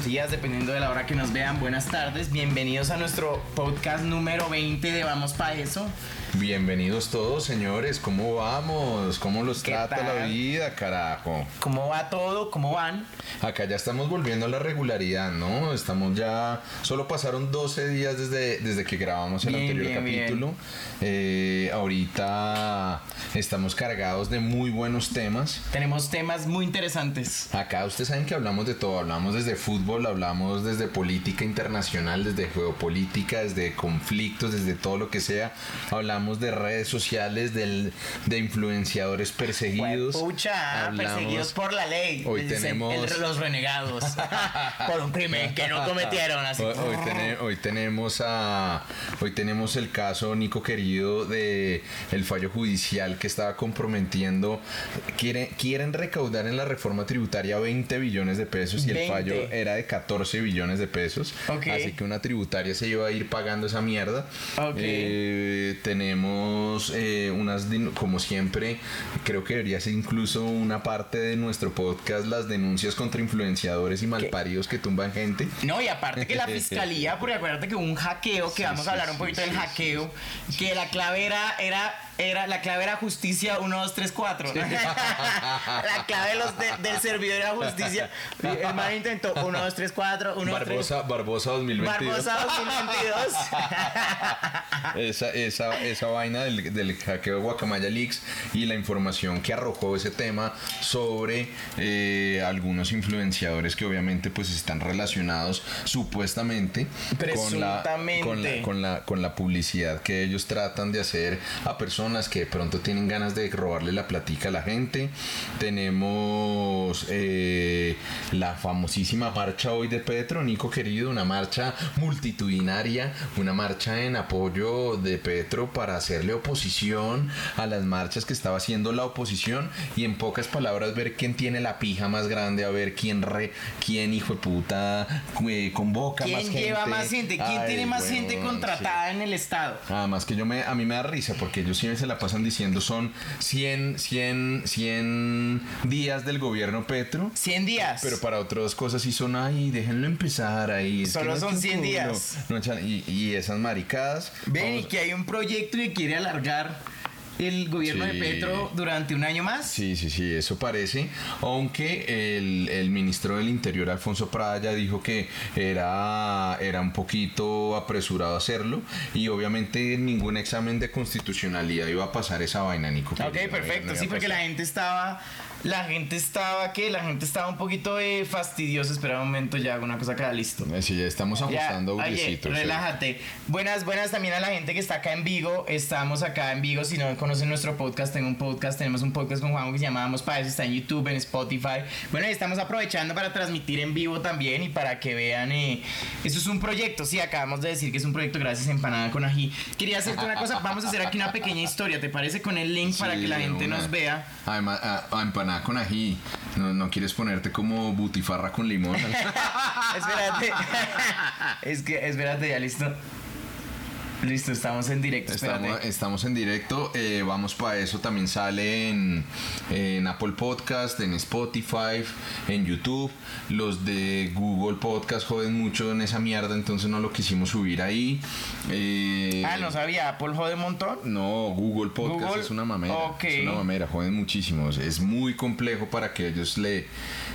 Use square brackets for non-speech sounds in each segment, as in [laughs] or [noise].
días, dependiendo de la hora que nos vean. Buenas tardes, bienvenidos a nuestro podcast número 20 de Vamos Pa' Eso. Bienvenidos todos, señores. ¿Cómo vamos? ¿Cómo los ¿Qué trata tal? la vida, carajo? ¿Cómo va todo? ¿Cómo van? Acá ya estamos volviendo a la regularidad, ¿no? Estamos ya. Solo pasaron 12 días desde, desde que grabamos el Bien, anterior bien, bien. capítulo. Eh, ahorita estamos cargados de muy buenos temas. Tenemos temas muy interesantes. Acá ustedes saben que hablamos de todo, hablamos desde fútbol, hablamos desde política internacional, desde geopolítica, desde conflictos, desde todo lo que sea. Hablamos de redes sociales, del, de influenciadores perseguidos. Pucha, Hablamos- perseguidos por la ley. Hoy tenemos- el- los renegados. [laughs] por un crimen que no cometieron. Así. Hoy, hoy tene- hoy tenemos a hoy tenemos el caso Nico querido de el fallo judicial que estaba comprometiendo quieren quieren recaudar en la reforma tributaria 20 billones de pesos y el 20. fallo era de 14 billones de pesos Ok. así que una tributaria se iba a ir pagando esa mierda Ok. Eh, tenemos eh, unas como siempre creo que debería ser incluso una parte de nuestro podcast las denuncias contra influenciadores y malparidos que tumban gente. No, y aparte que la [laughs] fiscalía, porque acuérdate que hubo un hackeo, que Sí, vamos sí, a hablar un poquito sí, del hackeo, que la clave era, era, era, la clave era justicia 1, 2, 3, 4. la clave los de- del servidor era justicia. El man intentó 1, 2, 3, 4, 1, 2, 3. Barbosa, Barbosa 2022. Barbosa 2022. [laughs] Esa, esa, esa vaina del, del hackeo de Guacamaya Leaks y la información que arrojó ese tema sobre eh, algunos influenciadores que obviamente pues están relacionados supuestamente con la, con, la, con, la, con la publicidad que ellos tratan de hacer a personas que de pronto tienen ganas de robarle la platica a la gente. Tenemos eh, la famosísima marcha hoy de Petro, Nico querido, una marcha multitudinaria, una marcha en apoyo de Petro para hacerle oposición a las marchas que estaba haciendo la oposición y en pocas palabras ver quién tiene la pija más grande, a ver quién re, quién hijo de puta eh, convoca más ¿Quién gente. lleva más gente? ¿Quién Ay, tiene más gente contratada en el Estado? Además que yo me, a mí me da risa porque ellos se la pasan diciendo son 100, 100, 100 días del gobierno Petro. 100 días. Pero para otras cosas sí son, ay, déjenlo empezar ahí. es Solo no son echen 100 culo, días. no y, y esas maricadas. Ven, y que hay un proyecto que quiere alargar el gobierno de. Petro durante un año más. Sí, sí, sí, eso parece. Aunque el, el ministro del Interior, Alfonso Prada, ya dijo que era, era un poquito apresurado hacerlo. Y obviamente ningún examen de constitucionalidad iba a pasar esa vaina, Nico. Ok, querido, perfecto. no Sí, porque la gente estaba. La gente estaba, ¿qué? La gente estaba un poquito eh, fastidiosa. Espera un momento, ya hago una cosa acá, listo. Eh, Sí, ya estamos Ya, ajustando oye, audiecitos, sí. relájate. Buenas, buenas también a la gente que está acá en Vigo. Estamos acá en Vigo. Si no conocen nuestro podcast, tengo un podcast. Tenemos un podcast con Juan que se llama Vamos para eso. Está en YouTube, en Spotify. Bueno, y estamos aprovechando para transmitir en vivo también y para que vean. Eh, eso es un proyecto. Sí, acabamos de decir que es un proyecto gracias a Empanada con Ají. Quería hacerte una cosa. Vamos a hacer aquí una pequeña historia. ¿Te parece? Con el link para que la gente una. nos vea. A, a empanada con ají. No, no quieres ponerte como butifarra con limón. [laughs] espérate. es que, espérate, ya listo. Listo, estamos en directo. Estamos, estamos en directo, eh, vamos para eso. También sale en, en Apple Podcast, en Spotify, en YouTube. Los de Google Podcast joden mucho en esa mierda, entonces no lo quisimos subir ahí. Eh, Ah, no sabía. Apple jode un montón. No, Google Podcast Google, es una mamera. ok. Es una mamera, joden muchísimo. Es- muy complejo para que ellos le.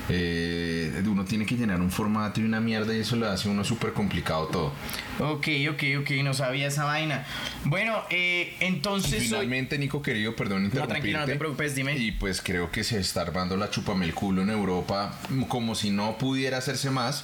eh, uno tiene que llenar un formato y una mierda y eso le hace uno súper complicado todo. Ok, ok, ok. No sabía esa vaina. Bueno, eh, entonces. soy- Finalmente, Nico querido, perdón interrumpirte. tranquilo, no te preocupes, dime. Y pues creo que se está armando la chupame el culo en Europa, como si no pudiera hacerse más.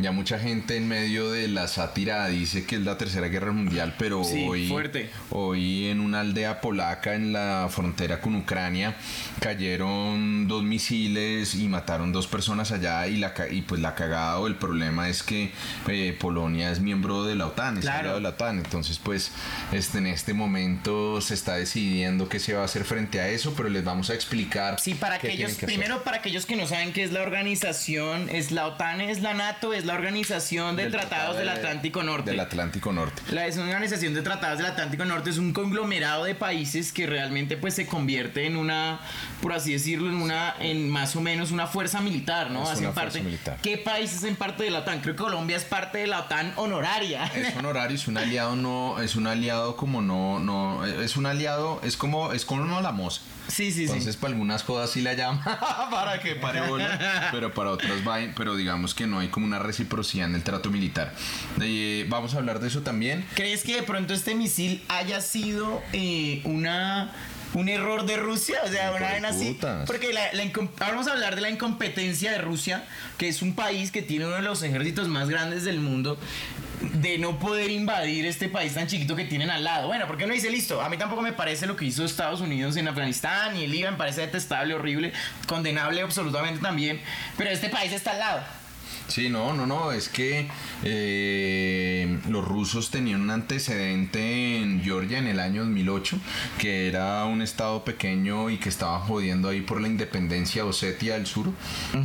Ya mucha gente en medio de la sátira dice que es la tercera guerra mundial, pero Sí, hoy, fuerte. hoy en una aldea polaca en la frontera con Ucrania cayeron dos misiles y mataron dos personas allá y la y pues la cagada o el problema es que eh, Polonia es miembro de la OTAN, es Claro. de la OTAN, entonces pues este, en este momento se está decidiendo qué se va a hacer frente a eso, pero les vamos a explicar. Sí, para aquellos, hacer. primero para aquellos que no saben qué es la organización, es la OTAN, es la NATO, es la Organización de Del Tratados Tratado del de- Atlántico Norte. Del Atlántico Norte. La es una organización de tratados del Atlántico Norte, es un conglomerado de países que realmente pues se convierte en una, por así decirlo, en una, en más o menos una fuerza militar, ¿no? Es Hacen una fuerza parte. militar. ¿Qué países hacen parte de la OTAN? Creo que Colombia es parte de la OTAN honoraria. Es [laughs] honorario, es un aliado, no, es un aliado como no, no, es un aliado, es como, es como la moza. Sí, sí, Entonces, sí. para algunas cosas sí la llama [laughs] para que pare bola, pero para otras va, pero digamos que no hay como una reciprocidad en el trato militar. Eh, vamos a hablar de eso también. ¿Crees que de pronto este misil haya sido eh, una un error de Rusia? O sea, una vaina así. Porque la, la vamos a hablar de la incompetencia de Rusia, que es un país que tiene uno de los ejércitos más grandes del mundo. De no poder invadir este país tan chiquito que tienen al lado. Bueno, porque uno dice, listo, a mí tampoco me parece lo que hizo Estados Unidos en Afganistán y el IVA me parece detestable, horrible, condenable absolutamente también. Pero este país está al lado. Sí, no, no, no, es que eh, los rusos tenían un antecedente en Georgia en el año 2008, que era un estado pequeño y que estaba jodiendo ahí por la independencia de Osetia del Sur.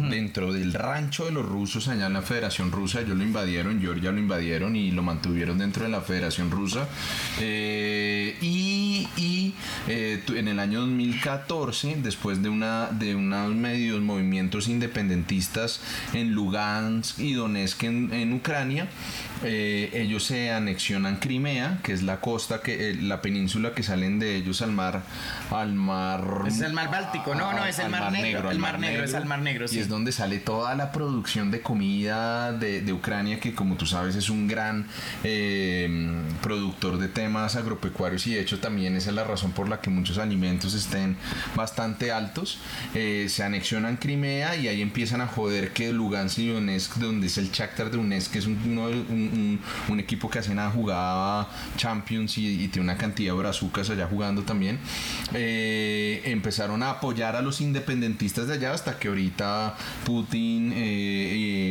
Dentro del rancho de los rusos allá en la Federación Rusa, ellos lo invadieron, Georgia lo invadieron y lo mantuvieron dentro de la Federación Rusa. Eh, y y, eh, en el año 2014, después de, una, de unos medios movimientos independentistas en Lugansk y Donetsk en, en Ucrania, eh, ellos se anexionan Crimea, que es la costa, que eh, la península que salen de ellos al mar, al mar. Es el mar Báltico, no, no, es el mar Negro, el mar Negro, es al mar Negro, sí. Y es donde sale toda la producción de comida de, de Ucrania, que como tú sabes es un gran eh, productor de temas agropecuarios y de hecho también esa es la razón por la que muchos alimentos estén bastante altos. Eh, se anexionan Crimea y ahí empiezan a joder que Lugansk y Donetsk, donde es el Shakhtar de Donetsk, que es un, un- equipo que hace nada jugaba Champions y, y tiene una cantidad de brazucas allá jugando también, eh, empezaron a apoyar a los independentistas de allá hasta que ahorita Putin eh,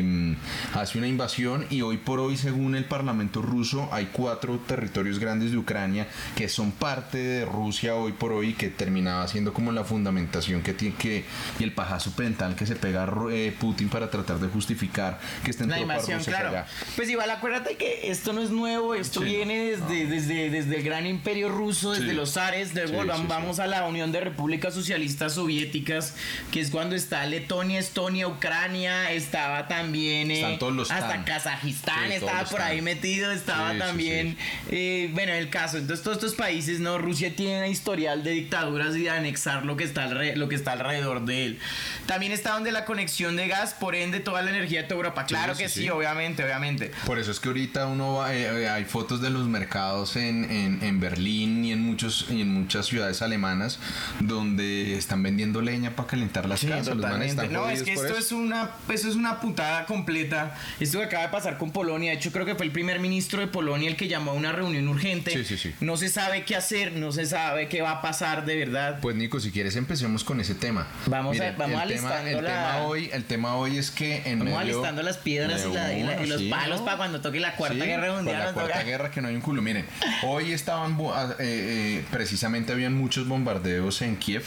eh, hace una invasión y hoy por hoy según el parlamento ruso hay cuatro territorios grandes de Ucrania que son parte de Rusia hoy por hoy que terminaba siendo como la fundamentación que tiene que y el pajazo pental que se pega eh, Putin para tratar de justificar que estén La invasión, claro. Pues igual acuérdate que esto no es nuevo, esto Sí. viene desde, desde, desde el gran imperio ruso, desde Sí. los zares, luego Sí, vam- sí, vamos a la Unión de Repúblicas Socialistas Soviéticas, que es cuando está Letonia, Estonia, Ucrania, estaba también eh, Están todos los hasta TAN. Kazajistán, estaba por ahí TAN. metido, estaba también, eh, bueno, el caso, entonces todos estos países, ¿no? Rusia tiene un historial de dictaduras y de anexar lo que está, lo que está alrededor de él. También está donde la conexión de gas, por ende toda la energía Europa. Claro sí, que sí, sí. obviamente, obviamente. Por eso es que ahorita uno va, eh, eh, hay fotos de los mercados en, en, en Berlín y en muchos y en muchas ciudades alemanas donde están vendiendo leña para calentar las casas. Los No, es que esto eso. es una, eso es una putada completa. Esto que acaba de pasar con Polonia, de hecho creo que fue el primer ministro de Polonia el que llamó a una reunión urgente. Sí, sí, sí. No se sabe qué hacer, no se sabe qué va a pasar de verdad. Pues Nico, si quieres empecemos con ese tema. Vamos a- Miren, vamos el tema, el la- tema hoy, el tema hoy es que en medio las piedras y, la- y la- y los Sí, palos ¿no? para cuando toque la cuarta Sí, guerra para mundial. La cuarta toca- guerra que no hay un culo. Miren, hoy estaban ah, eh, eh, precisamente habían muchos bombardeos en Kiev.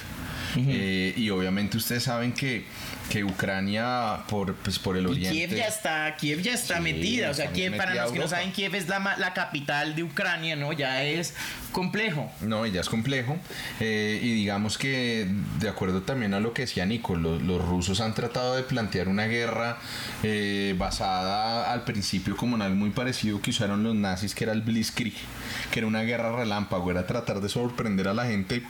eh, y obviamente ustedes saben que, que Ucrania por, pues, por el Y oriente. Kiev ya está, Kiev ya está Sí, metida. O sea, Kiev, para los que no saben, Kiev es la, la capital de Ucrania, ¿no? Ya es complejo. No, ya es complejo. eh, y digamos que, de acuerdo también a lo que decía Nico, los, los rusos han tratado de plantear una guerra eh, basada al principio como en algo muy parecido que usaron los nazis, que era el Blitzkrieg, que era una guerra relámpago, era tratar de sorprender a la gente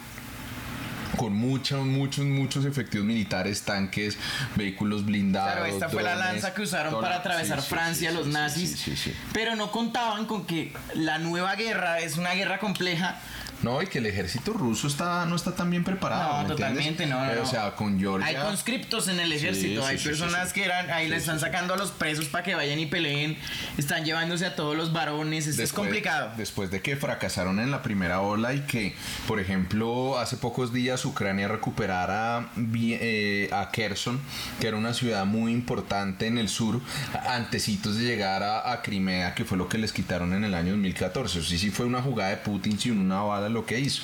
con muchos, muchos, muchos efectivos militares, tanques, vehículos blindados. Claro, esta fue la lanza que usaron para atravesar sí, Francia sí, los sí, sí, nazis. sí, sí, sí. Pero no contaban con que la nueva guerra es una guerra compleja. No, y que el ejército ruso está, no está tan bien preparado. No, totalmente, no, no, Eh. O sea, con Georgia. Hay conscriptos en el ejército, sí, hay sí, personas sí. que eran, ahí le están sacando a los presos para que vayan y peleen, están llevándose a todos los varones, esto es Después- complicado. Después de que fracasaron en la primera ola y que, por ejemplo, hace pocos días Ucrania recuperara eh, a Kherson, que era una ciudad muy importante en el sur, antecitos de llegar a, a Crimea, que fue lo que les quitaron en el año 2014. O sea, sí, sí fue una jugada de Putin sin una bala lo que hizo.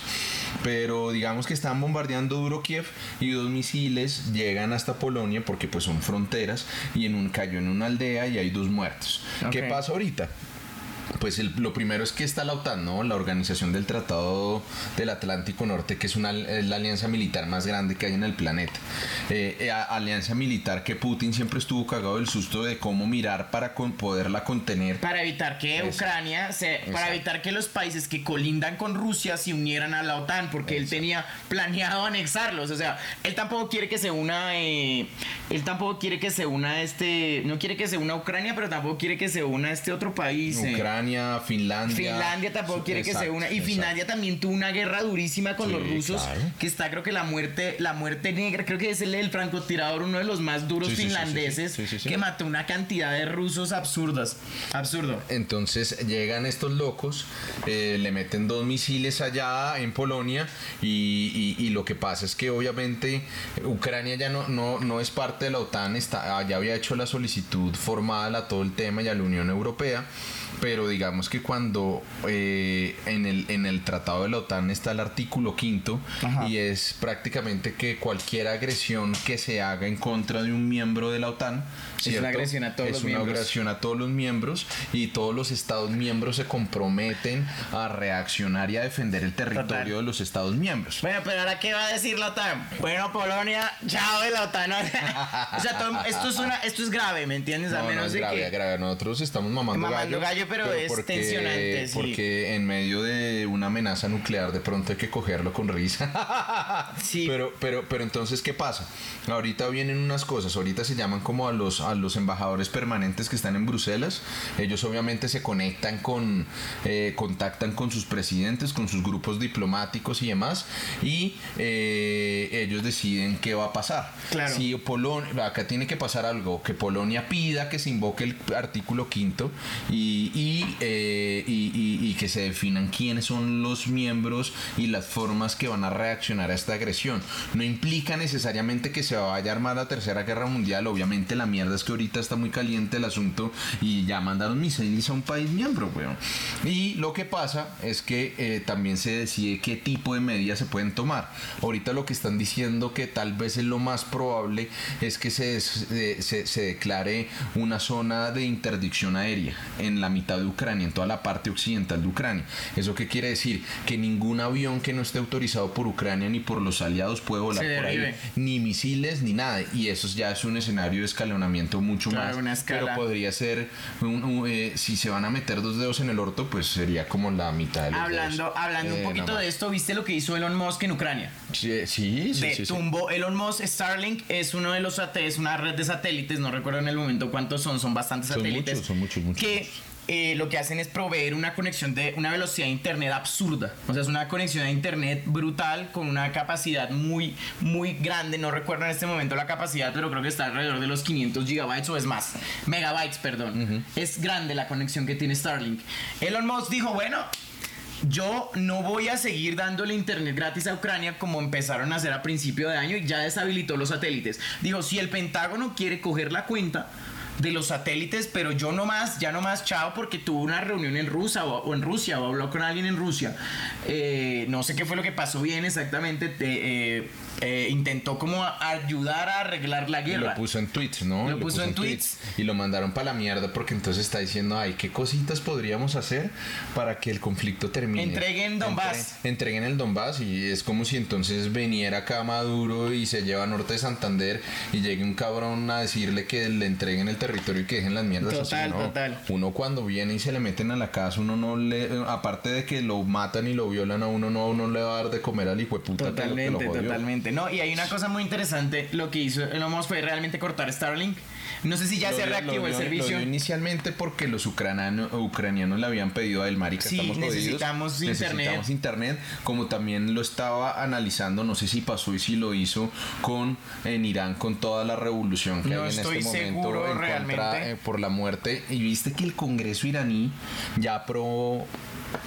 Pero digamos que estaban bombardeando duro Kiev y dos misiles llegan hasta Polonia porque pues son fronteras y en un cayó en una aldea y hay dos muertos. ¿Qué pasa ahorita? Pues el- lo primero es que está la OTAN, ¿no? La Organización del Tratado del Atlántico Norte, que es una es la alianza militar más grande que hay en el planeta. Eh, eh, alianza militar que Putin siempre estuvo cagado del susto de cómo mirar para con- poderla contener. Para evitar que Eso. Ucrania se, para evitar que los países que colindan con Rusia se unieran a la OTAN, porque él tenía planeado anexarlos. O sea, él tampoco quiere que se una, eh, él tampoco quiere que se una este, no quiere que se una Ucrania, pero tampoco quiere que se una este otro país. eh. Ucrania, Finlandia. Finlandia tampoco quiere que se una y exacto. Finlandia también tuvo una guerra durísima con Sí, los rusos claro. que está creo que la muerte la muerte negra creo que es el, el francotirador uno de los más duros Sí, finlandeses sí. que mató una cantidad de rusos absurdas absurdo Entonces llegan estos locos, eh, le meten dos misiles allá en Polonia y, y- y lo que pasa es que obviamente Ucrania ya no, no, no es parte de la OTAN, está, ya había hecho la solicitud formal a todo el tema y a la Unión Europea, pero digamos que cuando eh, en, el, en el tratado de la OTAN está el artículo quinto Ajá. y es prácticamente que cualquier agresión que se haga en contra de un miembro de la OTAN Es ¿cierto? una agresión a todos Es los una miembros. agresión a todos los miembros y todos los estados miembros se comprometen a reaccionar y a defender el territorio Total. de los estados miembros. Bueno, pero ahora qué va a decir la OTAN? Bueno, Polonia, chao de la OTAN. [laughs] o sea, todo- esto, es una, esto es grave, ¿me entiendes? A No, no, menos es de grave, que... es grave. Nosotros estamos mamando, Mamando gallo, pero es tensionante, sí. Porque en medio de una amenaza nuclear de pronto hay que cogerlo con risa. Sí. [laughs] Pero, pero, pero entonces, ¿qué pasa? Ahorita vienen unas cosas. Ahorita se llaman como a los, a los embajadores permanentes que están en Bruselas. Ellos obviamente se conectan con, eh, contactan con sus presidentes, con sus grupos diplomáticos y demás. Y eh, ellos deciden qué va a pasar. Claro. Si Polonia, acá tiene que pasar algo, que Polonia pida que se invoque el artículo quinto y, y, eh, y- y- y que se definan quiénes son los miembros y las formas que van a reaccionar a esta agresión. No implica necesariamente que se vaya a armar la tercera guerra mundial, obviamente la mierda es que ahorita está muy caliente el asunto y ya mandaron misiles a un país miembro, weón. Y lo que pasa es que eh, también se decide qué tipo de medidas se pueden tomar. Ahorita lo que están diciendo que tal vez es lo más probable es que se, eh, se, se declare una zona de interdicción aérea en la mitad de Ucrania, en toda la parte occidental de Ucrania. ¿Eso qué quiere decir? Que ningún avión que no esté autorizado por Ucrania ni por los aliados puede volar por ahí, ni misiles ni nada. Y eso ya es un escenario de escalonamiento mucho Claro, más. una escala. Pero podría ser, un- un, eh, si se van a meter dos dedos en el orto, pues sería como la mitad de los Hablando, dedos. hablando Eh, un poquito nada de esto, ¿viste lo que hizo Elon Musk en Ucrania? Sí, sí, sí. de sí, sí. tumbo Elon Musk Starlink es uno de los sate- es una red de satélites no recuerdo en el momento cuántos son son bastantes Son satélites muchos, son muchos, muchos, que muchos. Eh, lo que hacen es proveer una conexión de una velocidad de internet absurda. O sea es una conexión de internet brutal con una capacidad muy muy grande. No recuerdo en este momento la capacidad pero creo que está alrededor de los 500 gigabytes o es más megabytes perdón. Es grande la conexión que tiene Starlink. Elon Musk dijo bueno yo no voy a seguir dándole internet gratis a Ucrania como empezaron a hacer a principio de año y ya deshabilitó los satélites. Digo, si el Pentágono quiere coger la cuenta de los satélites, pero yo no más, ya no más, chao, porque tuvo una reunión en Rusia o, o en Rusia o habló con alguien en Rusia. Eh, no sé qué fue lo que pasó bien exactamente. te- eh, eh, intentó como a- ayudar a arreglar la Y guerra. lo puso en tweets, ¿no? Lo puso en tweets. Y lo mandaron para la mierda porque entonces está diciendo, ay, ¿qué cositas podríamos hacer para que el conflicto termine? Entreguen Donbass. Entre- entreguen el Donbass y es como si entonces viniera acá Maduro y se lleva a Norte de Santander y llegue un cabrón a decirle que le entreguen el territorio y que dejen las mierdas así, Total, ¿no? total. Uno cuando viene y se le meten a la casa, uno no le, aparte de que lo matan y lo violan a uno, no, uno le va a dar de comer al hijo de puta que lo- que lo Totalmente, No, y hay una cosa muy interesante. Lo que hizo Elon Musk fue realmente cortar Starlink. No sé si ya Lo se reactivó el servicio. Lo inicialmente porque los ucranianos, ucranianos le habían pedido a él, marica, Sí, estamos jodidos, necesitamos internet. necesitamos internet, como también lo estaba analizando, no sé si pasó y si lo hizo con en Irán con toda la revolución que No hay en este momento en contra, eh, por la muerte y viste que el Congreso iraní ya aprobó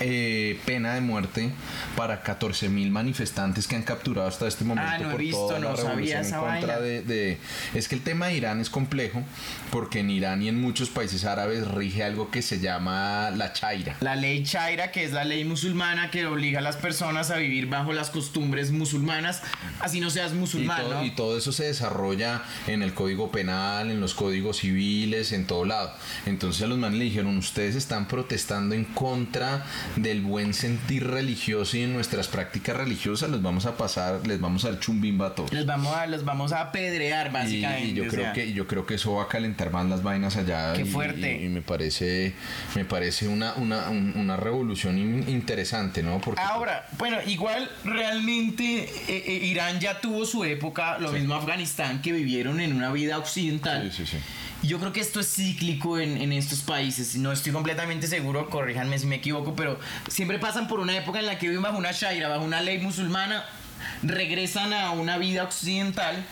eh, pena de muerte para 14 mil manifestantes que han capturado hasta este momento Ah, no he por visto, toda la no sabía revolución en contra vaina. de, de- es que el tema de Irán es complejo porque en Irán y en muchos países árabes rige algo que se llama la chaira. La ley Chaira, que es la ley musulmana que obliga a las personas a vivir bajo las costumbres musulmanas, así no seas Y musulmán, todo, ¿no? y todo eso se desarrolla en el código penal, en los códigos civiles, en todo lado. Entonces a los manes le dijeron, ustedes están protestando en contra del buen sentir religioso y en nuestras prácticas religiosas les vamos a pasar, les vamos a dar chumbimba a todos. Les vamos a, los vamos a apedrear, básicamente. y yo creo sea. que yo creo que eso va a calentar más las vainas allá Qué y- fuerte. y, y me parece me parece una una, un- una revolución in- interesante no porque Ahora, bueno, igual realmente eh, eh, Irán ya tuvo su época, lo mismo Afganistán, que vivieron en una vida occidental. Sí, sí, sí. Yo creo que esto es cíclico en, en estos países. No estoy completamente seguro, corríjanme si me equivoco, pero siempre pasan por una época en la que viven bajo una shaira, bajo una ley musulmana, regresan a una vida occidental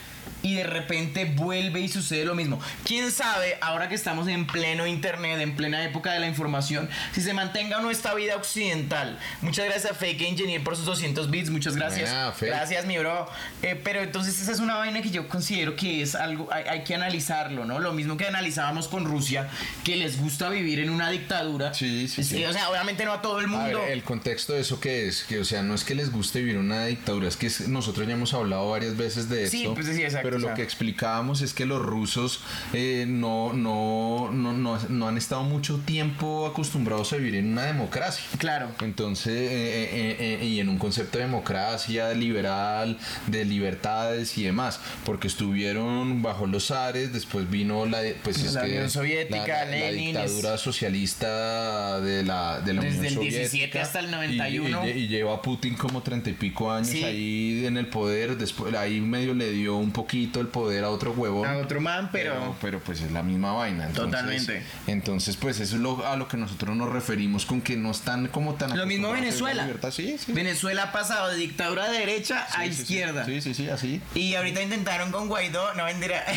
y de repente vuelve y sucede lo mismo. ¿Quién sabe, ahora que estamos en pleno internet, en plena época de la información, si se mantenga o no esta vida occidental? Muchas gracias a Fake Engineer por sus 200 bits, muchas gracias. Gracias, mi bro. Eh, pero entonces esa es una vaina que yo considero que es algo, hay, hay que analizarlo, ¿no? Lo mismo que analizábamos con Rusia, que les gusta vivir en una dictadura. Sí, sí, sí. O sea, obviamente no a todo el A mundo. ver, el contexto de eso que es, que o sea, no es que les guste vivir una dictadura, es que nosotros ya hemos hablado varias veces de esto. Sí, pues sí, exacto, Pero lo que explicábamos es que los rusos eh, no, no, no, no, no han estado mucho tiempo acostumbrados a vivir en una democracia. Claro. Entonces, eh, eh, eh, y en un concepto de democracia liberal, de libertades y demás, porque estuvieron bajo los zares, después vino la, pues, La es que Unión Soviética, la, la- la Lenin, dictadura socialista de la, de la Desde Unión el Soviética 17 hasta el y- 91. Y, y lleva a Putin como treinta y pico años Sí. ahí en el poder, después ahí medio le dio un poquito el poder a otro huevón. A otro man, pero... Pero, pero pues es la misma vaina. Entonces, Totalmente. Entonces, pues eso es lo, a lo que nosotros nos referimos con que no están como tan Lo mismo Venezuela. libertad. Sí, sí. Venezuela ha pasado de dictadura de derecha a Sí, sí, sí. izquierda. Sí, sí, sí, así. Y ahorita intentaron con Guaidó, no vendrá. [laughs]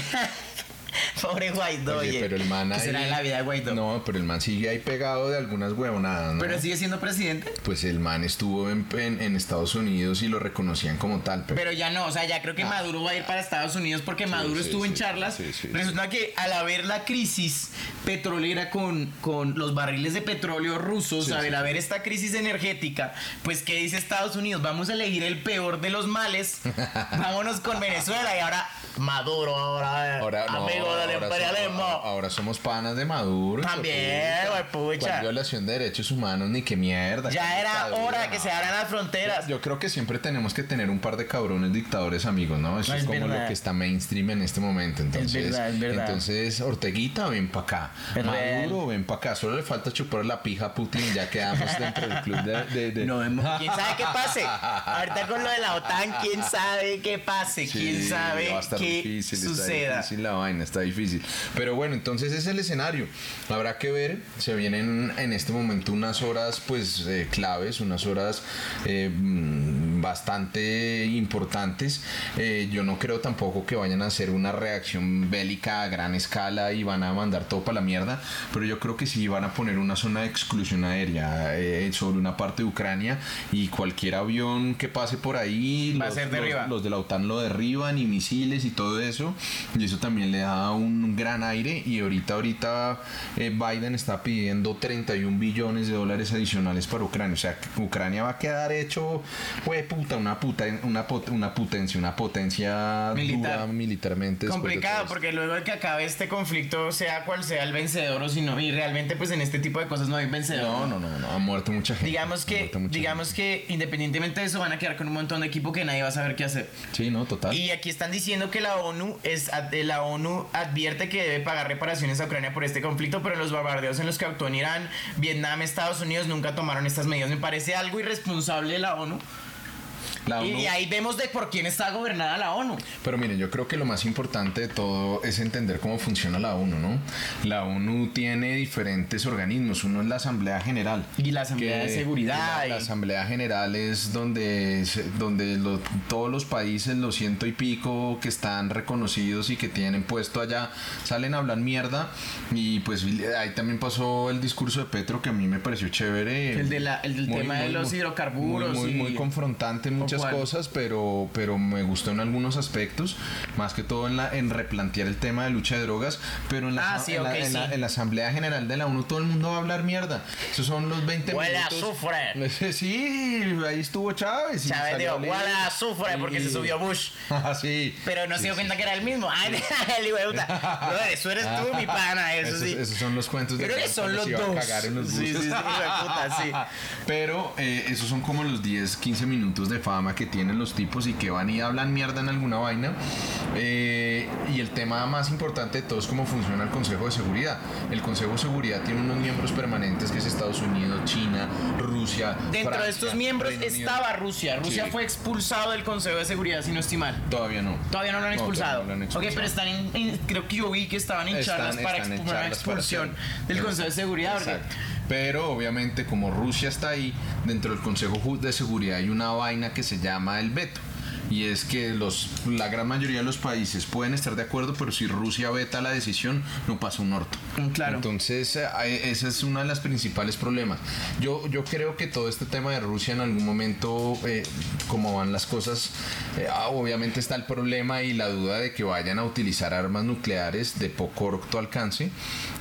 [laughs] Pobre Guaidó, Oye, pero el man ¿Qué ahí. será de la vida de Guaidó? No, pero el man sigue ahí pegado de algunas huevonadas, ¿no? Pero sigue siendo presidente. Pues el man estuvo en, en- en Estados Unidos y lo reconocían como tal. Pero, Pero ya no, o sea, ya creo que Maduro va a ir para Estados Unidos porque Maduro Ah. sí, estuvo en charlas. sí, sí, Resulta que al haber la crisis petrolera con, con los barriles de petróleo rusos, Sí, a ver, sí, a sí. ver esta crisis energética, pues ¿qué dice Estados Unidos? Vamos a elegir el peor de los males. [laughs] Vámonos con Venezuela y ahora Maduro, ahora, ahora, no, amigo del ahora imperialismo. somos, ahora somos panas de Maduro. También, huepucha. ¿Cuál violación de derechos humanos ni qué mierda. ya qué era hora que no. se abran las fronteras. Yo creo que siempre tenemos que tener un par de cabrones dictadores amigos, ¿no? Eso No, es, es como verdad. lo que está mainstream en este momento. Entonces, verdad, es verdad. entonces Orteguita, ven para acá. Es Maduro, ven para acá. Solo le falta chupar la pija a Putin y ya quedamos [laughs] dentro del club de... de- de- No, hemos- ¿Quién sabe qué pase? Ahorita con lo de la OTAN, ¿quién sabe qué pase? Sí, ¿Quién sabe qué difícil, Está suceda? difícil la vaina, está difícil. Pero bueno, entonces es el escenario. Habrá que ver. Se vienen en este momento unas horas, pues, eh, claves, unas horas eh, mm, bastante importantes. Eh, yo no creo tampoco que vayan a hacer una reacción bélica a gran escala y van a mandar todo para la mierda. Pero yo creo que sí van a poner una zona de exclusión aérea eh, sobre una parte de Ucrania y cualquier avión que pase por ahí Va a ser derribado. los de la OTAN lo derriban y misiles y todo eso y eso también le da un gran aire y ahorita ahorita eh, Biden está pidiendo 31 billones de dólares adicionales para Ucrania o sea Ucrania va a quedar hecho fue puta una puta una, pot- una potencia una potencia Militar. dura militarmente Complicado, porque luego de que acabe este conflicto, sea cual sea el vencedor o si no, y realmente pues en este tipo de cosas no hay vencedor. no no no no ha muerto mucha gente Digamos que, digamos que independientemente de eso van a quedar con un montón de equipo que nadie va a saber qué hacer. sí no total Y aquí están diciendo que la ONU es eh, la ONU advierte que debe pagar reparaciones a Ucrania por este conflicto, pero los bombardeos en los que actuó en Irán, Vietnam, Estados Unidos nunca tomaron estas medidas. Me parece algo irresponsable de la ONU. La Y, ONU- y ahí vemos de por quién está gobernada la ONU. Pero miren, yo creo que lo más importante de todo es entender cómo funciona la ONU, ¿no? La ONU tiene diferentes organismos. Uno es la Asamblea General. Y la Asamblea de Seguridad La, y- la Asamblea General es donde, donde lo- todos los países, los ciento y pico que están reconocidos y que tienen puesto allá, salen a hablar mierda. Y pues ahí también pasó el discurso de Petro que a mí me pareció chévere. El de la- el del tema de los hidrocarburos Muy, muy, y- muy confrontante en ¿O muchas cuál? cosas, pero, pero me gustó en algunos aspectos, más que todo en, la, en replantear el tema de lucha de drogas, pero en la, Ah, sí, en, la, ok, en la- sí. en la Asamblea General de la ONU todo el mundo va a hablar mierda. Esos son los 20 Huele a minutos. azufre. [laughs] Sí, ahí estuvo Chávez. Chávez dijo, huele a azufre porque Y- se subió Bush. [laughs] Ah, sí. Pero no se dio cuenta que era el mismo. Ay, [laughs] el hijo de puta. Eso eres tú, mi pana, eso esos, sí. esos son los cuentos Yo creo que son los a dos. cagar en los Sí, sí, sí, de puta, sí. Pero eh, esos son como los 10, 15 minutos de fama que tienen los tipos y que van y hablan mierda en alguna vaina. Eh, y el tema más importante de todo es cómo funciona el Consejo de Seguridad. El Consejo de Seguridad tiene unos miembros permanentes que es Estados Unidos, China, Rusia. Dentro Francia, de estos miembros Reino Unido. estaba Rusia. Rusia Sí. fue expulsado del Consejo de Seguridad, si no estoy mal. Todavía no. Todavía no lo han expulsado. no lo han Ok, pero están en, en- creo que yo vi que estaban en Están- charlas para están en expu- una charlas para expulsión hacer- del Consejo de Seguridad. porque- Exacto. Pero obviamente como Rusia está ahí, dentro del Consejo de Seguridad hay una vaina que se llama el veto. Y es que los, la gran mayoría de los países pueden estar de acuerdo, pero si Rusia veta la decisión, no pasa un orto. Mm, claro. Entonces, eh, ese es uno de los principales problemas. Yo, yo creo que todo este tema de Rusia en algún momento, eh, como van las cosas, eh, ah, obviamente está el problema y la duda de que vayan a utilizar armas nucleares de poco corto alcance.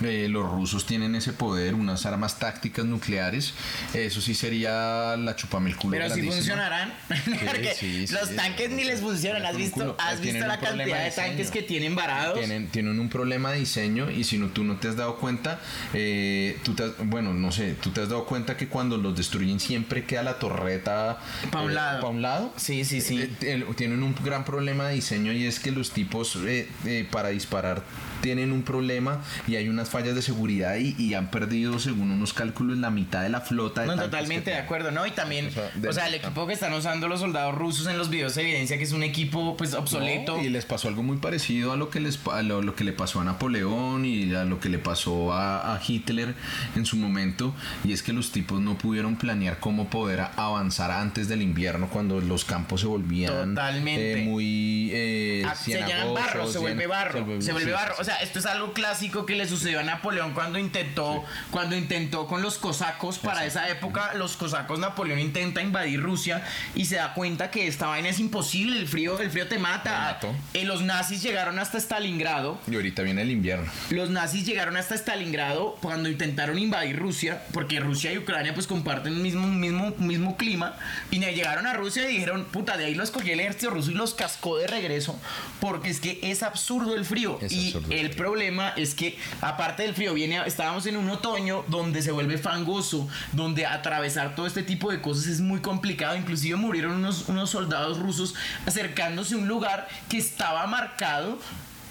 Eh, los rusos tienen ese poder, unas armas tácticas nucleares. Eso sí sería la chupame el culo. Pero si grandísima. funcionarán. [laughs] Porque sí, sí, los sí. Tanques ni les funcionan. ¿Has visto, has visto la cantidad de tanques que tienen varados? Tienen, tienen un problema de diseño y si no, tú no te has dado cuenta, eh, tú te has- bueno, no sé, tú te has dado cuenta que cuando los destruyen siempre queda la torreta Pa' un eh, lado. pa' un lado. Sí, sí, sí. Eh, tienen un gran problema de diseño y es que los tipos eh, para disparar tienen un problema y hay unas fallas de seguridad y, y han perdido, según unos cálculos, la mitad de la flota. De No, totalmente de acuerdo, ¿no? Y también, O sea, de- o sea, el equipo que están usando los soldados rusos en los videos evidencia que es un equipo, pues, obsoleto. No, y les pasó algo muy parecido a lo que les a lo, lo que le pasó a Napoleón y a lo que le pasó a, a Hitler en su momento y es que los tipos no pudieron planear cómo poder avanzar antes del invierno cuando los campos se volvían Totalmente. eh, muy eh, Ah, se llenan barro, se vuelve barro, se vuelve sí, barro. O sea, esto es algo clásico que le sucedió a Napoleón cuando intentó, cuando intentó con los cosacos para esa época, los cosacos Napoleón intenta invadir Rusia y se da cuenta que esta vaina es imposible, el frío, el frío te mata. Eh, los nazis llegaron hasta Stalingrado. Y ahorita viene el invierno. Los nazis llegaron hasta Stalingrado cuando intentaron invadir Rusia, porque Rusia y Ucrania pues comparten un mismo, mismo, mismo clima, y llegaron a Rusia y dijeron, puta, de ahí los cogió el ejército ruso y los cascó de regreso, porque es que es absurdo el frío. Es y absurdo el problema es que, aparte del frío, viene, estábamos en un otoño donde se vuelve fangoso, donde atravesar todo este tipo de cosas es muy complicado, inclusive murieron unos, unos soldados rusos acercándose a un lugar que estaba marcado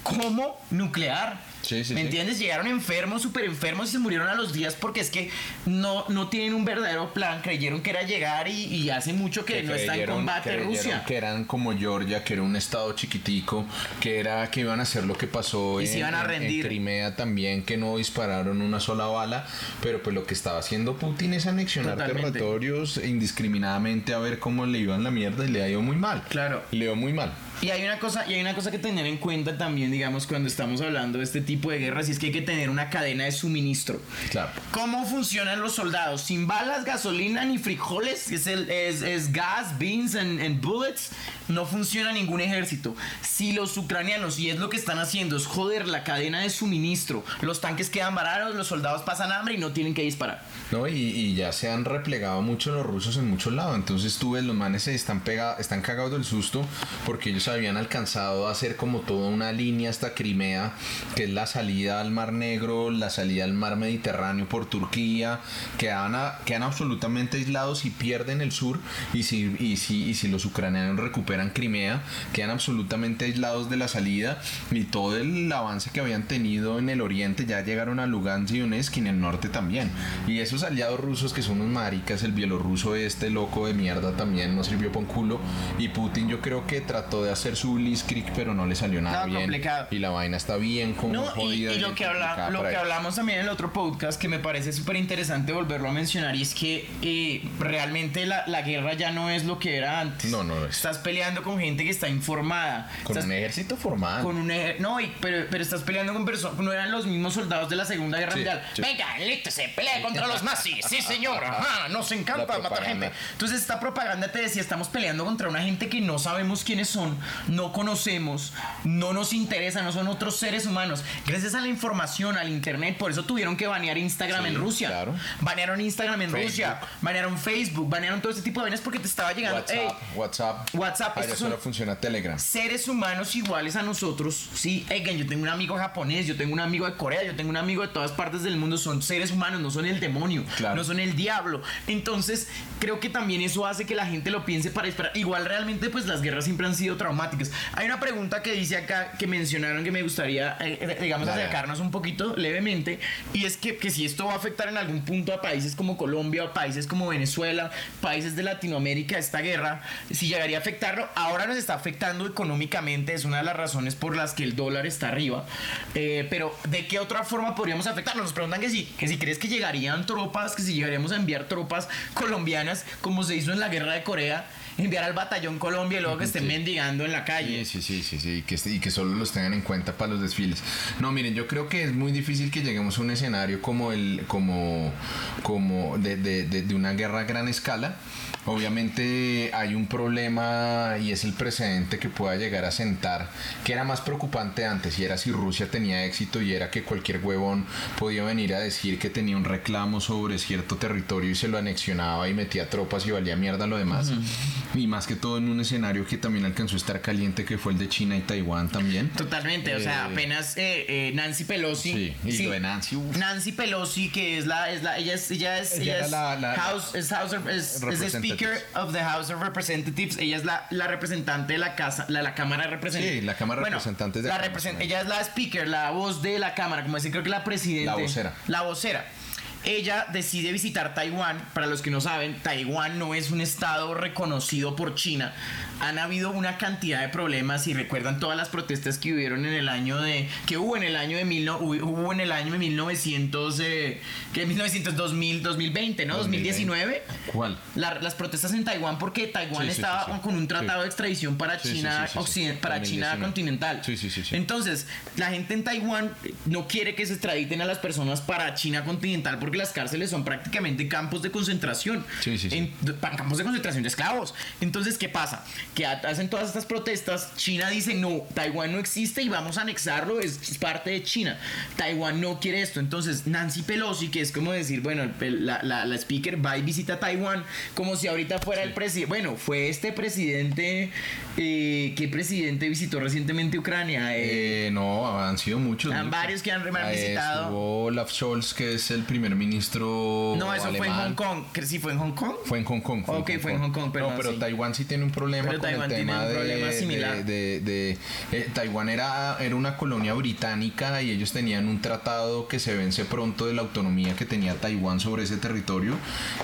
como nuclear. Sí, sí, ¿Me sí. entiendes? Llegaron enfermos, súper enfermos y se murieron a los días porque es que no, no tienen un verdadero plan. Creyeron que era llegar y, y hace mucho que, no está en combate Rusia. Que eran como Georgia, que era un estado chiquitico, que era que iban a hacer lo que pasó Y se en, iban a en- en rendir. Crimea también, que no dispararon una sola bala, pero pues lo que estaba haciendo Putin es anexionar Totalmente. territorios indiscriminadamente a ver cómo le iban la mierda y le ha ido muy mal. Claro. Le dio muy mal. Y hay una cosa, y hay una cosa que tener en cuenta también, digamos, cuando estamos hablando de este tipo de guerras, y es que hay que tener una cadena de suministro. Claro. ¿Cómo funcionan los soldados? Sin balas, gasolina ni frijoles, es, el, es, es gas, beans and, bullets, no funciona ningún ejército. Si los ucranianos, y es lo que están haciendo, es joder la cadena de suministro, los tanques quedan varados, los soldados pasan hambre y no tienen que disparar. ¿no? Y, y ya se han replegado mucho los rusos en muchos lados. Entonces tú ves, los manes se están, están cagados del susto porque ellos habían alcanzado a hacer como toda una línea hasta Crimea, que es la salida al Mar Negro, la salida al Mar Mediterráneo por Turquía, quedan, quedan absolutamente aislados y pierden el sur, y si, y, si, y si los ucranianos recuperan Crimea, quedan absolutamente aislados de la salida y todo el avance que habían tenido en el oriente ya llegaron a Lugansk y Donetsk y en el norte también. Y esos aliados rusos que son unos maricas, el bielorruso este loco de mierda también no sirvió por un culo y Putin yo creo que trató de hacer su blitzkrieg pero no le salió nada bien complicado. y la vaina está bien como No, y, jodida y lo que, habla- lo hablamos también en el otro podcast que me parece súper interesante volverlo a mencionar y es que eh, realmente la, la guerra ya no es lo que era antes. No, no lo es. Estás peleando con gente que está informada. con Estás un ejército formal con un eje- no y- pero, pero estás peleando con personas no eran los mismos soldados de la segunda guerra Sí, mundial sí. venga se pelea contra los nazis sí señor [laughs] ajá, nos encanta matar gente entonces esta propaganda te decía estamos peleando contra una gente que no sabemos quiénes son no conocemos no nos interesa no son otros seres humanos gracias a la información al internet por eso tuvieron que banear Instagram Sí, en Rusia claro. banearon Instagram en Facebook. Rusia banearon Facebook banearon todo este tipo de vainas porque te estaba llegando WhatsApp "Ey, WhatsApp WhatsApp, allá solo funciona Telegram seres humanos iguales a nosotros, sí, oigan, yo tengo un amigo japonés, yo tengo un amigo de Corea, yo tengo un amigo de todas partes del mundo, son seres humanos, no son el demonio, Claro. no son el diablo. Entonces, creo que también eso hace que la gente lo piense para esperar. Igual realmente, pues las guerras siempre han sido traumáticas. Hay una pregunta que dice acá, que mencionaron que me gustaría, eh, eh, digamos, acercarnos un poquito levemente, y es que, que si esto va a afectar en algún punto a países como Colombia, países como Venezuela, países de Latinoamérica, esta guerra, si llegaría a afectarlo, ahora nos está afectando económicamente, es una de las razones por las que el dólar está arriba, Eh, pero ¿de qué otra forma podríamos afectarlo? Nos preguntan que si, que si crees que llegarían tropas, que si llegaríamos a enviar tropas colombianas, como se hizo en la guerra de Corea, enviar al batallón Colombia y luego que estén Sí. mendigando en la calle. Sí, sí, sí, sí, sí, y que, y que solo los tengan en cuenta para los desfiles. No, miren, yo creo que es muy difícil que lleguemos a un escenario como el, como, como de, de- de- de una guerra a gran escala. Obviamente hay un problema y es el precedente que pueda llegar a sentar, que era más preocupante antes, y era si Rusia tenía éxito y era que cualquier huevón podía venir a decir que tenía un reclamo sobre cierto territorio y se lo anexionaba y metía tropas y valía mierda lo demás. Y más que todo en un escenario que también alcanzó a estar caliente, que fue el de China y Taiwán también. Totalmente, o sea, Eh, apenas eh, eh, Nancy Pelosi. Sí, y lo de Nancy, uf. Nancy Pelosi, que es la, es la, ella es, ella es, Ella ella es la- la- House, es House of- es- es the. Speaker of the House of Representatives. Ella es la, la representante de la casa, la, la Cámara de Representantes. Sí, la Cámara de Representantes de la represent- menos. Ella es la Speaker, la voz de la Cámara, como decir, creo que la presidente. La vocera. La vocera. Ella decide visitar Taiwán. Para los que no saben, Taiwán no es un estado reconocido por China. Han habido una cantidad de problemas y recuerdan todas las protestas que hubieron en el año de que hubo en el año de mil no- hubo en el año de 1900 eh, que 1900 2000 2020, ¿no? 2019. ¿Cuál? La- las protestas en Taiwán porque Taiwán Sí, estaba sí, sí. con un tratado de extradición para China para China 2019. continental. Sí, sí, sí, sí. Entonces, la gente en Taiwán no quiere que se extraditen a las personas para China continental porque las cárceles son prácticamente campos de concentración. Sí, sí, sí. En- campos de concentración de esclavos. Entonces, ¿qué pasa? Que ha- hacen todas estas protestas. China dice, no, Taiwán no existe y vamos a anexarlo, es, parte de China. Taiwán no quiere esto. Entonces, Nancy Pelosi, que es como decir, bueno, la, la- la speaker va y visita Taiwán, como si ahorita fuera el presidente. Bueno, fue este presidente, eh, ¿qué presidente visitó recientemente Ucrania? Eh, Eh, no, han sido muchos. Han muchos. varios que han- han Eh, visitado. Olaf Scholz, que es el primer ministro. no, eso fue en. Hong Kong. ¿Que ¿Sí fue en Hong Kong? Fue en Hong Kong. Ok, fue en Hong Kong, No, pero sí. Taiwán sí tiene un problema Pero Taiwán tiene tema un de, problema de- similar. de- de- eh, Taiwán era, era una colonia británica y ellos tenían un tratado que se vence pronto de la autonomía que tenía Taiwán sobre ese territorio.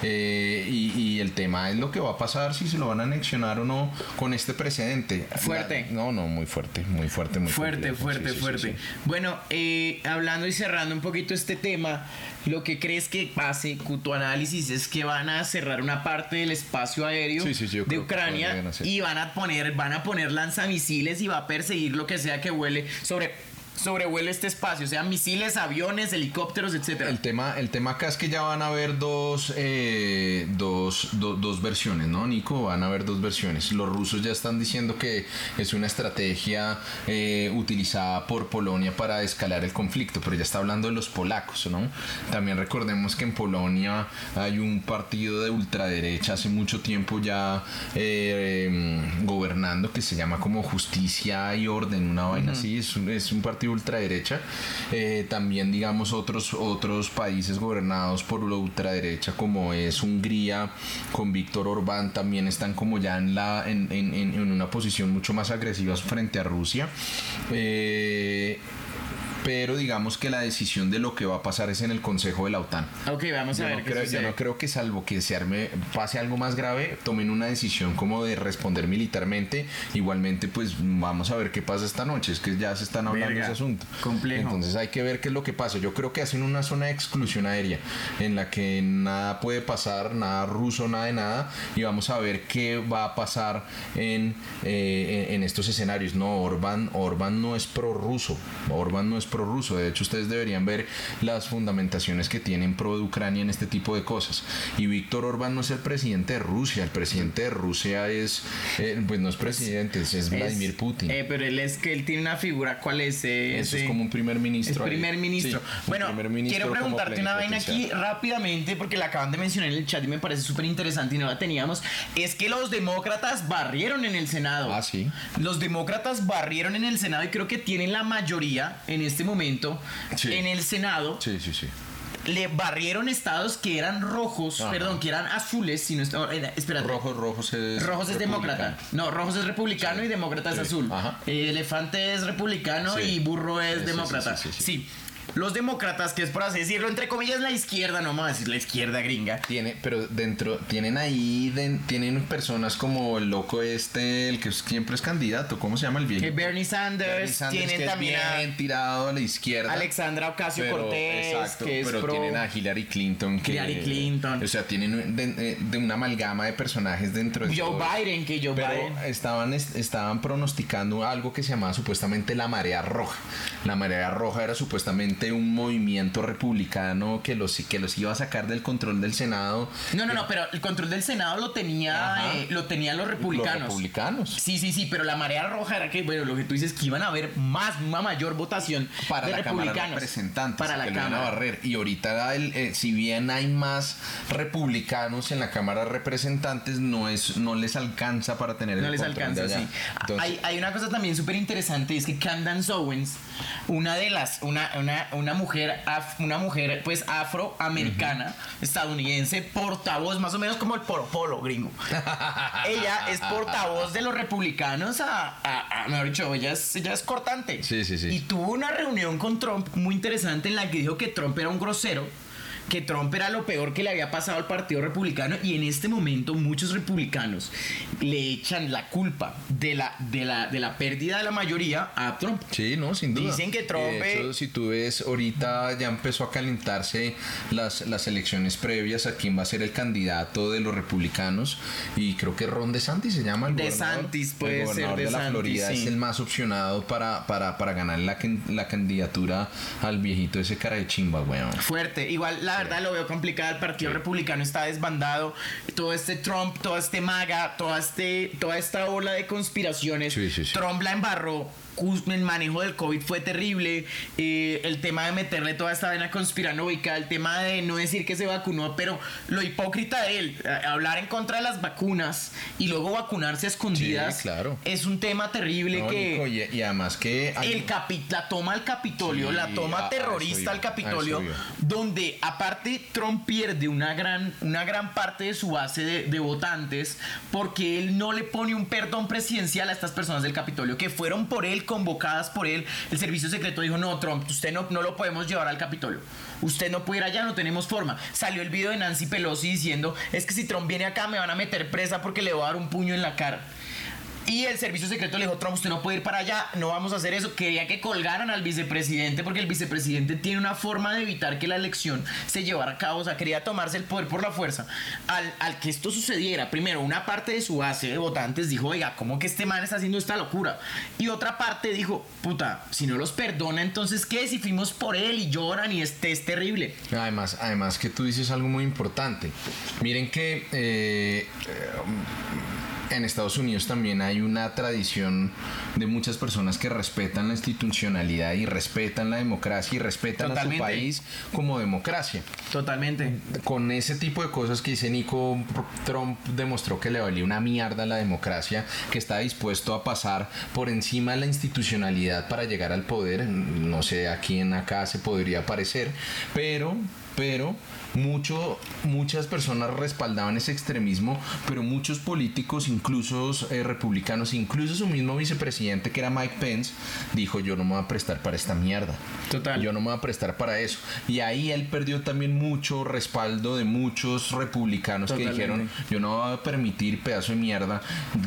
Eh, y, y el tema es lo que va a pasar si se lo van a anexionar o no con este precedente. Fuerte. La- no, no, muy fuerte, muy fuerte, muy Fuerte, complejo. fuerte, Sí, sí, sí, fuerte. sí. Bueno, eh, hablando y cerrando un poquito este tema, lo que crees que pase con tu análisis es que van a cerrar una parte del espacio aéreo Sí, sí, de Ucrania y van a poner, van a poner lanzamisiles y va a perseguir lo que sea que huele sobre sobrevuele este espacio, o sea, misiles, aviones, helicópteros, etcétera. El tema, el tema acá es que ya van a haber dos, eh, dos, do- dos versiones, ¿no, Nico? Van a haber dos versiones. Los rusos ya están diciendo que es una estrategia eh, utilizada por Polonia para escalar el conflicto, pero ya está hablando de los polacos, ¿no? También recordemos que en Polonia hay un partido de ultraderecha hace mucho tiempo ya eh, em, gobernando que se llama como Justicia y Orden, una vaina así, es un, es un partido ultraderecha. Eh, también, digamos, otros, otros países gobernados por la ultraderecha, como es Hungría, con Víctor Orbán, también están como ya en, la, en, en- en- una posición mucho más agresiva frente a Rusia. Eh, pero digamos que la decisión de lo que va a pasar es en el Consejo de la OTAN. Ok, vamos a Yo ver no, qué creo, yo no creo que salvo que se arme, pase algo más grave, tomen una decisión como de responder militarmente. Igualmente, pues vamos a ver qué pasa esta noche. Es que ya se están hablando Verga, de ese asunto. complejo. Entonces hay que ver qué es lo que pasa. Yo creo que hacen una zona de exclusión aérea en la que nada puede pasar, nada ruso, nada de nada. Y vamos a ver qué va a pasar en, eh, en estos escenarios. No, Orbán, Orbán no es prorruso. Orbán no es prorruso. De hecho, ustedes deberían ver las fundamentaciones que tienen pro de Ucrania en este tipo de cosas. Y Víctor Orbán no es el presidente de Rusia. El presidente de Rusia es, eh, pues no es presidente, es, es Vladimir Putin. eh, pero él es que él tiene una figura, ¿cuál es? Eh, Eso es como un primer ministro. Primer ministro. Sí, bueno, primer ministro quiero preguntarte una vaina aquí rápidamente porque la acaban de mencionar en el chat y me parece súper interesante y no la teníamos. Es que los demócratas barrieron en el Senado. Ah, sí. Los demócratas barrieron en el Senado y creo que tienen la mayoría en este momento Sí. en el Senado. Sí, sí, sí. Le barrieron estados que eran rojos, Ajá. perdón, que eran azules, si no espérate. Rojos, rojos es. Rojos es demócrata. No, Rojos es republicano Sí. y demócrata es azul. Ajá. Elefante es republicano Sí. y burro es demócrata. Sí. Los demócratas, que es por así decirlo, entre comillas la izquierda, no vamos a decir la izquierda gringa. Tiene, pero dentro, tienen ahí, tienen personas como el loco este, el que siempre es candidato, ¿cómo se llama el viejo? Que Bernie Sanders, Bernie Sanders, tienen que es también a tirado a la izquierda. Alexandra Ocasio Cortés, exacto, que es pero pro. tienen a Hillary Clinton. Que, Hillary Clinton. O sea, tienen de, eh, de una amalgama de personajes dentro de Joe. Biden, que Joe Pero Biden. estaban, est- estaban pronosticando algo que se llamaba supuestamente la marea roja. La marea roja era supuestamente un movimiento republicano que los, que los iba a sacar del control del Senado. No, no, no, pero el control del Senado lo tenía, eh, lo tenían los republicanos. Los republicanos. Sí, sí, sí, pero la marea roja era que, bueno, lo que tú dices que iban a haber más, una mayor votación para de la Cámara de republicanos. Representantes Para que la lo iban a Cámara. barrer. y ahorita el- eh, si bien hay más republicanos en la Cámara de Representantes no es no les alcanza para tener No el les control alcanza, de allá. sí. Entonces, hay, hay una cosa también súper interesante, es que Candace Owens, una de las, una, una, una mujer, af- una mujer pues afroamericana, estadounidense, portavoz, más o menos como el polo polo gringo. [laughs] ella es portavoz de los republicanos a, a- a- mejor dicho, ella es, ella es cortante. Sí, sí, sí. Y tuvo una reunión con Trump muy interesante en la que dijo que Trump era un grosero que Trump era lo peor que le había pasado al Partido Republicano y en este momento muchos republicanos le echan la culpa de la, de la, de la pérdida de la mayoría a Trump. Sí, no, sin duda. Dicen que Trump, de hecho, si tú ves, ahorita ya empezó a calentarse las, las elecciones previas a quién va a ser el candidato de los republicanos. Y creo que Ron DeSantis se llama el DeSantis, gobernador. puede el gobernador ser de la DeSantis, Florida sí. es el más opcionado para, para, para ganar la, la candidatura al viejito ese cara de chimba, weón. Fuerte. Igual, la verdad, lo veo complicado. El Partido Sí. Republicano está desbandado. Todo este Trump, todo este MAGA, toda, este, toda esta ola de conspiraciones. Sí, sí. Trump la embarró. El manejo del COVID fue terrible. eh, el tema de meterle toda esta vena conspiranoica. El tema de no decir que se vacunó. Pero lo hipócrita de él, hablar en contra de las vacunas y luego vacunarse a escondidas. Claro. Es un tema terrible No, que. Nico, y, y además que... hay- El capi- la toma al Capitolio, la a- a toma eso terrorista al a Capitolio, donde aparte Trump pierde una gran, una gran parte de su base de, de votantes porque él no le pone un perdón presidencial a estas personas del Capitolio que fueron por él, convocadas por él. El servicio secreto dijo, no, Trump, usted no, no lo podemos llevar al Capitolio. Usted no puede ir allá, no tenemos forma. Salió el video de Nancy Pelosi diciendo, es que si Trump viene acá me van a meter presa porque le voy a dar un puño en la cara. Y el servicio secreto le dijo, Trump, usted no puede ir para allá, no vamos a hacer eso. Quería que colgaran al vicepresidente porque el vicepresidente tiene una forma de evitar que la elección se llevara a cabo. O sea, quería tomarse el poder por la fuerza. Al, al que esto sucediera, primero, una parte de su base de votantes dijo, oiga, ¿cómo que este man está haciendo esta locura? Y otra parte dijo, puta, si no los perdona, entonces ¿qué? Si fuimos por él y lloran y este es terrible. Además, además que tú dices algo muy importante. Miren que eh, en Estados Unidos también hay una tradición de muchas personas que respetan la institucionalidad y respetan la democracia y respetan a su país como democracia. Totalmente. Con ese tipo de cosas que dice Nico, Trump demostró que le valía una mierda la democracia, que está dispuesto a pasar por encima de la institucionalidad para llegar al poder. No sé a quién acá se podría parecer, pero, pero mucho, muchas personas respaldaban ese extremismo, pero muchos políticos, incluso eh, republicanos, incluso su mismo vicepresidente que era Mike Pence, dijo yo no me voy a prestar para esta mierda. Total. Yo no me voy a prestar para eso. Y ahí él perdió también mucho respaldo de muchos republicanos que dijeron yo no voy a permitir, pedazo de mierda,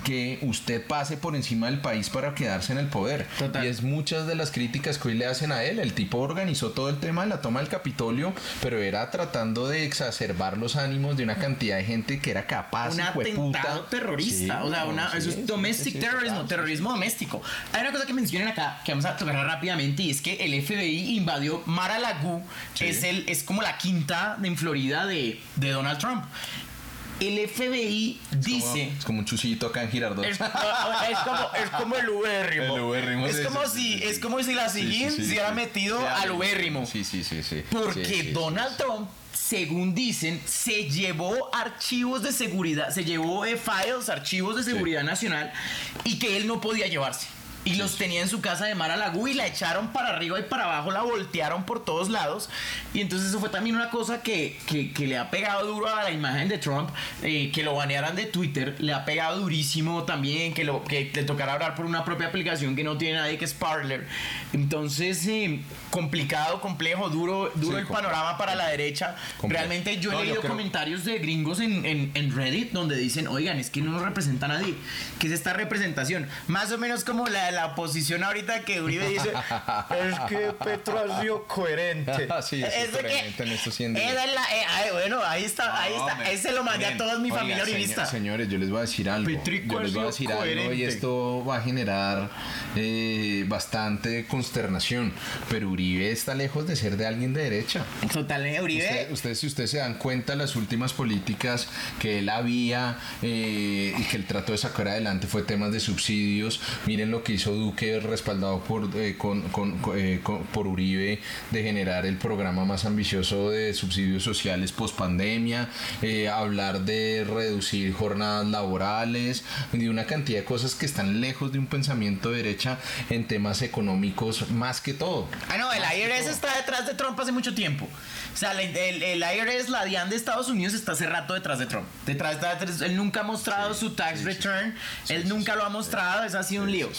que usted pase por encima del país para quedarse en el poder. Y es muchas de las críticas que hoy le hacen a él. El tipo organizó todo el tema de la toma del Capitolio, pero era tratando de exacerbar los ánimos de una cantidad de gente que era capaz un atentado terrorista o sea una, eso es domestic terrorismo terrorismo doméstico hay una cosa que mencionan acá que vamos a tocar rápidamente y es que el FBI invadió Mar-a-Lago es el es como la quinta en Florida de, de Donald Trump el FBI dice. es como un chusito acá en Girardot. Es, como, es como el ubérrimo. [laughs] Es como si, es como si la SIGIN se hubiera metido al ubérrimo. Sí, sí, sí, sí. Porque Donald Trump según dicen, se llevó archivos de seguridad, se llevó eh, files, archivos de seguridad nacional y que él no podía llevarse. Y los tenía en su casa de Mar a Lagú y la echaron para arriba y para abajo, la voltearon por todos lados. Y entonces eso fue también una cosa que, que, le ha pegado duro a la imagen de Trump, eh, que lo banearan de Twitter, le ha pegado durísimo también, que, lo, que le tocará hablar por una propia aplicación que no tiene nadie, que es Parler. Entonces, eh, complicado, complejo, duro, duro el panorama para la derecha. Realmente yo he leído comentarios de gringos en, en, en Reddit donde dicen, oigan, es que no nos representa a nadie. ¿Qué es esta representación? Más o menos como la la oposición ahorita que Uribe dice [laughs] es que Petro ha sido coherente. [laughs] sí, es, coherente en estos 100 días. Eh, bueno, ahí está, ahí está. Ese lo mandé a toda mi familia uribista. señores, yo les voy a decir algo. yo les voy a decir algo y esto va a generar eh, bastante consternación. Pero Uribe está lejos de ser de alguien de derecha. Totalmente, Uribe. Ustedes, si ustedes se dan cuenta, las últimas políticas que él había eh, y que él trató de sacar adelante fue temas de subsidios. Miren lo que hizo hizo Duque respaldado por, eh, eh, con, por Uribe de generar el programa más ambicioso de subsidios sociales post pandemia, eh, hablar de reducir jornadas laborales, de una cantidad de cosas que están lejos de un pensamiento de derecha en temas económicos más que todo. Ah, no, el IRS está detrás de Trump hace mucho tiempo. O sea, el, el, IRS, la DIAN de Estados Unidos, está hace rato detrás de Trump. Detrás, de él nunca ha mostrado su tax return, él nunca lo ha mostrado, eso ha sido un lío.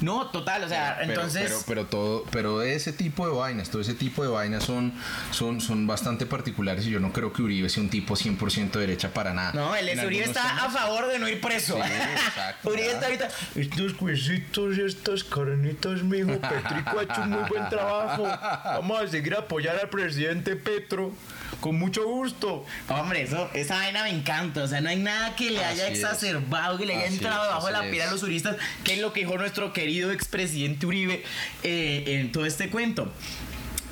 No, total, o sea, entonces... Pero, pero, todo, pero ese tipo de vainas, todo ese tipo de vainas son, son, son bastante particulares y yo no creo que Uribe sea un tipo 100% derecha para nada. No, él es, Uribe está a favor de no ir preso. [laughs] Uribe está ahorita... Estos huesitos y estas carnitas, mijo, Petrico ha hecho un muy buen trabajo. Vamos a seguir a apoyar al presidente Petro. Con mucho gusto. Hombre, eso, esa vaina me encanta. O sea, no hay nada que le haya exacerbado, que le haya entrado debajo de la piel a los turistas, que es lo que dijo nuestro querido expresidente Uribe eh, en todo este cuento.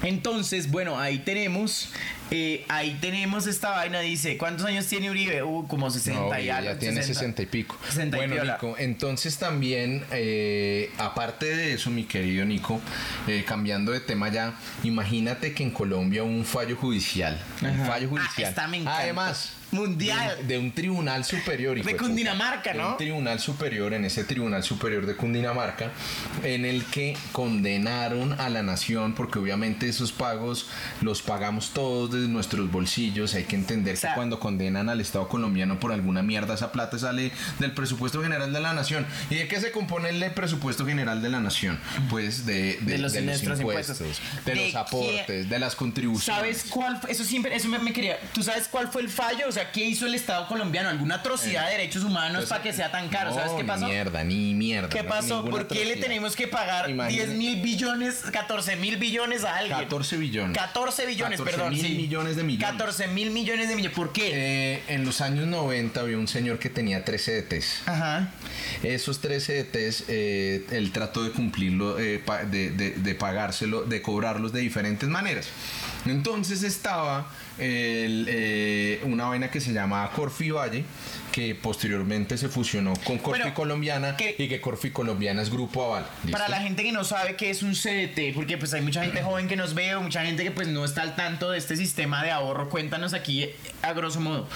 Entonces, bueno, ahí tenemos, eh, ahí tenemos esta vaina, dice, ¿cuántos años tiene Uribe? Uh, como 60 y algo. Ya tiene 60, y pico. bueno, Nico, entonces también, eh, aparte de eso, mi querido Nico, eh, cambiando de tema ya, imagínate que en Colombia hubo un fallo judicial. Un fallo ah, judicial. Además mundial. De, un tribunal superior. De Cundinamarca, ¿no? un tribunal superior, en ese tribunal superior de Cundinamarca, en el que condenaron a la nación, porque obviamente esos pagos los pagamos todos de nuestros bolsillos. Hay que entender O sea- que cuando condenan al Estado colombiano por alguna mierda, esa plata sale del presupuesto general de la nación. ¿Y de qué se compone el presupuesto general de la nación? Pues de, De los- nuestros impuestos, impuestos. de, ¿De los aportes, de las contribuciones. ¿Sabes cuál? Eso siempre, eso me, me quería. ¿Tú sabes cuál fue el fallo? O sea, ¿qué hizo el Estado colombiano? ¿Alguna atrocidad de derechos humanos para que sea tan caro? Eh, No, ¿Sabes qué pasó? Ni mierda, ni mierda. ¿Qué no, pasó? ¿Por qué le tenemos que pagar Imagínate. 10 mil billones, 14 mil billones a alguien? 14 billones. 14 billones, 14 perdón. sí. Millones de millones. 14 mil millones de millones. ¿Por qué? Eh, en los años 90 había un señor que tenía 13 ETs. Ajá. Esos 13 ETs, eh, él trató de cumplirlo, eh, de, de- de pagárselo, de cobrarlos de diferentes maneras. Entonces estaba el, eh, una vaina que se llamaba Corfi Valle, que posteriormente se fusionó con Corfi Bueno, Colombiana que- y que Corfi Colombiana es Grupo Aval. ¿listo? Para la gente que no sabe qué es un CDT, porque pues hay mucha gente joven que nos ve o mucha gente que pues no está al tanto de este sistema de ahorro, cuéntanos aquí a grosso modo.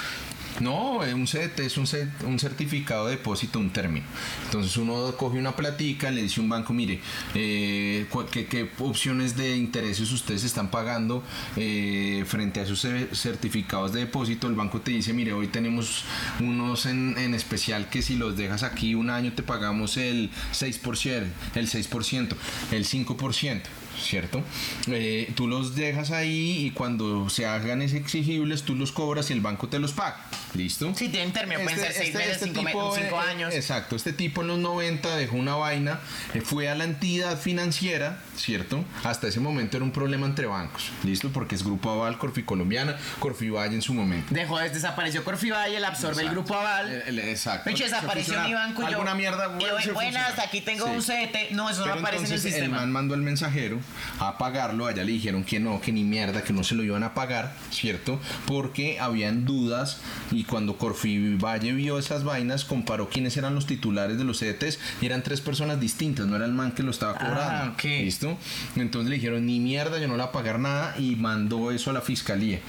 No, un CDT es un, cer- un certificado de depósito, un término. Entonces uno coge una platica, le dice a un banco, mire, eh, ¿qué, opciones de intereses ustedes están pagando eh, frente a esos ce- certificados de depósito? El banco te dice, mire, hoy tenemos unos en, en especial que si los dejas aquí un año te pagamos el 6%, el 6%, el 5%. ¿Cierto? Eh, tú los dejas ahí y cuando se hagan exigibles tú los cobras y el banco te los paga. ¿Listo? Sí, tienen término, pueden ser 6 meses, 5 eh, años. Exacto, este tipo en los 90 dejó una vaina, eh, fue a la entidad financiera, ¿cierto? Hasta ese momento era un problema entre bancos, ¿listo? Porque es Grupo Aval, Corfi Colombiana, Corfi Valle en su momento. Dejó, desapareció Corfivalle, la absorbe el grupo Aval. El- el- exacto. Se desapareció mi banco yo. Alguna mierda. y yo, se buenas, aquí tengo Sí. un CDT. No, eso no aparece en el sistema. man mandó al mensajero a pagarlo, allá le dijeron que no, que ni mierda, que no se lo iban a pagar, ¿cierto? Porque habían dudas y cuando Corfi Valle vio esas vainas, comparó quiénes eran los titulares de los CDTs y eran tres personas distintas, no era el man que lo estaba Ah, cobrando. ok. ¿Listo? Entonces le dijeron, ni mierda, yo no le voy a pagar nada y mandó eso a la fiscalía.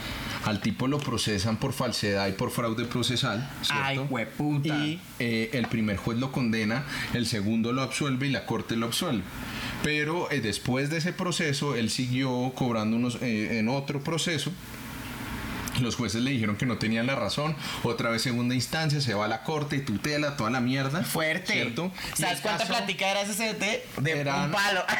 Al tipo lo procesan por falsedad y por fraude procesal, ¿cierto? Ay, hueputa. Y eh, el primer juez lo condena, el segundo lo absuelve y la corte lo absuelve. Pero eh, después de ese proceso, él siguió cobrando unos eh, en otro proceso. [laughs] Los jueces le dijeron que no tenían la razón. Otra vez segunda instancia, se va a la corte, tutela, toda la mierda. Fuerte. ¿Sabes cuánta plática era ese CDT? De Eran- un palo. [laughs]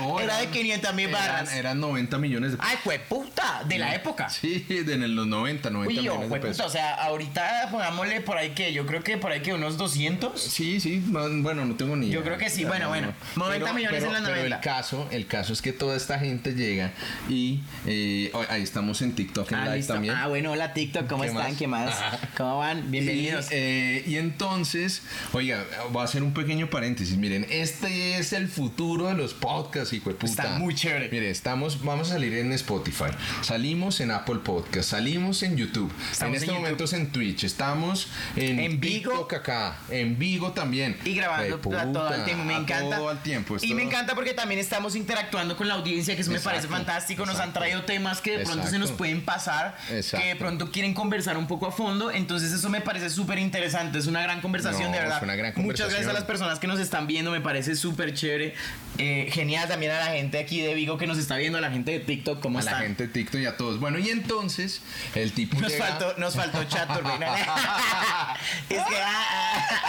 No, era de eran- 500 mil barras. Eran 90 millones de Ay, hueputa, de la época. Sí, de en los 90, 90 Uy, yo, millones de pesos. o sea, ahorita pongámosle por ahí que yo creo que por ahí que unos 200. Sí, sí, no, bueno, no tengo ni Yo idea. creo que sí, bueno, no, bueno, no. 90 millones en los pero 90. el caso, el caso es que toda esta gente llega y eh, ahí estamos en TikTok en Ah. También. Ah, bueno, hola TikTok, ¿cómo ¿Qué están? más? ¿Qué más? Ajá. ¿Cómo van? Bienvenidos. Y, eh, y entonces, oiga, voy a hacer un pequeño paréntesis. Miren, este es el futuro de los podcasts, hijo de puta. Está muy chévere. Mire, estamos, vamos a salir en Spotify, salimos en Apple Podcast, salimos en YouTube, Estamos en este en momento es en Twitch, estamos en, En Vigo. TikTok acá, en Vigo también. Y grabando de a todo el puta, tiempo, me encanta. Todo el tiempo. Y esto- me encanta porque también estamos interactuando con la audiencia, que eso me Exacto, parece fantástico. Nos han exacto. traído temas que de pronto se nos Exacto. pueden pasar, Exacto. que de pronto quieren conversar un poco a fondo. Entonces eso me parece súper interesante. Es una gran conversación, No, de verdad. es una gran Muchas gracias a las personas que nos están viendo, me parece súper chévere. Eh, genial también a la gente aquí de Vigo que nos está viendo, a la gente de TikTok, ¿cómo a están? la gente de TikTok y a todos. Bueno, y entonces el tipo Nos llega- faltó, nos faltó chat [laughs] [laughs] es que ah,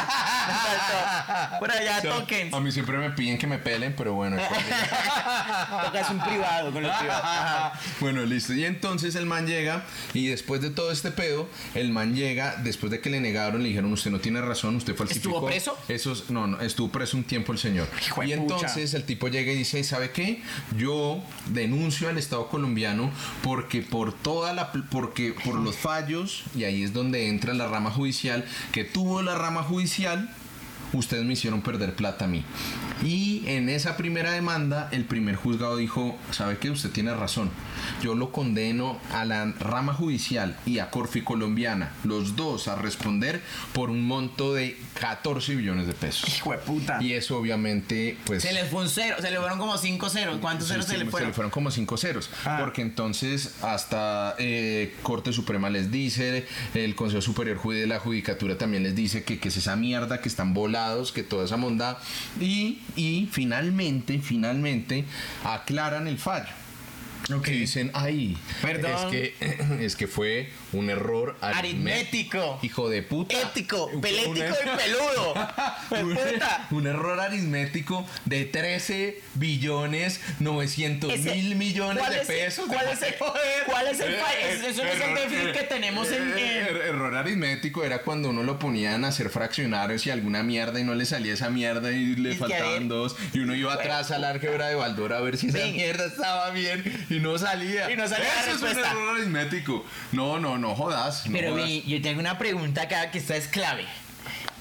ah, nos faltó. Por allá O sea, tokens. A mí siempre me piden que me pelen, pero bueno. [laughs] Tocas un privado con los privados. Ajá. bueno, listo. Y entonces el man llega y después de todo este pedo, el man llega, después de que le negaron, le dijeron, usted no tiene razón, usted falsificó. ¿Estuvo preso? Esos, no, no, estuvo preso un tiempo el señor. Hijo y pucha. entonces el tipo llega y dice, ¿sabe qué? Yo denuncio al Estado colombiano porque por toda la, porque por los fallos, y ahí es donde entra la rama judicial, que tuvo la rama judicial, ustedes me hicieron perder plata a mí. Y en esa primera demanda, el primer juzgado dijo, ¿sabe qué? Usted tiene razón. Yo lo condeno a la rama judicial y a Corfi Colombiana, los dos a responder por un monto de 14 billones de pesos. Hijo de puta. Y eso obviamente, pues... Se les fue un cero, se le fueron como cinco ceros. ¿Cuántos Sí, ceros sí, se le fueron? como cinco ceros. Ah. Porque entonces hasta eh, Corte Suprema les dice, el Consejo Superior de la Judicatura también les dice que, que es esa mierda, que están volados, que toda esa monda. Y, y finalmente, finalmente aclaran el fallo. Ok. que dicen, ay, Perdón. es que, [clears throat] es que fue un error Aritmético. Hijo de puta. Ético, pelético y peludo. [laughs] un, Puta. un error aritmético de 13 billones 900 Ese- mil millones ¿cuál de es- pesos. ¿Cuál es el, cuál es el Eh, fa- eh, Eso no es el déficit que tenemos en. en- Er- error aritmético era cuando uno lo ponían a hacer fraccionarios y alguna mierda y no le salía esa mierda y le faltaban a ver- dos y uno iba atrás al álgebra de Baldor a ver si esa mierda estaba bien y no salía. Y no salía la Eso es un error aritmético. No, no, no jodas. no Pero jodas. vi, yo tengo una pregunta acá que esta es clave.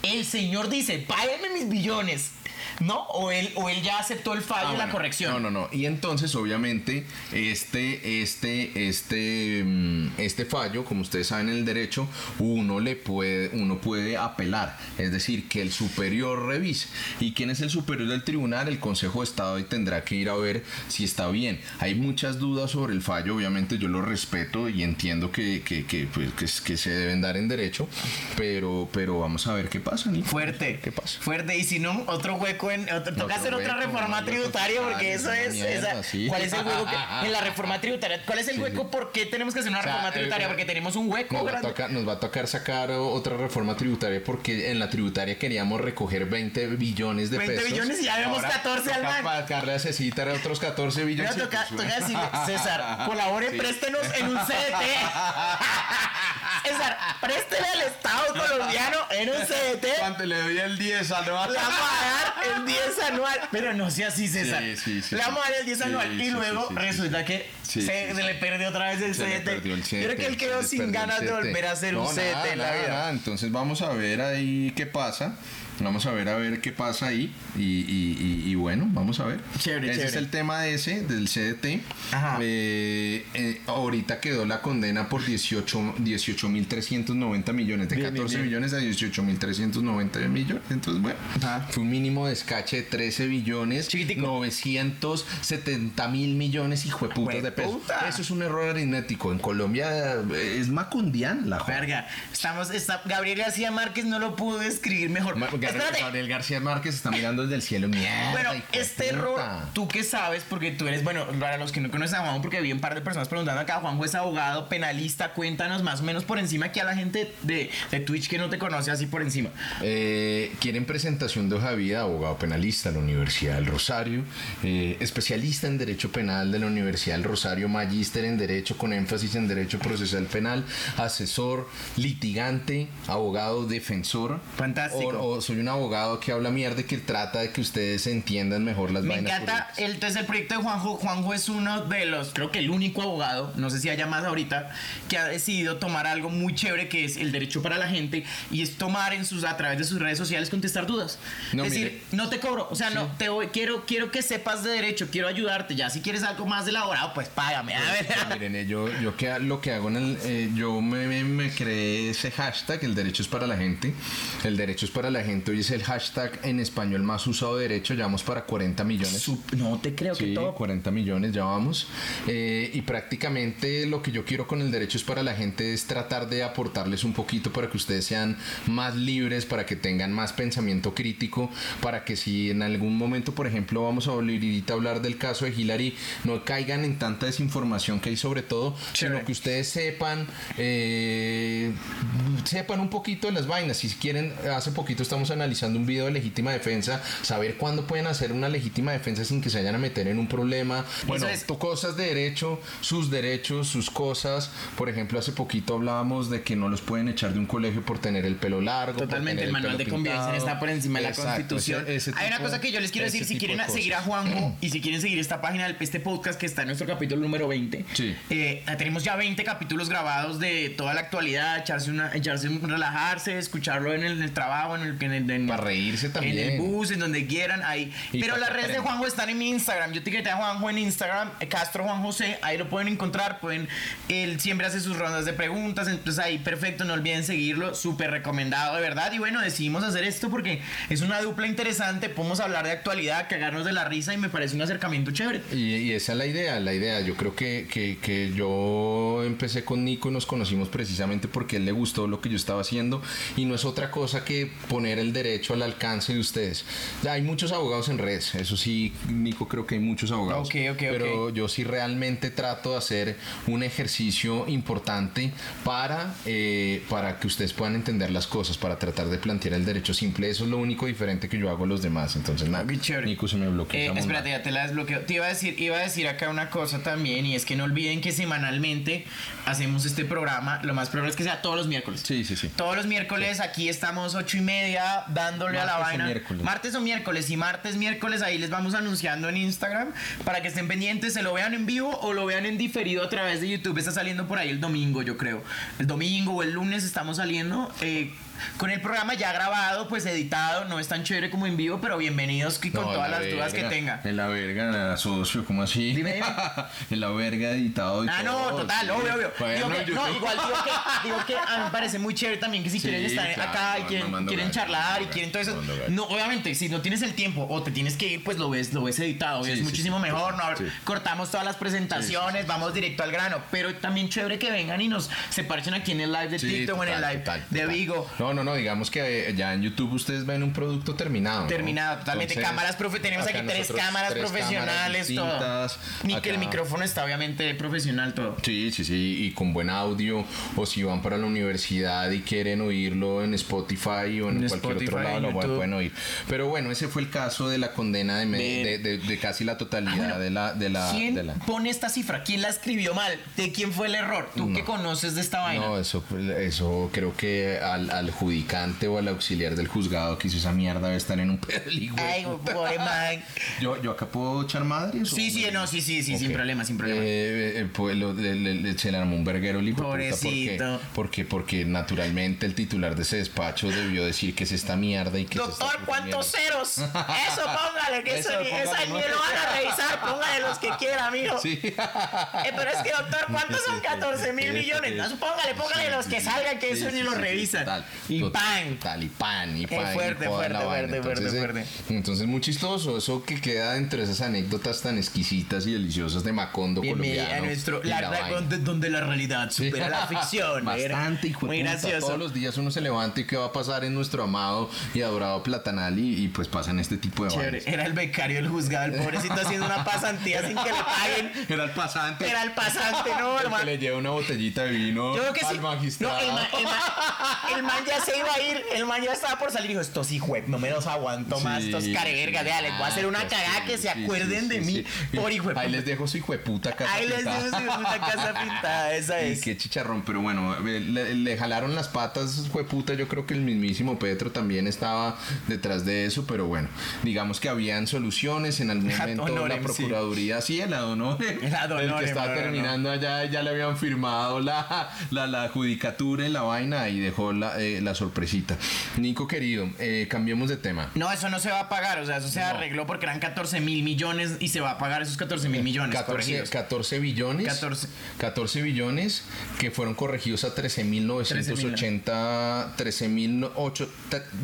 El señor dice, páguenme mis billones. ¿No? O él, o él ya aceptó el fallo Ah, y la corrección. No, no, no. Y entonces, obviamente, este, este, este, mm, este fallo, como ustedes saben en el derecho, uno le puede, uno puede apelar. Es decir, que el superior revise. ¿Y quién es el superior del tribunal? El Consejo de Estado y tendrá que ir a ver si está bien. Hay muchas dudas sobre el fallo. Obviamente, yo lo respeto y entiendo que, que, que, pues, que, se deben dar en derecho. Pero, pero vamos a ver qué pasa, Nico. Fuerte. ¿Qué pasa? Fuerte. Y si no, otro hueco en. Otro, toca hacer otra hueco, reforma no, tributaria porque eso es. mierda, esa- sí. ¿Cuál es el hueco que, en la reforma tributaria? ¿Cuál es el hueco? ¿Por qué tenemos que hacer una O sea, reforma eh, tributaria? Porque tenemos un hueco. Nos va, a tocar, nos va a tocar sacar otra reforma tributaria porque en la tributaria queríamos recoger 20 billones de 20 pesos. billones y ya vemos Ahora 14 al man. pagarle a Cecita otros 14 Mira, billones. toca, toca decirle, [laughs] César, colabore, préstenos en un CDT. [laughs] César, préstele al Estado colombiano en un CDT. ¿Cuánto le doy el 10 anual? Le vamos a dar el 10 anual. Pero no sea así, César. Sí, sí, sí, le vamos a dar el 10 sí, anual. y luego sí, sí, sí. resulta que Sí, se, sí, se sí. le perdió otra vez el CDT. Yo creo que él CDT, quedó sin ganas de CDT. volver a hacer un No, CDT nada, en la nada, vida. nada. Entonces vamos a ver ahí qué pasa. Vamos a ver a ver qué pasa ahí. Y, y- y- y bueno, vamos a ver. Chévere, ese es chévere. el tema ese del CDT. Ajá. Eh, eh, ahorita quedó la condena por 18 18.390 millones. De Bien, bien, 14 bien. billones a 18.390 millones. Entonces, bueno, Ajá. fue un mínimo de escache de 13 billones. Chiquitico. 970 mil millones, hijo de putas de pesos. Jueputa. Eso es un error aritmético. En Colombia eh, es macundian la joda. Verga, estamos, está, Gabriel García Márquez no lo pudo describir mejor. Ma- Gar- Espérate. Gabriel García Márquez está mirando desde el cielo. Mierda, Bueno, este puta. error, tú que sabes, porque tú eres, bueno, para los que no conocen a Juan, porque vi un par de personas preguntando acá, Juanjo es abogado, penalista, cuéntanos más o menos por encima aquí a la gente de, de Twitch que no te conoce así por encima. Eh, quieren presentación de hoja vida, abogado penalista de la Universidad del Rosario, eh, especialista en Derecho Penal de la Universidad del Rosario, magíster en Derecho con énfasis en Derecho Procesal Penal, asesor, litigante, abogado, defensor. Fantástico. O, o soy un abogado que habla mierda y que trata de que ustedes entiendan mejor las Me vainas encanta, jurídicas. el, entonces el proyecto de Juanjo, Juanjo es uno de los, creo que el único abogado, no sé si haya más ahorita, que ha decidido tomar algo muy chévere que es el derecho para la gente y es tomar en sus, a través de sus redes sociales contestar dudas. No, es decir, no te cobro, o sea, no, te voy- quiero, quiero que sepas de derecho, quiero ayudarte, ya si quieres algo más elaborado, pues págame. A ver. Miren, eh, yo, yo que, lo que hago en el. eh, yo me, me- me creé ese hashtag, el derecho es para la gente. El derecho es para la gente. Hoy es el hashtag en español más usado de derecho. Ya vamos para 40 millones. No te creo que Sí, todo 40 millones ya vamos. Eh, y prácticamente lo que yo quiero con el derecho es para la gente es tratar de aportarles un poquito para que ustedes sean más libres, para que tengan más pensamiento crítico, para que si en algún momento, por ejemplo, vamos a volver a hablar del caso de Hillary, no caigan en tanta desinformación que hay sobre todo, Chévere. sino que ustedes sepan, eh, sepan un poquito de las vainas. Si quieren, hace poquito estamos analizando un video de legítima defensa, saber cuándo pueden hacer una legítima defensa sin que se vayan a meter en un problema. Bueno, es. cosas de derecho, sus derechos, sus cosas. Por ejemplo, hace poquito hablábamos de que no los pueden echar de un colegio por tener el pelo largo. Totalmente, tener el manual de convivencia está por encima de la Exacto, constitución. ese- ese Hay una cosa que yo les quiero decir, si quieren de seguir a. Juanjo y si quieren seguir esta página, del- este podcast que está en nuestro capítulo número 20, Sí. eh, tenemos ya 20 capítulos grabados de toda la actualidad, echarse, una, echarse un- relajarse, escucharlo en el, en el trabajo, en el, en el- en- Para reírse también. En el bus, en donde quieran, ahí. Y Pero las redes de. Juanjo están en mi Instagram. Yo etiqueté a Juanjo en Instagram, Castro Juan José, ahí lo pueden encontrar, pueden, él siempre hace sus rondas de preguntas, entonces ahí perfecto, no olviden seguirlo, súper recomendado de verdad. Y bueno, decidimos hacer esto porque es una dupla interesante, podemos hablar de actualidad, cagarnos de la risa y me parece un acercamiento chévere. Y, y esa es la idea, la idea. yo creo que, que, que yo empecé con Nico y nos conocimos precisamente porque él le gustó lo que yo estaba haciendo y no es otra cosa que poner el derecho al alcance de ustedes. Ya hay muchos abogados en redes, eso sí, Nico, creo que hay muchos abogados. Ok, ok, pero yo sí realmente trato de hacer un ejercicio importante para, eh, para que ustedes puedan entender las cosas, para tratar de plantear el derecho simple. Eso es lo único diferente que yo hago a los demás. Entonces, nada. Nico se me bloqueó. Eh, espérate, ya te la desbloqueo. Te iba a decir, iba a decir acá una cosa también, y es que no olviden que semanalmente hacemos este programa. Lo más probable es que sea todos los miércoles. Sí, sí, sí. Todos los miércoles aquí estamos ocho y media dándole a la Martes o vaina. miércoles. Martes o miércoles y martes, miércoles ahí les vamos anunciando en Instagram para que estén pendientes, se lo vean en vivo o lo vean en diferido a través de YouTube. Está saliendo por ahí el domingo, yo creo. El domingo o el lunes estamos saliendo. eh, con el programa ya grabado, pues editado, no es tan chévere como en vivo, pero bienvenidos y con No, todas la las dudas que verga, tenga. En la verga, socio, ¿cómo así? Dime, dime. [laughs] en la verga editado y Ah, no, todo, total, sí. obvio, obvio. Digo que- no, igual digo que, digo que a mí me parece muy chévere también que si Sí, quieren estar claro, acá y no, quieren, no quieren gallo, charlar y no quieren todo eso. No, obviamente, si no tienes el tiempo o te tienes que ir, pues lo ves, lo ves editado Sí, es muchísimo mejor. no cortamos todas las presentaciones, vamos directo al grano. Pero también chévere que vengan y nos se parchen aquí en el live de TikTok o en el live de. Vigo. No, no, no, digamos que eh, ya en YouTube ustedes ven un producto terminado. ¿no? Terminado, totalmente. Entonces, cámaras profe tenemos aquí tres cámaras tres profesionales, todo. Ni que el micrófono está obviamente profesional todo. Sí, sí, sí, y con buen audio, o si van para la universidad y quieren oírlo en Spotify o en, En cualquier Spotify, otro lado, lo YouTube. pueden oír. Pero bueno, ese fue el caso de la condena de, De- de, de- de casi la totalidad Ah, bueno. de la... De la, ¿Quién de la- pone esta cifra? ¿Quién la escribió mal? ¿De quién fue el error? ¿Tú No. qué conoces de esta vaina? No, eso, eso creo que al, al judicante o al auxiliar del juzgado que hizo esa mierda debe estar en un [laughs] peligro. Ay, pobre man. Yo, yo acá puedo echar madres. Sí, sí, no, sí, sí, sí, sin problema, sin problema. Eh, eh, pues lo- le, le- le- se le armó un verguero el Pobrecito. porque, porque, porque naturalmente el titular de ese despacho debió decir que es esta mierda y que Doctor, ¿cuántos ceros? Eso, póngale, que eso, [laughs] Eso, ni, póngale, esa ni no. lo van a revisar, póngale los que quiera, amigo. Sí. Eh, pero es que, doctor, ¿cuántos son [laughs] sí, 14 mil millones? No, póngale, póngale los que salgan, que eso ni lo revisan. Y pan. Tal, y pan, y Qué pan. fuerte, fuerte, fuerte, fuerte, entonces, eh, fuerte. entonces, muy chistoso. Eso que queda entre esas anécdotas tan exquisitas y deliciosas de Macondo Bienvenida a colombiano. nuestro. donde, la realidad supera la ficción. [laughs] era Bastante, hijo Muy gracioso. Todos los días uno se levanta y qué va a pasar en nuestro amado y adorado Platanal y, pues pasan este tipo de Chévere. Era el becario del juzgado, el [laughs] pobrecito haciendo una pasantía sin que le paguen. Era el pasante. Era el pasante, no, el que hermano. le lleva una botellita de vino Yo creo que al magistrado. El man, el, el man ya se iba a ir, el man ya estaba por salir y dijo, estos hijos, no me los aguanto más, Sí, estos carevergas, les voy a hacer una cagada que se acuerden de mí por hijo de Ahí les dejo su hijo de puta casa Ahí les dejo su puta casa pintada, esa Y es. qué chicharrón, pero bueno, eh, le, le jalaron las patas, fue puta. Yo creo que el mismísimo Petro también estaba detrás de eso, pero bueno, digamos que habían soluciones. En algún momento la honorem, sí. Procuraduría, sí, el El que estaba no, terminando allá, ya le habían firmado la, la, la judicatura y la vaina y dejó la, eh, la sorpresita. Nico, querido, eh, cambiemos de tema. No, eso no se va a pagar, o sea, eso se No. arregló porque eran 14 mil millones y se va a pagar esos 14 mil millones 14, corregidos. 14 billones 14. 14 billones que fueron corregidos a 13.980 13.008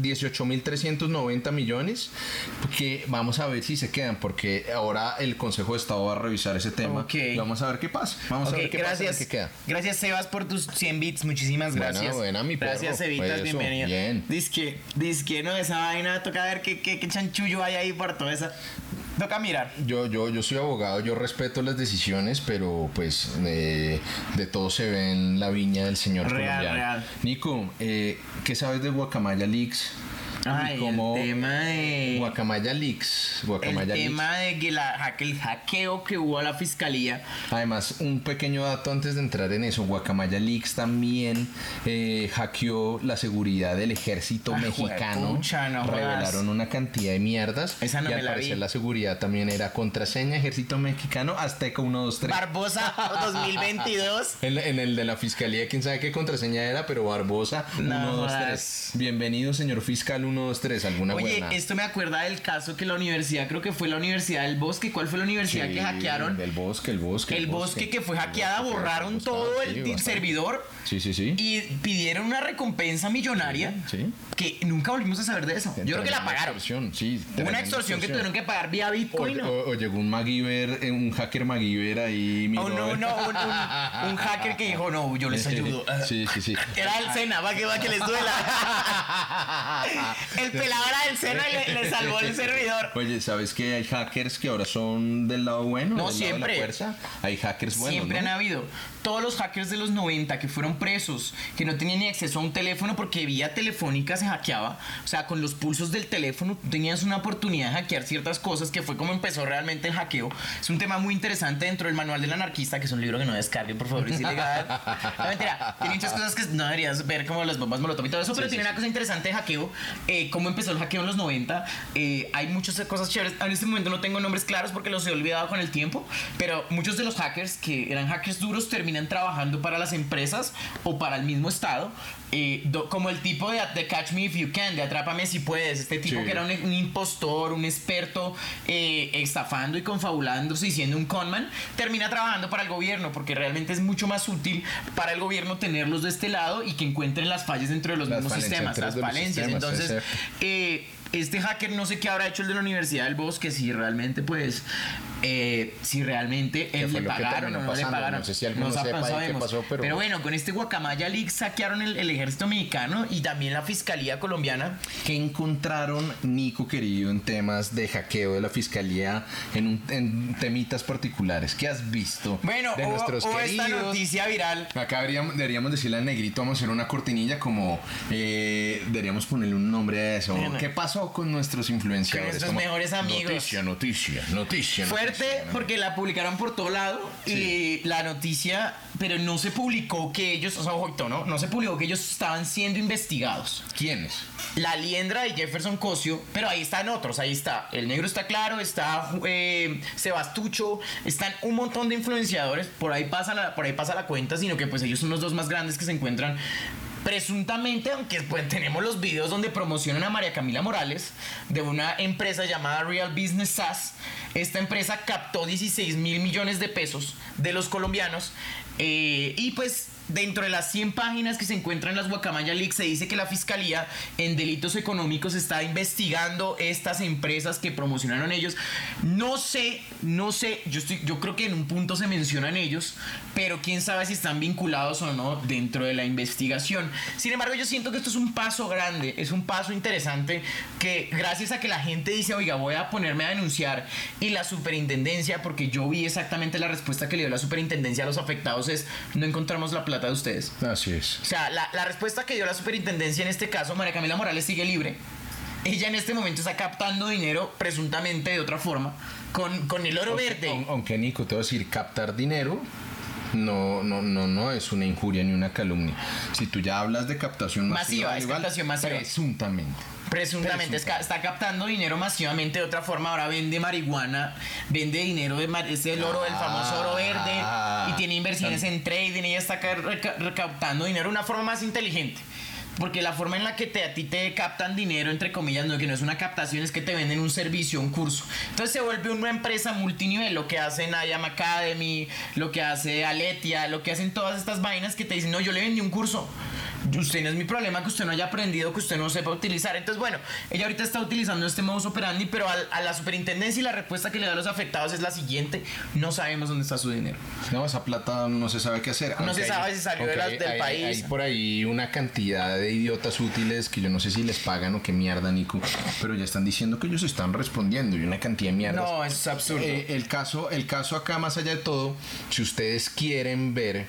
18.390 millones que vamos a ver si se quedan porque ahora el Consejo de Estado va a revisar ese tema y vamos a ver qué pasa vamos a ver qué gracias. pasa qué queda Gracias, Sebas, por tus 100 bits. Muchísimas Buena, gracias. buena, mi perro. Gracias, Pues eso, bienvenido. bien. Disque, disque, no, esa vaina, toca ver qué, qué, qué chanchullo hay ahí por toda esa. Toca mirar. yo, yo, yo soy abogado, yo respeto las decisiones, pero pues eh, de todo se ve en la viña del señor Real, colombiano. real. Nico, eh, ¿qué sabes de Guacamaya Leaks? Ay, Y cómo- el tema de. Guacamaya Leaks. El Guacamaya Leaks. tema de que la, el hackeo que hubo a la fiscalía. Además, un pequeño dato antes de entrar en eso, Guacamaya Leaks también eh, hackeó la seguridad del ejército Ah, mexicano. no. Revelaron una cantidad de mierdas. Esa no y me al la parecer vi. la seguridad también era contraseña ejército mexicano Azteca 1, 2, 3. Barbosa [laughs] 2022. En, en el de la fiscalía, quién sabe qué contraseña era, pero Barbosa No 1, 2, jodas. 3. Bienvenido, señor fiscal 1, 2, 3, alguna Oye, buena. esto me acuerda del caso que la universidad, creo que fue la Universidad del Bosque. ¿Cuál fue la universidad Sí, que hackearon? Del bosque, el bosque. El bosque que fue hackeada, El borraron todo el servidor Sí, sí, sí. y pidieron una recompensa millonaria Sí. que nunca volvimos a saber de eso. Yo creo que la pagaron. extorsión, sí, una extorsión que tuvieron que pagar vía Bitcoin. o- o llegó un MacGyver, eh, un hacker MacGyver ahí. miró Oh, no, no, un, un- un hacker que dijo, no, yo les ayudo. Sí, sí, sí. Era el Sena, va que, va que les duela. el pelado era del Sena y le, le salvó el servidor. Oye, ¿sabes que hay hackers que ahora son del lado bueno? No, del lado de siempre. la fuerza? Hay hackers buenos. Siempre ¿no? han habido. Todos los hackers de los 90 que fueron presos, que no tenían ni acceso a un teléfono porque vía telefónica se hackeaba. O sea, con los pulsos del teléfono tenías una oportunidad de hackear ciertas cosas, que fue como empezó realmente el hackeo. Es un tema muy interesante dentro del Manual del Anarquista, que es un libro que no descarguen, por favor, es [laughs] ilegal. No, mentira. Tiene muchas cosas que no deberías ver, como las bombas molotov y todo eso, pero sí, tiene una cosa interesante de hackeo. eh, cómo empezó el hackeo en los 90. eh, hay muchas cosas chéveres. En este momento no tengo nombres claros porque los he olvidado con el tiempo, pero muchos de los hackers que eran hackers duros terminan trabajando para las empresas o para el mismo Estado. eh, do- como el tipo de, de Catch Me If You Can, de Atrápame Si Puedes, este tipo Sí. que era un, un impostor, un experto eh, estafando y confabulándose y siendo un conman, termina trabajando para el gobierno porque realmente es mucho más útil para el gobierno tenerlos de este lado y que encuentren las fallas dentro de los Las mismos sistemas, las falencias. sistemas, Entonces, este hacker no sé qué habrá hecho el de la Universidad del Bosque, si realmente pues, eh, si realmente él le pagaron o no le pagaron. No sé si alguno sepa qué pasó, pero- bueno, con este Guacamaya Leaks saquearon el, el ejército mexicano y también la fiscalía colombiana. ¿Qué encontraron, Nico querido, en temas de hackeo de la fiscalía, en, un- en temitas particulares? ¿Qué has visto Bueno, de hubo, nuestros esta queridos? noticia viral. Acá deberíamos, deberíamos decirle al negrito, vamos a hacer una cortinilla como eh, deberíamos ponerle un nombre a eso. ¿Qué pasó con nuestros influenciadores? Con nuestros Como, mejores amigos. Noticia, noticia, noticia. Fuerte noticia, ¿no? porque la publicaron por todo lado y la noticia, pero no se publicó que ellos, o sea, ojito, ¿no? No se publicó que ellos estaban siendo investigados. ¿Quiénes? La liendra de Jefferson Cosio, pero ahí están otros, ahí está. El negro está claro, está eh, Sebastucho, están un montón de influenciadores, por ahí, pasa la, por ahí pasa la cuenta, sino que pues ellos son los dos más grandes que se encuentran presuntamente, aunque pues tenemos los videos donde promocionan a María Camila Morales de una empresa llamada Real Business SaaS. Esta empresa captó 16 mil millones de pesos de los colombianos eh, y pues dentro de las 100 páginas que se encuentran en las Guacamaya Leaks se dice que la fiscalía en delitos económicos está investigando estas empresas que promocionaron ellos. No sé, no sé, yo, estoy, yo creo que en un punto se mencionan ellos, pero quién sabe si están vinculados o no dentro de la investigación. Sin embargo, yo siento que esto es un paso grande, es un paso interesante que gracias a que la gente dice, oiga, voy a ponerme a denunciar y la superintendencia, porque yo vi exactamente la respuesta que le dio la superintendencia a los afectados es, no encontramos la plata de ustedes. Así es. O sea, la, la respuesta que dio la superintendencia en este caso, María Camila Morales sigue libre. Ella en este momento está captando dinero presuntamente de otra forma con, con el oro verde. Aun- Aunque Nico, te voy a decir, captar dinero no, no, no, no es una injuria ni una calumnia. Si tú ya hablas de captación masiva, Masiva, es captación masiva. presuntamente. Presuntamente está captando dinero masivamente de otra forma. Ahora vende marihuana, vende dinero de mar- es el oro, el famoso oro verde y tiene inversiones en trading. Ella está ca- reca- recaudando dinero de una forma más inteligente. Porque la forma en la que te, a ti te captan dinero, entre comillas, no, que no es una captación, es que te venden un servicio, un curso. Entonces se vuelve una empresa multinivel, lo que hace Nayam Academy, lo que hace Aletia, lo que hacen todas estas vainas que te dicen, no, yo le vendí un curso. Usted no es mi problema que usted no haya aprendido, que usted no sepa utilizar. Entonces, bueno, ella ahorita está utilizando este modus operandi, pero a, la superintendencia y la respuesta que le da a los afectados es la siguiente: no sabemos dónde está su dinero. No, esa plata no se sabe qué hacer. No se sabe si salió de las- del hay, país. Hay por ahí una cantidad de idiotas útiles que yo no sé si les pagan o qué mierda, Nico, pero ya están diciendo que ellos están respondiendo y una cantidad de mierdas. No, es absurdo. Eh, el, caso, el caso acá, más allá de todo, si ustedes quieren ver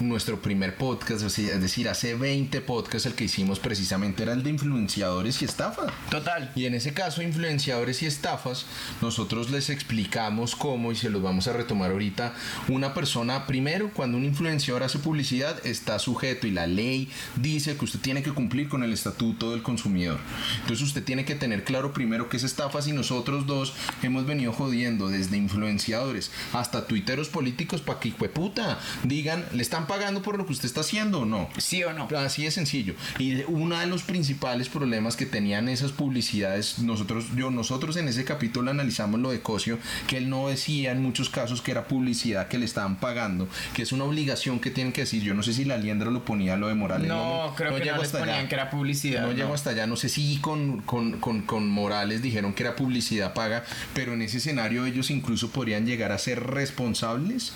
nuestro primer podcast, es decir, hace 20 podcasts el que hicimos precisamente era el de influenciadores y estafa. Total. Y en ese caso, influenciadores y estafas, nosotros les explicamos cómo, y se los vamos a retomar ahorita, una persona, primero, cuando un influenciador hace publicidad, está sujeto y la ley dice que usted tiene que cumplir con el estatuto del consumidor. Entonces usted tiene que tener claro primero que es estafas y nosotros dos hemos venido jodiendo desde influenciadores hasta tuiteros políticos para que, puta, digan, le están están pagando por lo que usted está haciendo o no? ¿Sí o no? Así de sencillo. Y uno de los principales problemas que tenían esas publicidades, nosotros, yo, nosotros en ese capítulo analizamos lo de Cosio, que él no decía en muchos casos que era publicidad que le estaban pagando, que es una obligación que tienen que decir. Yo no sé si la liendra lo ponía lo de Morales. No, creo que no les ponían que era publicidad. No, llego hasta allá. No sé si con, con, con, con Morales dijeron que era publicidad paga, pero en ese escenario ellos incluso podrían llegar a ser responsables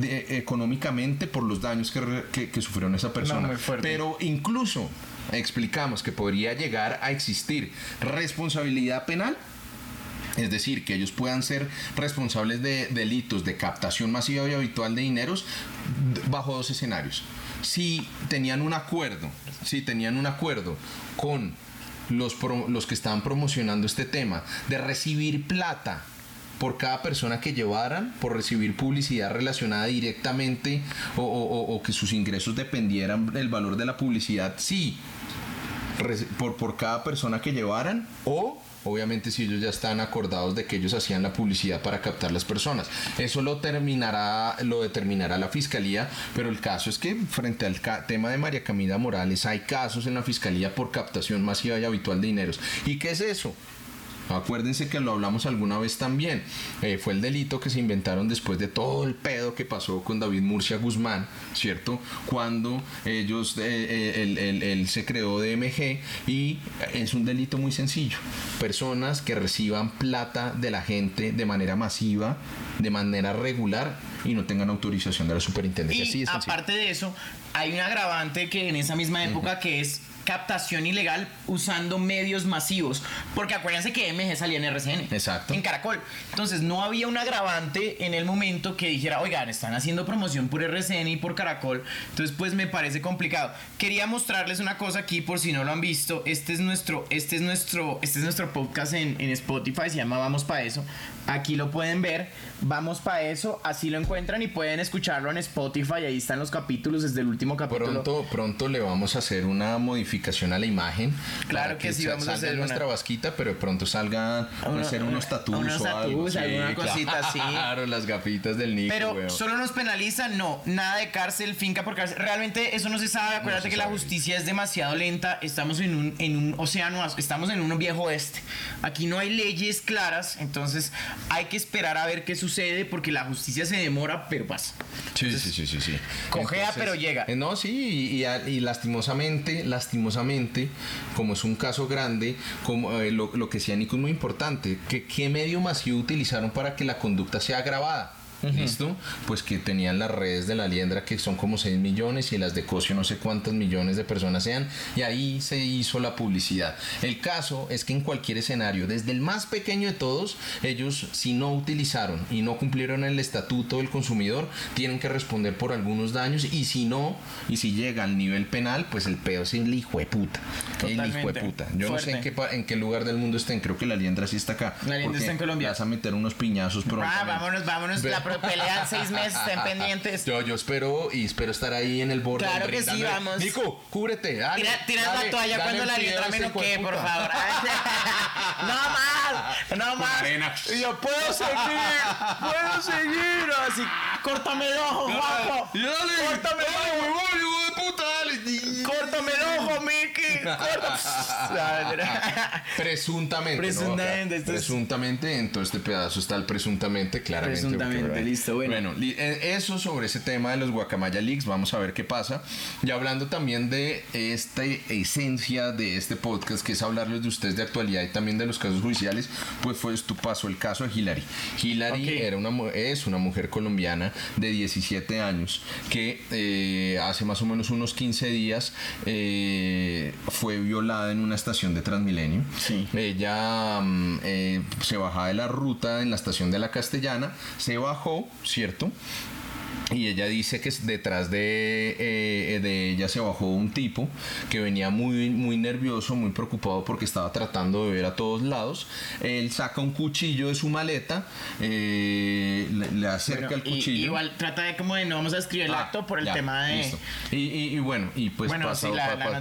de, económicamente por los daños que, que, sufrieron esa persona. pero incluso explicamos que podría llegar a existir responsabilidad penal es decir, que ellos puedan ser responsables de delitos de captación masiva y habitual de dineros bajo dos escenarios. Si tenían un acuerdo, si tenían un acuerdo con los, los que estaban promocionando este tema de recibir plata por cada persona que llevaran, por recibir publicidad relacionada directamente o, que sus ingresos dependieran del valor de la publicidad, sí, por, por cada persona que llevaran o obviamente si ellos ya están acordados de que ellos hacían la publicidad para captar las personas. Eso lo terminará, lo determinará la fiscalía, pero el caso es que frente al tema de María Camila Morales hay casos en la fiscalía por captación masiva y habitual de dineros. ¿Y qué es eso? Acuérdense que lo hablamos alguna vez también. Eh, fue el delito que se inventaron después de todo el pedo que pasó con David Murcia Guzmán, ¿cierto? Cuando ellos, eh, eh, él, se creó DMG y es un delito muy sencillo. Personas que reciban plata de la gente de manera masiva, de manera regular y no tengan autorización de la superintendencia. Y aparte de eso, hay un agravante que en esa misma época que es captación ilegal usando medios masivos. Porque acuérdense que MG salía en RCN. Exacto. En Caracol. Entonces no había un agravante en el momento que dijera, oigan, están haciendo promoción por RCN y por Caracol. Entonces pues me parece complicado. Quería mostrarles una cosa aquí por si no lo han visto. Este es nuestro, este es nuestro, este es nuestro podcast en, en Spotify. Se llama Vamos para eso. Aquí lo pueden ver. Vamos para eso. Así lo encuentran y pueden escucharlo en Spotify. Ahí están los capítulos desde el último capítulo. Pronto, pronto le vamos a hacer una modificación a la imagen. Claro que, sí, vamos a hacer nuestra vasquita, pero de pronto salgan a hacer unos tatuos unos o algo. alguna cosita así. [laughs] Claro, las gafitas del Nico. Pero solo nos penalizan, no, nada de cárcel, finca por cárcel. Realmente eso no se sabe. Acuérdate que la justicia es demasiado lenta. Estamos en un, en un océano, estamos en un viejo oeste. Aquí no hay leyes claras, entonces hay que esperar a ver qué sucede porque la justicia se demora, pero pasa. Sí, sí, sí, sí, sí. Cojea, pero llega. Eh, no, sí, y, lastimosamente, lastimosamente, como es un caso grande, como eh, lo, que decía Nico es muy importante, que qué medio masivo utilizaron para que la conducta sea agravada. ¿Listo? Pues que tenían las redes de la liendra que son como 6 millones y las de Cosio no sé cuántas millones de personas sean y ahí se hizo la publicidad. El caso es que en cualquier escenario, desde el más pequeño de todos, ellos si no utilizaron y no cumplieron el estatuto del consumidor, tienen que responder por algunos daños y si no, y si llega al nivel penal, pues el pedo es el hijo de puta. El hijo de puta. Yo no sé en qué, en qué lugar del mundo estén, creo que la liendra sí está acá. La liendra está en Colombia. Vas a meter unos piñazos pronto. Ah, vámonos, vámonos pero pelean seis meses, estén pendientes. Yo, yo espero y espero estar ahí en el borde. Claro que sí, vamos. Nico, cúbrete. Dale, tira, la toalla cuando la letra me noquee, por favor. [laughs] no más, no más. Y yo puedo seguir, puedo seguir. Así, córtame el ojo, guapo. Córtame el ojo. puta, dale. Córtame el ojo, Mickey. [laughs] presuntamente. Presuntamente. presuntamente, en todo este pedazo está el presuntamente, claramente. Presuntamente, listo, bueno. Eh, eso sobre ese tema de los Guacamaya Leaks, vamos a ver qué pasa. Y hablando también de esta esencia de este podcast, que es hablarles de ustedes de actualidad y también de los casos judiciales, pues fue tu paso el caso de Hilary. Hilary era una, es una mujer colombiana de 17 años que eh, hace más o menos unos 15 días eh, fue violada en una estación de Transmilenio. Sí. Ella mm, eh, se bajaba de la ruta en la estación de la Castellana, se bajó, ¿cierto? Y ella dice que detrás de, eh, de ella se bajó un tipo que venía muy, muy nervioso, muy preocupado porque estaba tratando de ver a todos lados. Él saca un cuchillo de su maleta, eh, le, acerca el cuchillo. igual trata de como de no vamos a escribir el ah, acto por el tema de. Y, y, bueno, y pues pasó,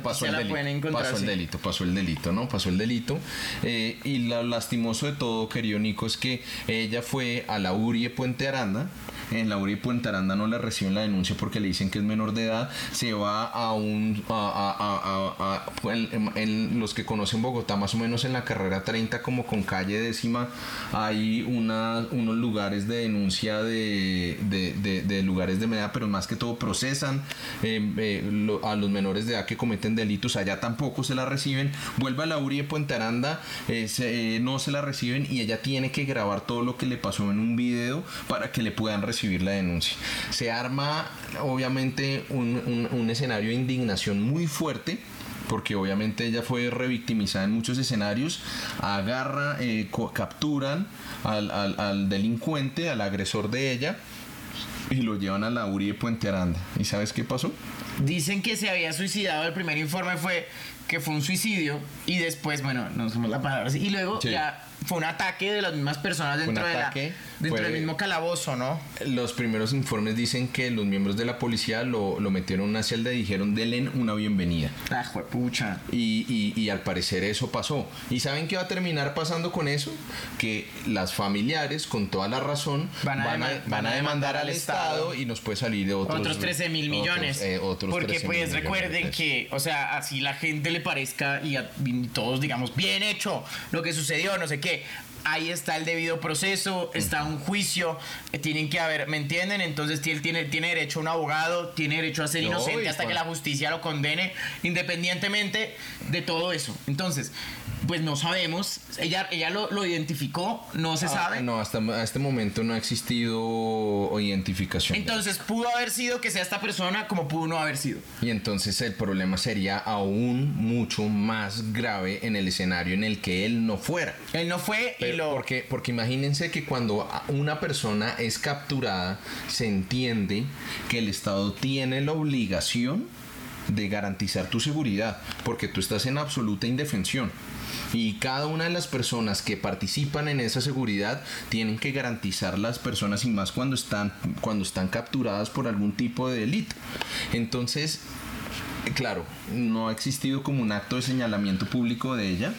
pasó, el delito, pasó el delito, pasó el delito, ¿no? Pasó el delito. Eh, y lo lastimoso de todo, querido Nico, es que ella fue a la URI Puente Aranda. En la URI Puente Aranda Aranda no le reciben la denuncia porque le dicen que es menor de edad, se va a un... A, en, los que conocen Bogotá, más o menos en la carrera 30, como con calle décima, hay unos lugares de denuncia de, de, lugares de medida, pero más que todo procesan eh, eh, a los menores de edad que cometen delitos, allá tampoco se la reciben, vuelve a la URI de Puente Aranda, eh, no se la reciben y ella tiene que grabar todo lo que le pasó en un video para que le puedan recibir la denuncia. Se arma obviamente un, un, escenario de indignación muy fuerte porque obviamente ella fue revictimizada en muchos escenarios, agarra, eh, capturan al, al, al, delincuente, al agresor de ella, y lo llevan a la URI de Puente Aranda. ¿Y sabes qué pasó? Dicen que se había suicidado, el primer informe fue que fue un suicidio, y después, bueno, no somos la palabra, y luego ya fue un ataque de las mismas personas dentro, de la, dentro del mismo calabozo, ¿no? Los primeros informes dicen que los miembros de la policía lo, lo metieron en una celda y dijeron, denle una bienvenida. Ah, pucha. Y, y, y, al parecer eso pasó. ¿Y saben qué va a terminar pasando con eso? Que las familiares, con toda la razón, van a, van a, demandar, al Estado, y nos puede salir de otros... Otros 13 mil millones. Eh, Porque pues recuerden que, o sea, así la gente le parezca y, y todos digamos, bien hecho lo que sucedió, no sé qué ahí está el debido proceso, está un juicio, eh, tienen que haber, ¿me entienden? Entonces él tiene, tiene derecho a un abogado, tiene derecho a ser inocente hasta que la justicia lo condene, independientemente de todo eso. Entonces, pues no sabemos. Ella, ella lo, identificó, no se ah, sabe. No, hasta este momento no ha existido identificación. Entonces pudo haber sido que sea esta persona como pudo no haber sido. Y entonces el problema sería aún mucho más grave en el escenario en el que él no fuera. Él no fue y lo... Porque, porque imagínense que cuando una persona es capturada, se entiende que el Estado tiene la obligación de garantizar tu seguridad, porque tú estás en absoluta indefensión. Y cada una de las personas que participan en esa seguridad tienen que garantizar las personas y más cuando están, cuando están capturadas por algún tipo de delito. Entonces, claro, no ha existido como un acto de señalamiento público de ella.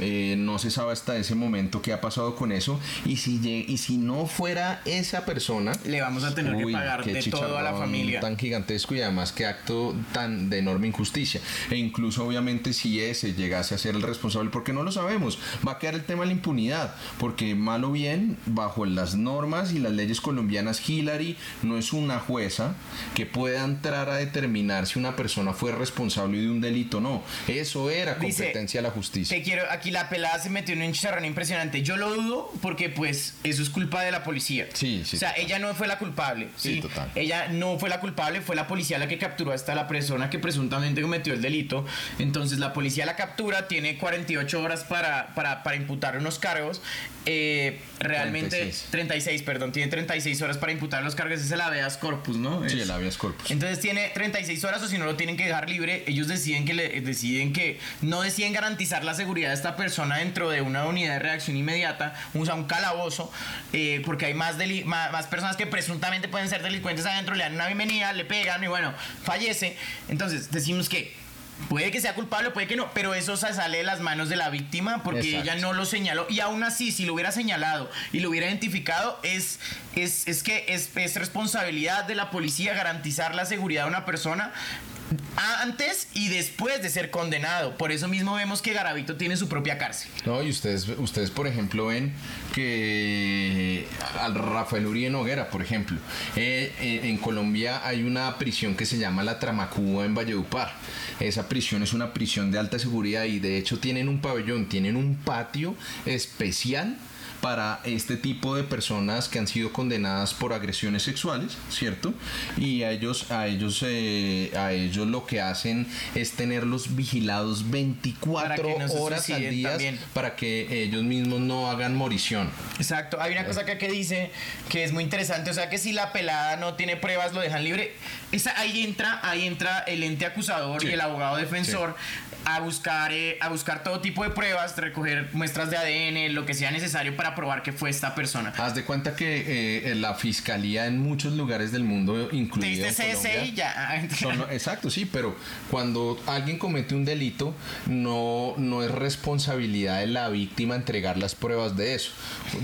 Eh, no se sabe hasta ese momento qué ha pasado con eso. Y si, y si no fuera esa persona, le vamos a tener que pagar de todo a la familia. Tan gigantesco y además qué acto tan de enorme injusticia. E incluso, obviamente, si ese llegase a ser el responsable, porque no lo sabemos, va a quedar el tema de la impunidad. Porque, mal o bien, bajo las normas y las leyes colombianas, Hillary no es una jueza que pueda entrar a determinar si una persona fue responsable de un delito no. Eso era competencia de la justicia. Te quiero, aquí la pelada se metió en un chicharrón impresionante. Yo lo dudo porque pues eso es culpa de la policía. Sí, sí. O sea, ella no fue la culpable. Sí, total. Ella no fue la culpable, fue la policía la que capturó hasta la persona que presuntamente cometió el delito. Entonces la policía la captura, tiene 48 horas para, para, para imputar unos cargos. Eh, realmente 36. 36. perdón, tiene 36 horas para imputar los cargos, es el habeas corpus, ¿no? Sí, el habeas corpus. Entonces tiene 36 horas o si no lo tienen que dejar libre, ellos deciden que le, deciden que no deciden garantizar la seguridad de esta persona dentro de una unidad de reacción inmediata, usa un calabozo, eh, porque hay más, más, personas que presuntamente pueden ser delincuentes adentro, le dan una bienvenida, le pegan y bueno, fallece. Entonces decimos que Puede que sea culpable, puede que no, pero eso se sale de las manos de la víctima porque ella no lo señaló. Y aún así, si lo hubiera señalado y lo hubiera identificado, es, es, es que es, es responsabilidad de la policía garantizar la seguridad de una persona antes y después de ser condenado. Por eso mismo vemos que Garavito tiene su propia cárcel. No, y ustedes, ustedes por ejemplo, ven que al Rafael Uribe Noguera, por ejemplo, eh, eh, en Colombia hay una prisión que se llama la Tramacúa en Valledupar. Esa prisión es una prisión de alta seguridad y de hecho tienen un pabellón, tienen un patio especial para este tipo de personas que han sido condenadas por agresiones sexuales, ¿cierto? Y a ellos, a ellos, eh, a ellos lo que hacen es tenerlos vigilados 24 horas al día para que ellos mismos no hagan morición. Exacto. Hay una cosa acá que dice que es muy interesante, o sea que si la pelada no tiene pruebas lo dejan libre. Esa, ahí entra, ahí entra el ente acusador y el abogado defensor a buscar, eh, a buscar todo tipo de pruebas, recoger muestras de ADN, lo que sea necesario para probar que fue esta persona. Haz de cuenta que eh, la fiscalía en muchos lugares del mundo, incluido en CSI ya. [laughs] exacto, sí, pero cuando alguien comete un delito, no, no es responsabilidad de la víctima entregar las pruebas de eso.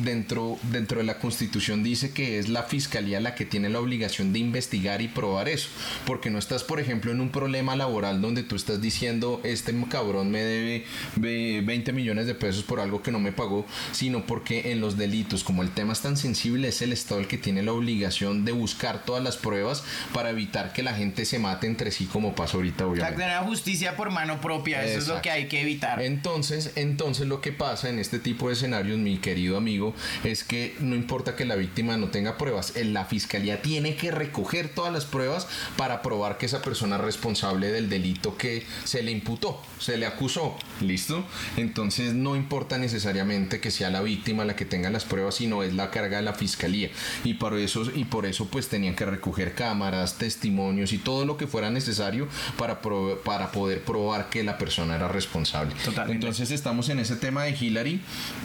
Dentro, dentro de la Constitución dice que es la fiscalía la que tiene la obligación de investigar y probar eso, porque no estás, por ejemplo, en un problema laboral donde tú estás diciendo, este cabrón me debe 20 millones de pesos por algo que no me pagó, sino porque en los delitos, como el tema es tan sensible, es el Estado el que tiene la obligación de buscar todas las pruebas para evitar que la gente se mate entre sí como pasa ahorita, obviamente. La justicia por mano propia, eso es lo que hay que evitar. Entonces, entonces lo que pasa en este tipo de escenarios, mi querido amigo, es que no importa que la víctima no tenga pruebas, la fiscalía tiene que recoger todas las pruebas para probar que esa persona es responsable del delito que se le imputó, se le acusó, ¿listo? Entonces no importa necesariamente que sea la víctima la que tenga las pruebas, sino es la carga de la fiscalía. Y por eso, y por eso pues tenían que recoger cámaras, testimonios y todo lo que fuera necesario para, para poder probar que la persona era responsable. Entonces estamos en ese tema de Hillary,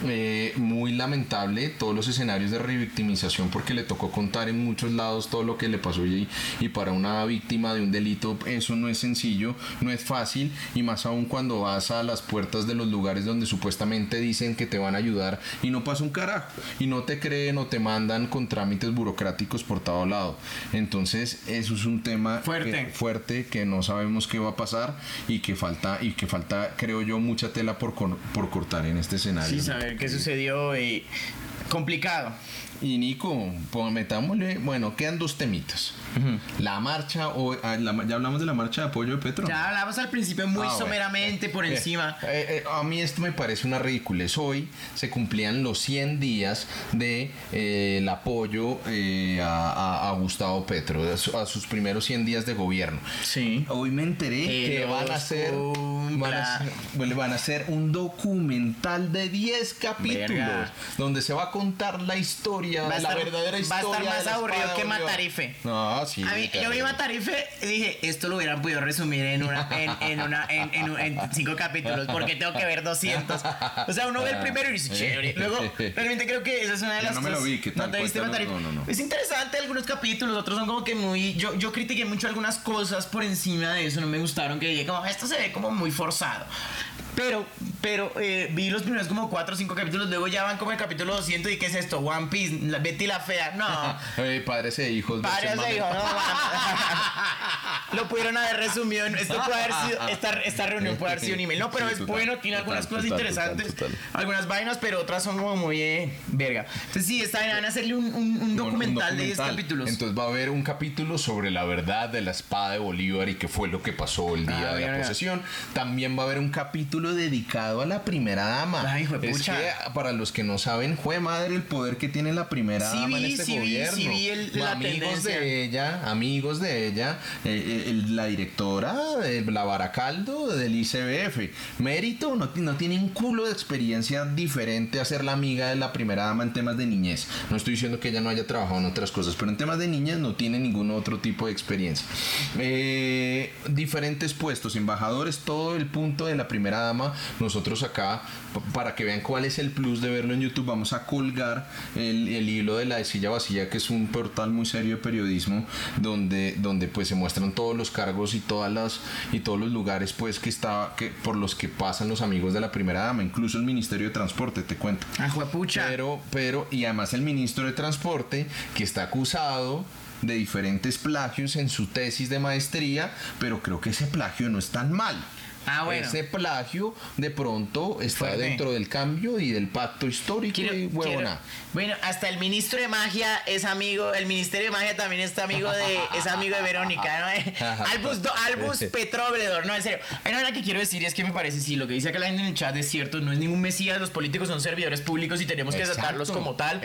eh, muy lamentable todos los escenarios de revictimización porque le tocó contar en muchos lados todo lo que le pasó y, y para una víctima de un delito eso no es sencillo, no es fácil y más aún cuando vas a las puertas de los lugares donde supuestamente dicen que te van a ayudar y no pasa un carajo y no te creen o te mandan con trámites burocráticos por todo lado. Entonces, eso es un tema fuerte que, fuerte que no sabemos qué va a pasar y que falta y que falta creo yo mucha tela por, por cortar en este escenario. Sí, saber qué sucedió y complicado. Y Nico, pues metámosle, bueno, quedan dos temitas. La marcha, o, ah, ya hablamos de la marcha de apoyo de Petro. Ya hablamos al principio muy ah, someramente por eh, encima. Eh, eh, a mí esto me parece una ridiculez. Hoy se cumplían los 100 días de el apoyo a, Gustavo Petro, a, sus primeros 100 días de gobierno. Sí. Hoy me enteré que van a, hacer, van a hacer un documental de 10 capítulos donde se va a contar la historia, la verdadera historia. Va a estar más aburrido que Matarife. No, yo vi Matarife y dije, esto lo hubieran podido resumir en una, en, una, en, cinco capítulos, porque tengo que ver 200. O sea, uno ve el primero y dice, chévere. Luego, realmente creo que esa es una de las no cosas. Me lo vi, ¿No te viste Matarife? No, no, no. Es interesante algunos capítulos, otros son como que muy. Yo, yo critiqué mucho algunas cosas por encima de eso, no me gustaron, que dije, como, esto se ve como muy forzado. Pero, pero eh, vi los primeros como 4 o 5 capítulos, luego ya van como el capítulo 200 y ¿qué es esto? One Piece, Betty la Fea, no. padres e hijos. Padres e hijos, no. [laughs] Lo pudieron haber resumido, esto puede haber sido, esta, esta reunión puede haber sido un email. No, pero es bueno, tiene algunas cosas interesantes, algunas vainas, pero otras son como muy eh, verga. Entonces sí, está, van a hacerle un, un, documental, de 10 capítulos. Entonces va a haber un capítulo sobre la verdad de la espada de Bolívar y qué fue lo que pasó el día ah, de la posesión. También va a haber un capítulo dedicado a la primera dama. Ay, es que para los que no saben, fue madre el poder que tiene la primera dama en este gobierno. amigos de ella, amigos de ella, eh, eh, la directora, la Baracaldo del ICBF. Mérito, no, no tiene un culo de experiencia diferente a ser la amiga de la primera dama en temas de niñez. No estoy diciendo que ella no haya trabajado en otras cosas, pero en temas de niñez no tiene ningún otro tipo de experiencia. Eh, diferentes puestos, embajadores, todo el punto de la primera dama nosotros acá, para que vean cuál es el plus de verlo en YouTube, vamos a colgar el, hilo de la silla vacía, que es un portal muy serio de periodismo, donde, donde pues se muestran todos los cargos y todas las y todos los lugares pues que está que por los que pasan los amigos de la primera dama, incluso el Ministerio de Transporte, te cuento. Ah, pero, pero, y además el ministro de Transporte, que está acusado de diferentes plagios en su tesis de maestría, pero creo que ese plagio no es tan mal. Ah, Ese plagio de pronto está dentro del cambio y del pacto histórico y huevona. Bueno, hasta el ministro de magia es amigo, el ministerio de magia también es amigo de, es amigo de Verónica, ¿no? [laughs] Albus, Albus [laughs] Petrobledor, no, en serio. Hay una que quiero decir es que me parece, sí, lo que dice acá la gente en el chat es cierto, no es ningún mesías, los políticos son servidores públicos y tenemos que tratarlos como tal.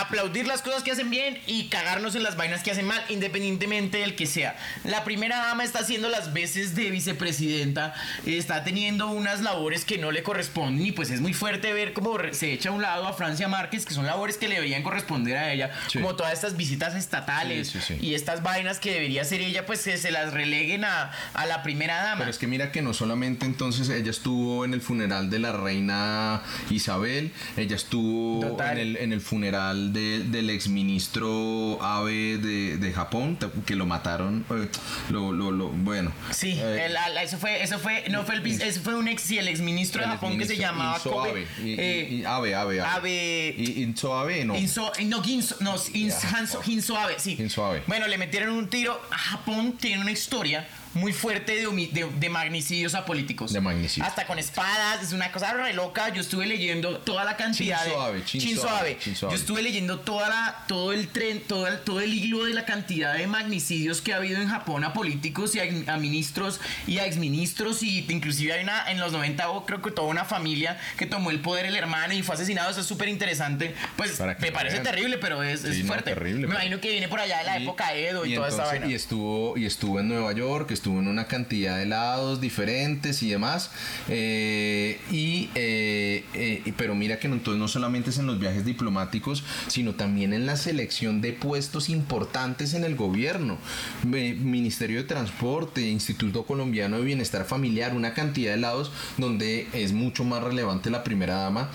Aplaudir las cosas que hacen bien y cagarnos en las vainas que hacen mal, independientemente del que sea. La primera dama está haciendo las veces de vicepresidenta está teniendo unas labores que no le corresponden y pues es muy fuerte ver cómo se echa a un lado a Francia Márquez, que son labores que le deberían corresponder a ella, Sí. como todas estas visitas estatales Sí, sí, sí. y estas vainas que debería hacer ella, pues que se las releguen a, a la primera dama. Pero es que mira que no solamente entonces ella estuvo en el funeral de la reina Isabel, ella estuvo Total. en el, en el funeral de- del exministro Abe de, de Japón, que lo mataron, eh, lo, lo, lo- bueno. Sí, eh, el- al- eso fue, eso fue, no fue el, vis- eso fue un ex, sí, el exministro de el Japón que se llamaba Inzo Kobe, Abe, y- y- eh, y Abe, Abe, Abe. Abe- Y- Inzo Abe, no. Inso, no, Ginzo, no, Ins- Ya. Hanzo- Ginzo Abe, sí. Abe. Bueno, le metieron un tiro. Japón tiene una historia muy fuerte de, de, de magnicidios a políticos. De magnicidios. Hasta con espadas, es una cosa re loca. Yo estuve leyendo toda la cantidad de. Shinzo Abe, Abe. Shinzo Yo estuve leyendo toda la, todo el tren, todo el, todo el hilo de la cantidad de magnicidios que ha habido en Japón a políticos y a, a ministros y a exministros. Y inclusive hay una, en los 90 hubo, creo que toda una familia que tomó el poder el hermano y fue asesinado. Eso es súper interesante. Pues me parece terrible, pero es, es Sí, no, fuerte. terrible, Me pero- imagino que viene por allá de la época Edo y, toda esa entonces- vaina. y estuvo y estuvo en Nueva York estuvo en una cantidad de lados diferentes y demás eh, y eh, eh, pero mira que no, entonces no solamente es en los viajes diplomáticos sino también en la selección de puestos importantes en el gobierno Ministerio de Transporte Instituto Colombiano de Bienestar Familiar una cantidad de lados donde es mucho más relevante la primera dama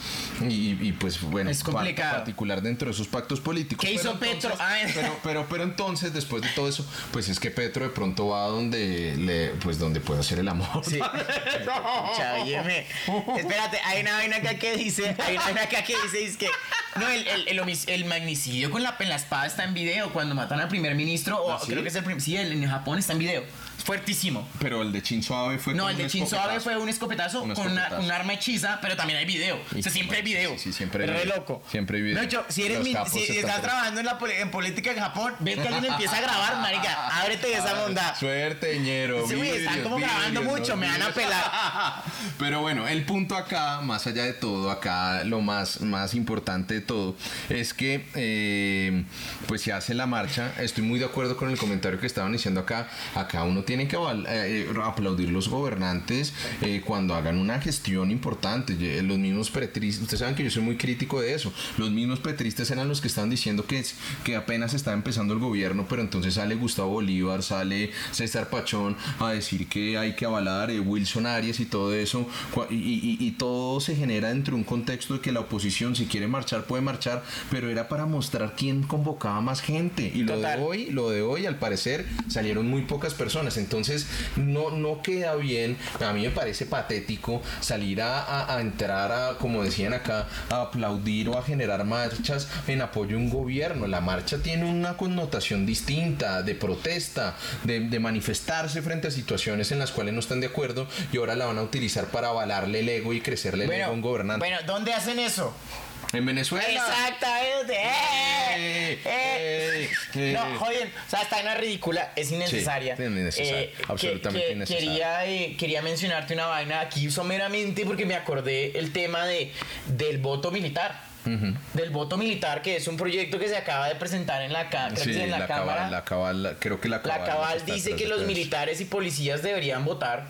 y, y, pues bueno Es complicado. particular dentro de esos pactos políticos ¿Qué hizo Pero Petro? entonces- Ah, pero, pero, pero entonces, después de todo eso, pues es que Petro de pronto va donde le, pues donde puede hacer el amor. Sí. [laughs] Óyeme. Espérate, hay una vaina acá que dice, hay una vaina acá que dice, es que no, el, el, el, homic- el magnicidio con la, en la espada está en video cuando matan al primer ministro, o ¿Ah, sí? creo que es el prim- sí, el, en Japón está en video. Fuertísimo. Pero el de Shinzo Abe fue No, el de Abe escopetazo. fue un escopetazo, Un con una- un arma hechiza, pero también hay video. Y- o sea, siempre hay video. sí, sí, siempre hay video. loco. Siempre hay video. No, yo, si eres mi- si estás trabajando en, la, en política en Japón, ves que alguien empieza a grabar, marica, ábrete esa bondad. Suerte, ñero. Sí, güey, están como grabando mucho, no me van a pelar. [laughs] Pero bueno, el punto acá, más allá de todo, acá lo más, más importante de todo, es que eh, pues se hace la marcha. Estoy muy de acuerdo con el comentario que estaban diciendo acá. Acá uno tiene que aval- eh, aplaudir los gobernantes eh, cuando hagan una gestión importante. Los mismos petristas, ustedes saben que yo soy muy crítico de eso. Los mismos petristas eran los que estaban diciendo que, es, que apenas está empezando el gobierno, pero entonces sale Gustavo Bolívar, sale César Pachón a decir que hay que avalar eh, Wilson Arias y todo eso. Y, y- y todo se genera dentro de un contexto de que la oposición, si quiere marchar, puede marchar, pero era para mostrar quién convocaba más gente. Y lo de hoy, lo de hoy, al parecer, salieron muy pocas personas. Entonces, no, no queda bien. A mí me parece patético salir a, a- a entrar a, como decían acá, a aplaudir o a generar marchas en apoyo a un gobierno. La marcha tiene una connotación distinta, de protesta, de, de manifestarse frente a situaciones en las cuales no están de acuerdo y ahora la van a utilizar para avalarle el ego y crecerle el ego a un gobernante. bueno, ¿dónde hacen eso? En Venezuela. Exactamente. ¡Eh! Eh, ¡Eh! eh, No, eh. joder, o sea, está una ridícula, es innecesaria. Sí, es innecesaria, Eh, que- absolutamente que- innecesaria. Quería, quería mencionarte una vaina aquí someramente porque me acordé el tema de, del voto militar. Del voto militar, que es un proyecto que se acaba de presentar en la, creo Sí, en la, la Cámara. cabal, la cabal, creo que la La cabal. Cabal está dice que los militares y policías deberían votar,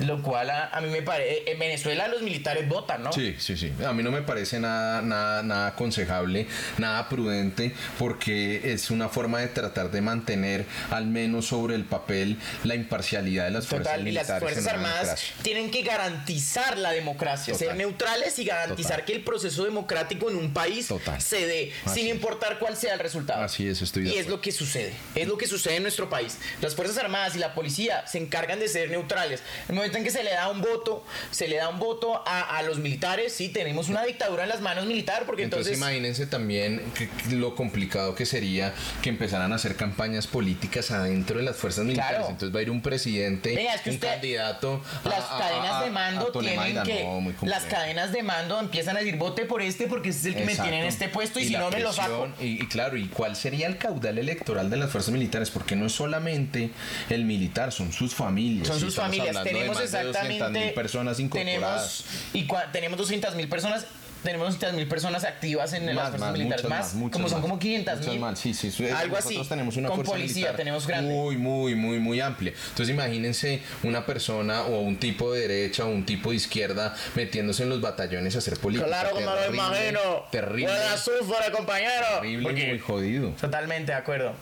lo cual a, a mí me parece... En Venezuela los militares votan, ¿no? Sí, sí, sí. A mí no me parece nada, nada, nada aconsejable, nada prudente, porque es una forma de tratar de mantener, al menos sobre el papel, la imparcialidad de las fuerzas Total, y las militares. Fuerzas Armadas tienen que garantizar la democracia, Total. ser neutrales y garantizar Total. que el proceso democrático en un país Total. se dé, Así sin es. importar cuál sea el resultado. Así es, estoy de Y es lo que sucede, es lo que sucede en nuestro país. Las Fuerzas Armadas y la policía se encargan de ser neutrales. Momento en que se le da un voto, se le da un voto a, a los militares, sí, tenemos una dictadura en las manos militar, porque Entonces, entonces... imagínense también que- que lo complicado que sería que empezaran a hacer campañas políticas adentro de las fuerzas militares. Claro. Entonces va a ir un presidente, Venga, es que un usted- candidato. las a- cadenas a- de mando tienen que No, las cadenas de mando empiezan a decir vote por este porque ese es el que me tiene en este puesto y, si no me lo saco Y, y claro, ¿y cuál sería el caudal electoral de las fuerzas militares? Porque no es solamente el militar, son sus familias. son sus familias de tenemos exactamente 200.000 personas incorporadas. tenemos y cua- tenemos 200 mil personas tenemos 3.000 personas activas en las Más, fuerzas más, militares. muchas Más, muchas como son más. como 500 Muchas mil. sí, sí. eso es- Algo así. Tenemos una Con fuerza policía tenemos grande. Muy, muy, muy, muy amplia. Entonces imagínense una persona o un tipo de derecha o un tipo de izquierda metiéndose en los batallones a hacer política. Claro que me lo imagino. Terrible. Azufre, compañero. Terrible, Porque- muy jodido. Totalmente de acuerdo.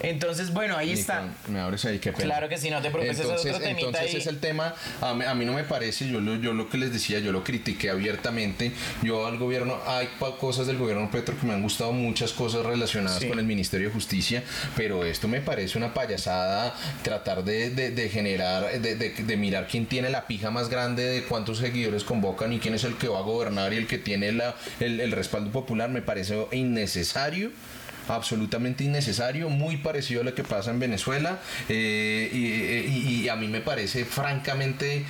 Entonces, bueno, ahí está. Me abres ahí, qué pena. Claro que sí, no te preocupes, ese es Entonces, otro temita entonces ahí. es el tema, a mí, a mí no me parece, yo lo, yo lo que les decía, yo lo critiqué abiertamente, yo al gobierno, hay cosas del gobierno Petro que me han gustado, muchas cosas relacionadas Sí. con el Ministerio de Justicia, pero esto me parece una payasada, tratar de, de- de generar, de, de- de mirar quién tiene la pija más grande, de cuántos seguidores convocan y quién es el que va a gobernar y el que tiene la, el, el respaldo popular, me parece innecesario absolutamente innecesario, muy parecido a lo que pasa en Venezuela eh, y, y- y a mí me parece francamente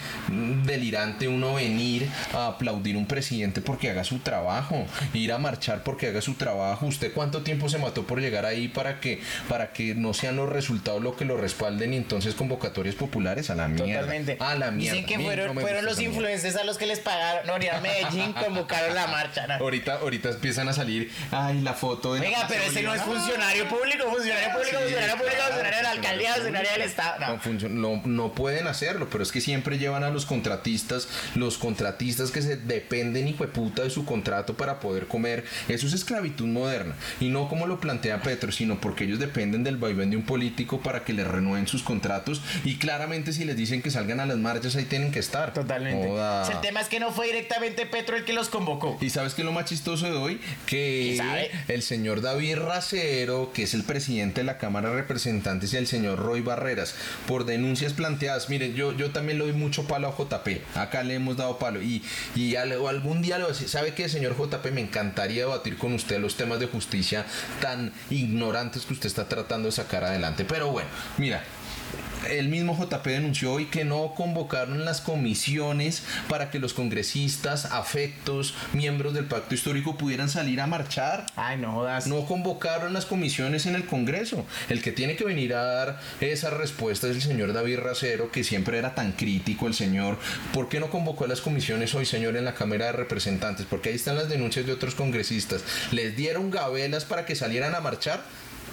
delirante uno venir a aplaudir un presidente porque haga su trabajo, ir a marchar porque haga su trabajo. ¿Usted cuánto tiempo se mató por llegar ahí para que para que no sean los resultados lo que lo respalden y entonces convocatorias populares a la mierda? Totalmente. A la mierda. Dicen que fueron, no fueron los influencers a los que les pagaron. No, a Medellín, convocaron la marcha. ¿no? Ahorita, ahorita empiezan a salir, ay, la foto de la Venga, Plaza pero ese no es Bolívar. funcionario público, funcionario público, Sí, funcionario público, claro, funcionario de la funcionario alcaldía, funcionario del. Estado. No, pueden hacerlo, pero es que siempre llevan a los contratistas, los contratistas que se dependen y puta de su contrato para poder comer. Eso es esclavitud moderna. Y no como lo plantea Petro, sino porque ellos dependen del vaivén de un político para que les renueven sus contratos. Y claramente si les dicen que salgan a las marchas, ahí tienen que estar. Totalmente. El tema es que no fue directamente Petro el que los convocó. Y sabes que lo más chistoso de hoy, que el señor David Racero, que es el presidente de la Cámara de Representantes, y el señor Roy Barreras, por denuncias planteadas, miren, yo, yo también le doy mucho palo a JP, acá le hemos dado palo, y, y algún día decir, ¿sabe qué, señor JP? Me encantaría debatir con usted los temas de justicia tan ignorantes que usted está tratando de sacar adelante. Pero bueno, mira, el mismo JP denunció hoy que no convocaron las comisiones para que los congresistas, afectos, miembros del pacto histórico pudieran salir a marchar. Ay, no jodas. No convocaron las comisiones en el Congreso. El que tiene que venir a dar esa respuesta es el señor David Racero, que siempre era tan crítico el señor. ¿Por qué no convocó a las comisiones hoy, señor, en la Cámara de Representantes? Porque ahí están las denuncias de otros congresistas. ¿Les dieron gabelas para que salieran a marchar?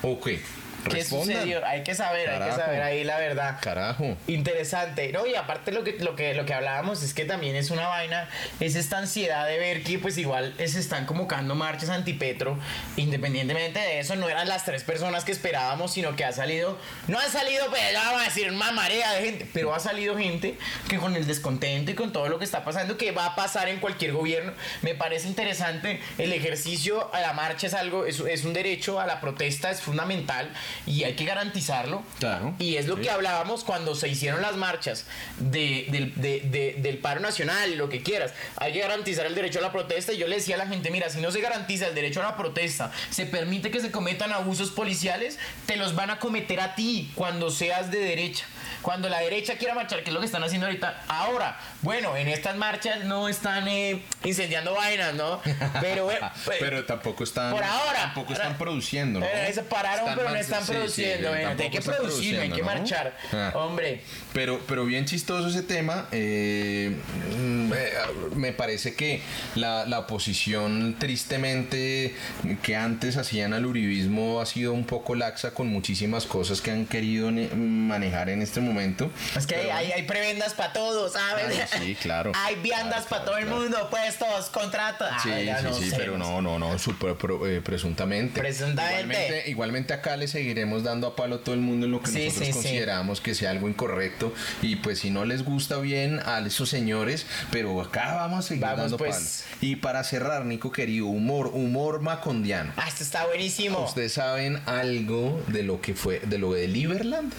¿O qué? ¿Qué Respondan. sucedió? Hay que saber, hay que Carajo. saber ahí la verdad. Carajo. Interesante, ¿no? Y aparte lo que, lo que lo que hablábamos es que también es una vaina, es esta ansiedad de ver que pues igual se están convocando marchas antipetro, independientemente de eso, no eran las tres personas que esperábamos, sino que ha salido, no ha salido, pues ya vamos a decir una marea de gente, pero ha salido gente que con el descontento y con todo lo que está pasando, que va a pasar en cualquier gobierno, me parece interesante, el ejercicio a la marcha es algo, es, es un derecho a la protesta, es fundamental y hay que garantizarlo. Claro. Y es lo Sí. que hablábamos cuando se hicieron las marchas de- del, de- de- del paro nacional y lo que quieras. Hay que garantizar el derecho a la protesta. Y yo le decía a la gente, mira, si no se garantiza el derecho a la protesta, se permite que se cometan abusos policiales, te los van a cometer a ti cuando seas de derecha. Cuando la derecha quiera marchar, que es lo que están haciendo ahorita. Ahora, bueno, en estas marchas no están eh, incendiando vainas, ¿no? Pero, eh, [laughs] pues, pero tampoco están por ahora. tampoco están produciendo ¿no? Eh, se pararon, pero no están sí, sí, produciendo. bueno, tampoco hay que producir, hay que marchar. Ah. Hombre, Pero, pero bien chistoso ese tema. eh, mm, eh, me parece que la, la oposición, tristemente, que antes hacían al uribismo, ha sido un poco laxa con muchísimas cosas que han querido ne- manejar en este momento. Es que hay, Pero- hay, hay prebendas para todos, ¿sabes? Ah, sí, claro. [laughs] Hay viandas Claro, para todo el mundo, puestos, contratos. Sí, Ay, ya sí, no sí, sé, pero no, no, no, súper pro- eh, presuntamente. Presuntamente. Igualmente, igualmente acá le seguiremos dando a palo a todo el mundo en lo que Sí, nosotros sí, sí. consideramos que sea algo incorrecto. Y pues si no les gusta bien a esos señores, pero acá vamos a seguir Vamos, dando pues. palo. Y para cerrar, Nico querido, humor, humor macondiano. Ah, esto está buenísimo. ¿Ustedes saben algo de lo que fue, de lo de Liberland?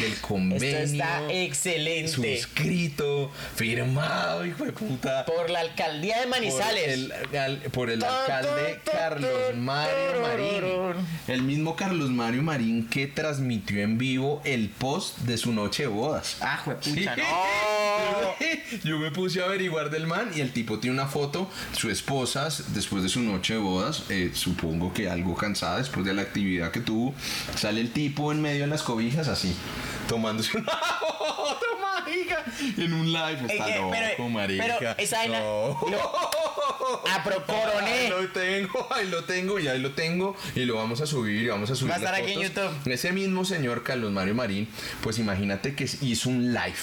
Del [laughs] convenio. Esto está excelente. Suscrito, firmado, hijo de puta Por la alcaldía de Manizales. por el, al- por el Ta, alcalde Carlos Mario Marín. El mismo Carlos Mario Marín que transmitió en vivo el post de su noche de bodas. Ah, juepucha, Sí. no. [laughs] Yo me puse a averiguar del man y el tipo tiene una foto, su esposa, después de su noche de bodas, eh, supongo que algo cansada después de la actividad que tuvo, sale el tipo en medio de las cobijas así, tomándose [laughs] foto, marica, en un live. Está Eh, eh, loco, pero- marica. pero esa vaina- No. lo- [laughs] coroné. Ahí lo tengo, ahí lo tengo y ahí lo tengo y lo vamos a subir y vamos a subir. Va a estar aquí en. YouTube. Ese mismo señor Carlos Mario Marín, pues imagínate que hizo un live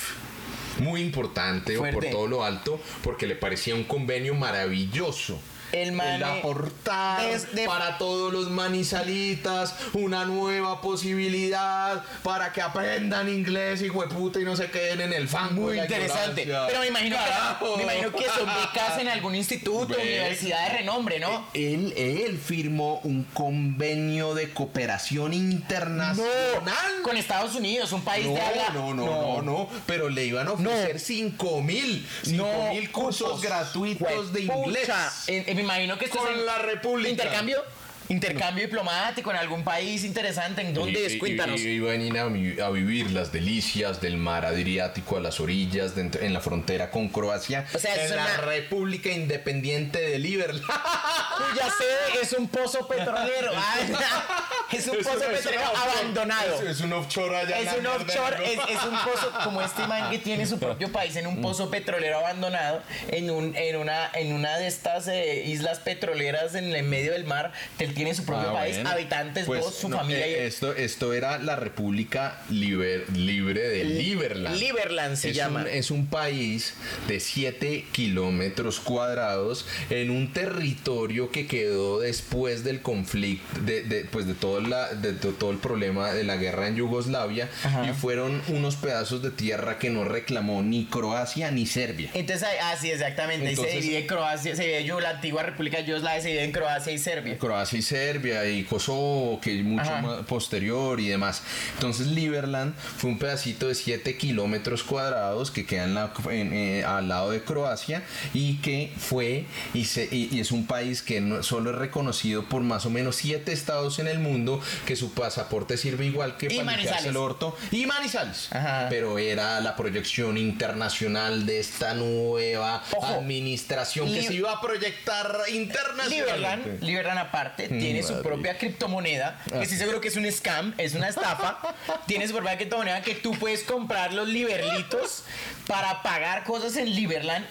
muy importante o por todo lo alto porque le parecía un convenio maravilloso. El man El aportar desde- para todos los manizalitas una nueva posibilidad para que aprendan inglés y hueputa y no se queden en el fango. Muy interesante. ignorancia. Pero me imagino, Carajo. que, me imagino que son becas en algún instituto, Ve. universidad de renombre, ¿no? Él, él firmó un convenio de cooperación internacional. Con Estados Unidos, un país No, de habla. no, no, no, no, pero le iban a ofrecer No. 5 mil, 5 mil cursos gratuitos de inglés. Eh, eh, me imagino que esto Con en- la República. Intercambio. Intercambio diplomático en algún país interesante. ¿En dónde es? Cuéntanos. y- Iban a a, vi- a vivir las delicias del mar Adriático a las orillas, de en la frontera con Croacia, O sea, es en la una- República Independiente de Liberland. [laughs] Cuya sede es un pozo petrolero. Ah, [laughs] es un pozo petrolero abandonado. Es, es un offshore allá. Es un offshore, es, un pozo como este man que tiene su propio país en un pozo petrolero abandonado en un en una en una de estas eh, islas petroleras en el medio del mar. Él tiene su propio Ah, país, bueno. habitantes, Pues, vos, su no, familia. eh, y- esto, esto era la República Liber- Libre de Liberland. Liberland se es llama. Un, es un país de 7 kilómetros cuadrados en un territorio que quedó después del conflicto, de, de- pues de, todo la, de to- todo el problema de la guerra en Yugoslavia Ajá. y fueron unos pedazos de tierra que no reclamó ni Croacia ni Serbia. Entonces, ahí- ah, sí, exactamente. Entonces- se divide Croacia, se divide la antigua República Yugoslavia, se divide en Croacia y Serbia. Croacia y Serbia y Kosovo, que es mucho Ajá. más posterior y demás. Entonces Liberland fue un pedacito de 7 kilómetros cuadrados que queda en la- en, eh, al lado de Croacia y que fue y, se- y- y es un país que no, solo es reconocido por más o menos 7 estados en el mundo que su pasaporte sirve igual que Y para limpiarse el orto y Manizales. Ajá. Pero era la proyección internacional de esta nueva Ojo. administración que Li- se iba a proyectar internacionalmente. Liberland, Liberland aparte, tiene su propia criptomoneda, que estoy seguro que es un scam, es una estafa. [laughs] tiene su propia criptomoneda que tú puedes comprar los liberlitos para pagar cosas en Liberland.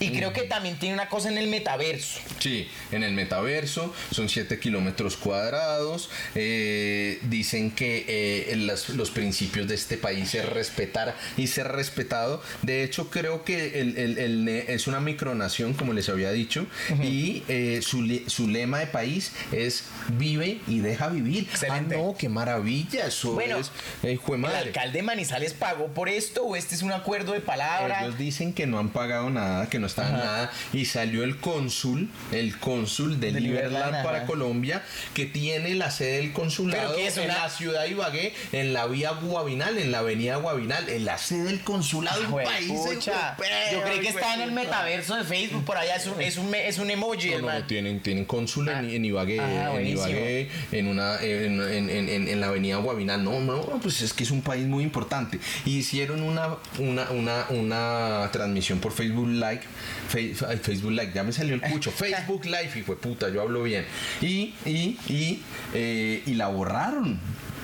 Y creo que también tiene una cosa en el metaverso. Sí, en el metaverso son 7 kilómetros cuadrados. eh, dicen que eh, las- los principios de este país es respetar y ser respetado. De hecho, creo que el- el- el ne- es una micronación, como les había dicho, y eh, su, su lema de país es vive y deja vivir. Excelente. Ah, no, qué maravilla. Eso Bueno, es. eh, ¿El alcalde de Manizales pagó por esto o este es un acuerdo de palabra? Ellos dicen que no han pagado nada, que no está nada. Y salió el cónsul, el cónsul de, De Liberland para ajá. Colombia, que tiene la sede del consulado es en una- la ciudad de Ibagué, en la vía Guabinal, en la avenida Guabinal, en la sede del consulado de un país Yo creí que está en el metaverso de Facebook, por allá es un, es un, es un emoji, No, no, tienen, tienen cónsul en, Ah. en Ibagué, Ah, en. Ibagué, en una, en, en- en- la avenida Guabinal. No, no, pues es que es un país muy importante. Y hicieron una, una, una, una transmisión por Facebook Live. Facebook Live, ya me salió el cucho. [laughs] Facebook Live, hijo de puta, yo hablo bien. Y, y, y, eh, y la borraron.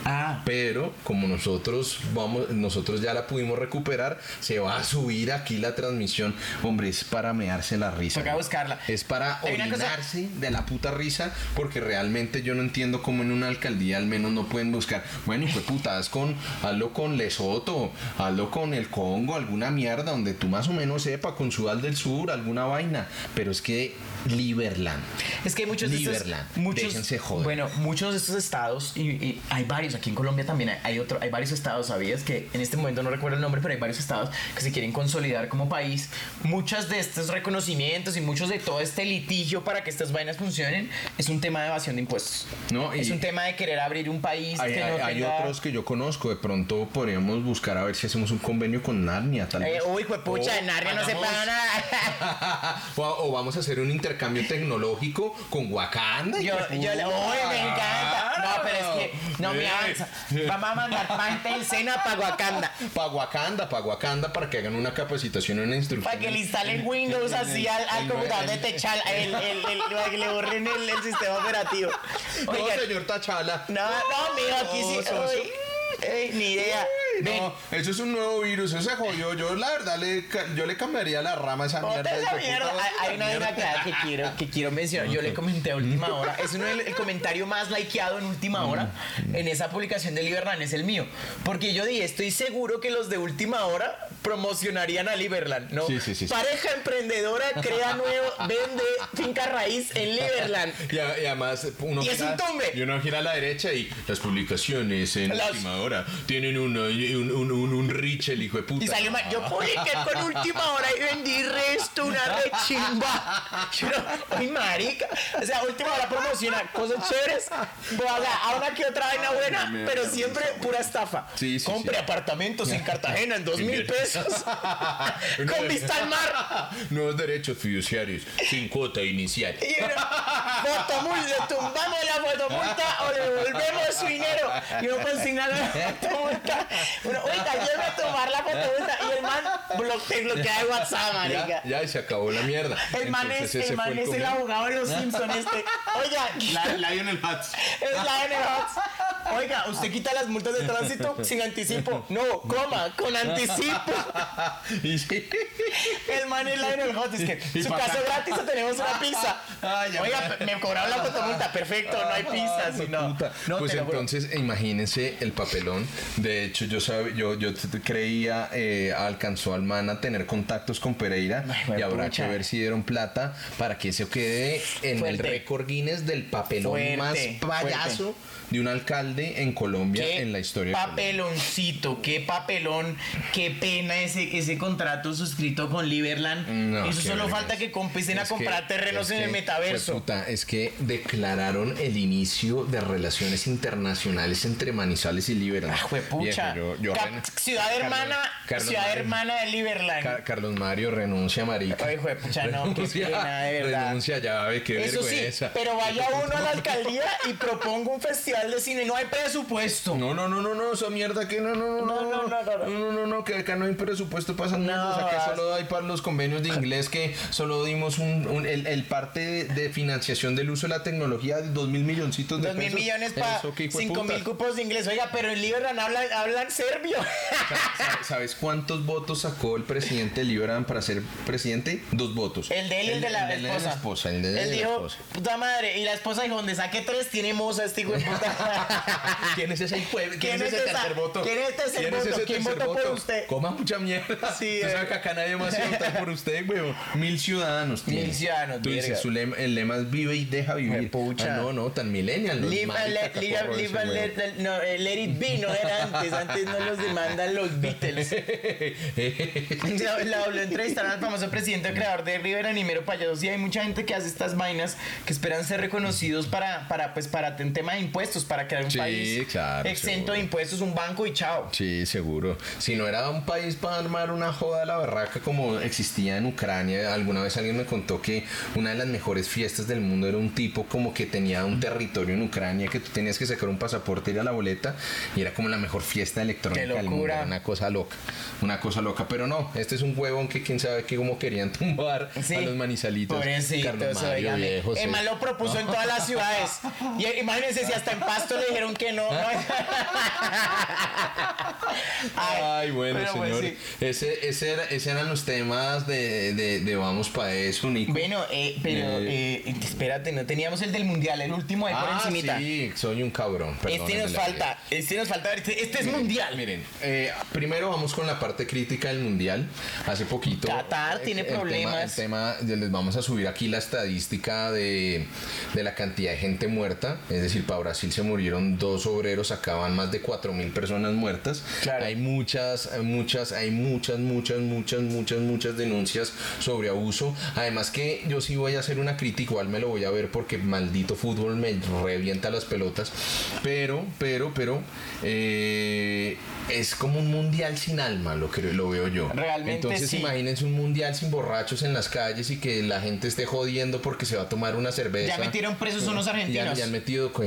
Ah, Pero como nosotros vamos, nosotros ya la pudimos recuperar, se va a subir aquí la transmisión. Hombre, es para mearse la risa. Toca buscarla. Es para orinarse de la puta risa, porque realmente yo no entiendo cómo en una alcaldía al menos no pueden buscar. Bueno, hijo de puta, haz con, hazlo con Lesoto, hazlo con el Congo, alguna mierda donde tú más o menos sepa, con Sudal del Sur, alguna vaina. Pero es que Liberland. Es que hay muchos de estos, Liberland. muchos, Déjense joder. bueno, muchos de estos estados y, y hay varios aquí en Colombia también hay, otro, hay varios estados, sabías que en este momento no recuerdo el nombre, pero hay varios estados que se quieren consolidar como país. Muchas de estos reconocimientos y muchos de todo este litigio para que estas vainas funcionen es un tema de evasión de impuestos. No, es un tema de querer abrir un país Hay, que hay- no hay tenga- otros que yo conozco, de pronto podríamos buscar a ver si hacemos un convenio con Narnia, tal Eh, vez. uy, pucha, O en Narnia no se paga nada. [laughs] o, o vamos a hacer un intercambio tecnológico con Wakanda. Yo, de yo, uy, me encanta. No, pero es que no me avanza. Vamos a mandar parte del Sena para Wakanda. Pa' Wakanda, pa' Wakanda, para que hagan una capacitación, una instrucción. Para que le instalen Windows así al, al computador de Techal, el, el, el- para que le borren el, sistema operativo. No, señor Tachala. no, no, mijo, aquí sí. Uy, ey, ni idea. No, eso es un nuevo virus, eso se jodió. Yo la verdad le, yo le cambiaría la rama a esa mierda. Esa mierda. Hay, hay una vaina que quiero, que quiero mencionar. Yo le comenté a última hora. Es uno del el comentario más likeado en última hora en esa publicación de Liberland, es el mío. Porque yo dije, estoy seguro que los de última hora promocionarían a Liberland, ¿no? Sí, sí, sí. Pareja emprendedora crea nuevo, vende finca raíz en Liberland. Y, y además uno Y es un tumbe. y uno gira a la derecha y las publicaciones en Las- última hora tienen un, un, un, un, un rich el hijo de puta. Y salió mal. Yo publiqué con última hora y vendí resto, una rechimba. Yo no, Uy, marica. O sea, última hora promociona cosas chéveres. Voy a una que otra vaina buena, pero siempre pura estafa. Sí, sí, Compre sí. apartamentos en Cartagena en dos mil pesos. [laughs] con vista al mar. Nuevos derechos fiduciarios sin cuota inicial. Y fotomulta, le tumbamos la fotomulta o le devolvemos su dinero. Y uno consigna la fotomulta. Uno, oiga, lléveme a tomar la fotomulta. Y el man blo- te bloquea de WhatsApp, marica. Ya, ya y se acabó la mierda. El man es, el, man es el abogado de los Simpsons este. Oiga, Lionel Hutz. [laughs] es Lionel Hutz. Oiga, usted quita las multas de tránsito sin anticipo. No, coma, con anticipo. [laughs] Y sí. El man es Lionel Hutz. Es que Y su caso acá. gratis o tenemos una pizza. Ay, ya Oiga, me- cobraron la fotomulta. Perfecto, no hay pizza. Ay, si no. pues entonces imagínense el papelón. De hecho, yo sabe, yo, yo creía, eh, alcanzó al man a tener contactos con Pereira Ay, y habrá juepucha. que ver si dieron plata para que eso quede en el récord Guinness del papelón Fuerte, más payaso de un alcalde en Colombia Qué en la historia. papeloncito, qué papelón, qué pena ese, ese contrato suscrito con Liberland. No, Eso solo vergas. falta que comiencen a que- comprar terrenos en el metaverso. es que declararon el inicio de relaciones internacionales entre Manizales y Liberland. Ah, juepucha. Viejo, yo- yo Cap- ren- ciudad Carlos- hermana, Carlos ciudad Mario- hermana de Liberland. Ca- Carlos Mario renuncia, marica. Ay, juepucha, no, qué [laughs] pena, de verdad. Renuncia ya, ve, qué Eso sí, vergüenza. pero vaya uno a la alcaldía y proponga un festival de cine. No hay presupuesto. No, no, no, no, no, esa mierda que no, no, no, No, no, no, no, no. no, que acá no hay presupuesto para esas mierdas, acá solo hay para los convenios de inglés que solo dimos un, un- el, el parte de, de financiación del uso de la tecnología de dos mil milloncitos de Dos mil millones para de cinco mil cupos de inglés. Oiga, pero en Liberland hablan, hablan serbio. Sa- ¿Sabes cuántos votos sacó el presidente de Liberland para ser presidente? Dos votos. El de él y el de la el esposa. esposa. El de él y Él la dijo, esposa. puta madre. Y la esposa dijo, donde saque tres, tiene moza este hijo de puta. [laughs] ¿Quién es ese de- ¿Quién, es ese esa- tercer voto? ¿Quién es este tercer ¿Quién es voto? ¿Quién votó por usted? Coma mucha mierda. Sí, eh. que acá nadie más iba a votar por usted, huevo. Mil ciudadanos tiene. Mil ciudadanos, Tú dices, su lema, el lema es vive y deja vivir. Ah, no, no, tan millennial. los Live, marica, let, live- cacorro live- ese huevo. let- let- no, eh, let it be, no era antes. Antes no los demandan los Beatles. [laughs] La, la, lo entrevistaron al famoso presidente creador de River Animero Payasos y hay mucha gente que hace estas vainas que esperan ser reconocidos para, para, pues, para en tema de impuestos, para crear un Sí, país claro, exento seguro. de impuestos, un banco y chao. Sí, seguro. Si no era un país para armar una joda a la barraca como existía en Ucrania, alguna vez alguien me contó que una de las mejores fiestas del mundo era un tipo como que tenía un territorio en Ucrania que tú tenías que sacar un pasaporte, ir a la boleta y era como la mejor fiesta electrónica del mundo. Era Una cosa loca, una cosa loca. Pero no, este es un huevón que quién sabe que como querían [laughs] tumbar Sí. a los manizalitos. Pobrecito, Carlos Mario, viejo. Emma lo propuso en todas las ciudades. [laughs] Y eh, imagínense si hasta en Pasto le dijeron que no. [laughs] Ay, bueno, pues señor. sí. ese, ese, era- ese eran los temas de, de, de Vamos para eso, Nico. Bueno, eh, pero Eh. eh, espérate, no teníamos el del mundial, el último ahí por Ah, encimita. sí, soy un cabrón. Este nos falta, este nos falta. Este, este es Miren, mundial. Miren, primero vamos con la parte crítica del mundial. Hace poquito. Qatar tiene el tema- problemas. El tema, les vamos a subir aquí la estadística de, de la cantidad de gente muerta. Es decir, para Brasil se murieron dos obreros, acaban más de 4 mil personas muertas. Claro. Hay muchas, muchas, hay muchas, muchas, muchas, muchas, muchas denuncias sobre abuso. Además que yo sí voy a hacer una crítica, igual me lo voy a ver porque maldito fútbol me revienta las pelotas. Pero, pero, pero, eh, es como un mundial sin alma, lo que lo veo yo. Realmente Entonces sí. imagínense un mundial sin borrachos en las calles y que la gente esté jodiendo porque se va a tomar una cerveza. Ya metieron presos unos [laughs] argentinos. ya han metido con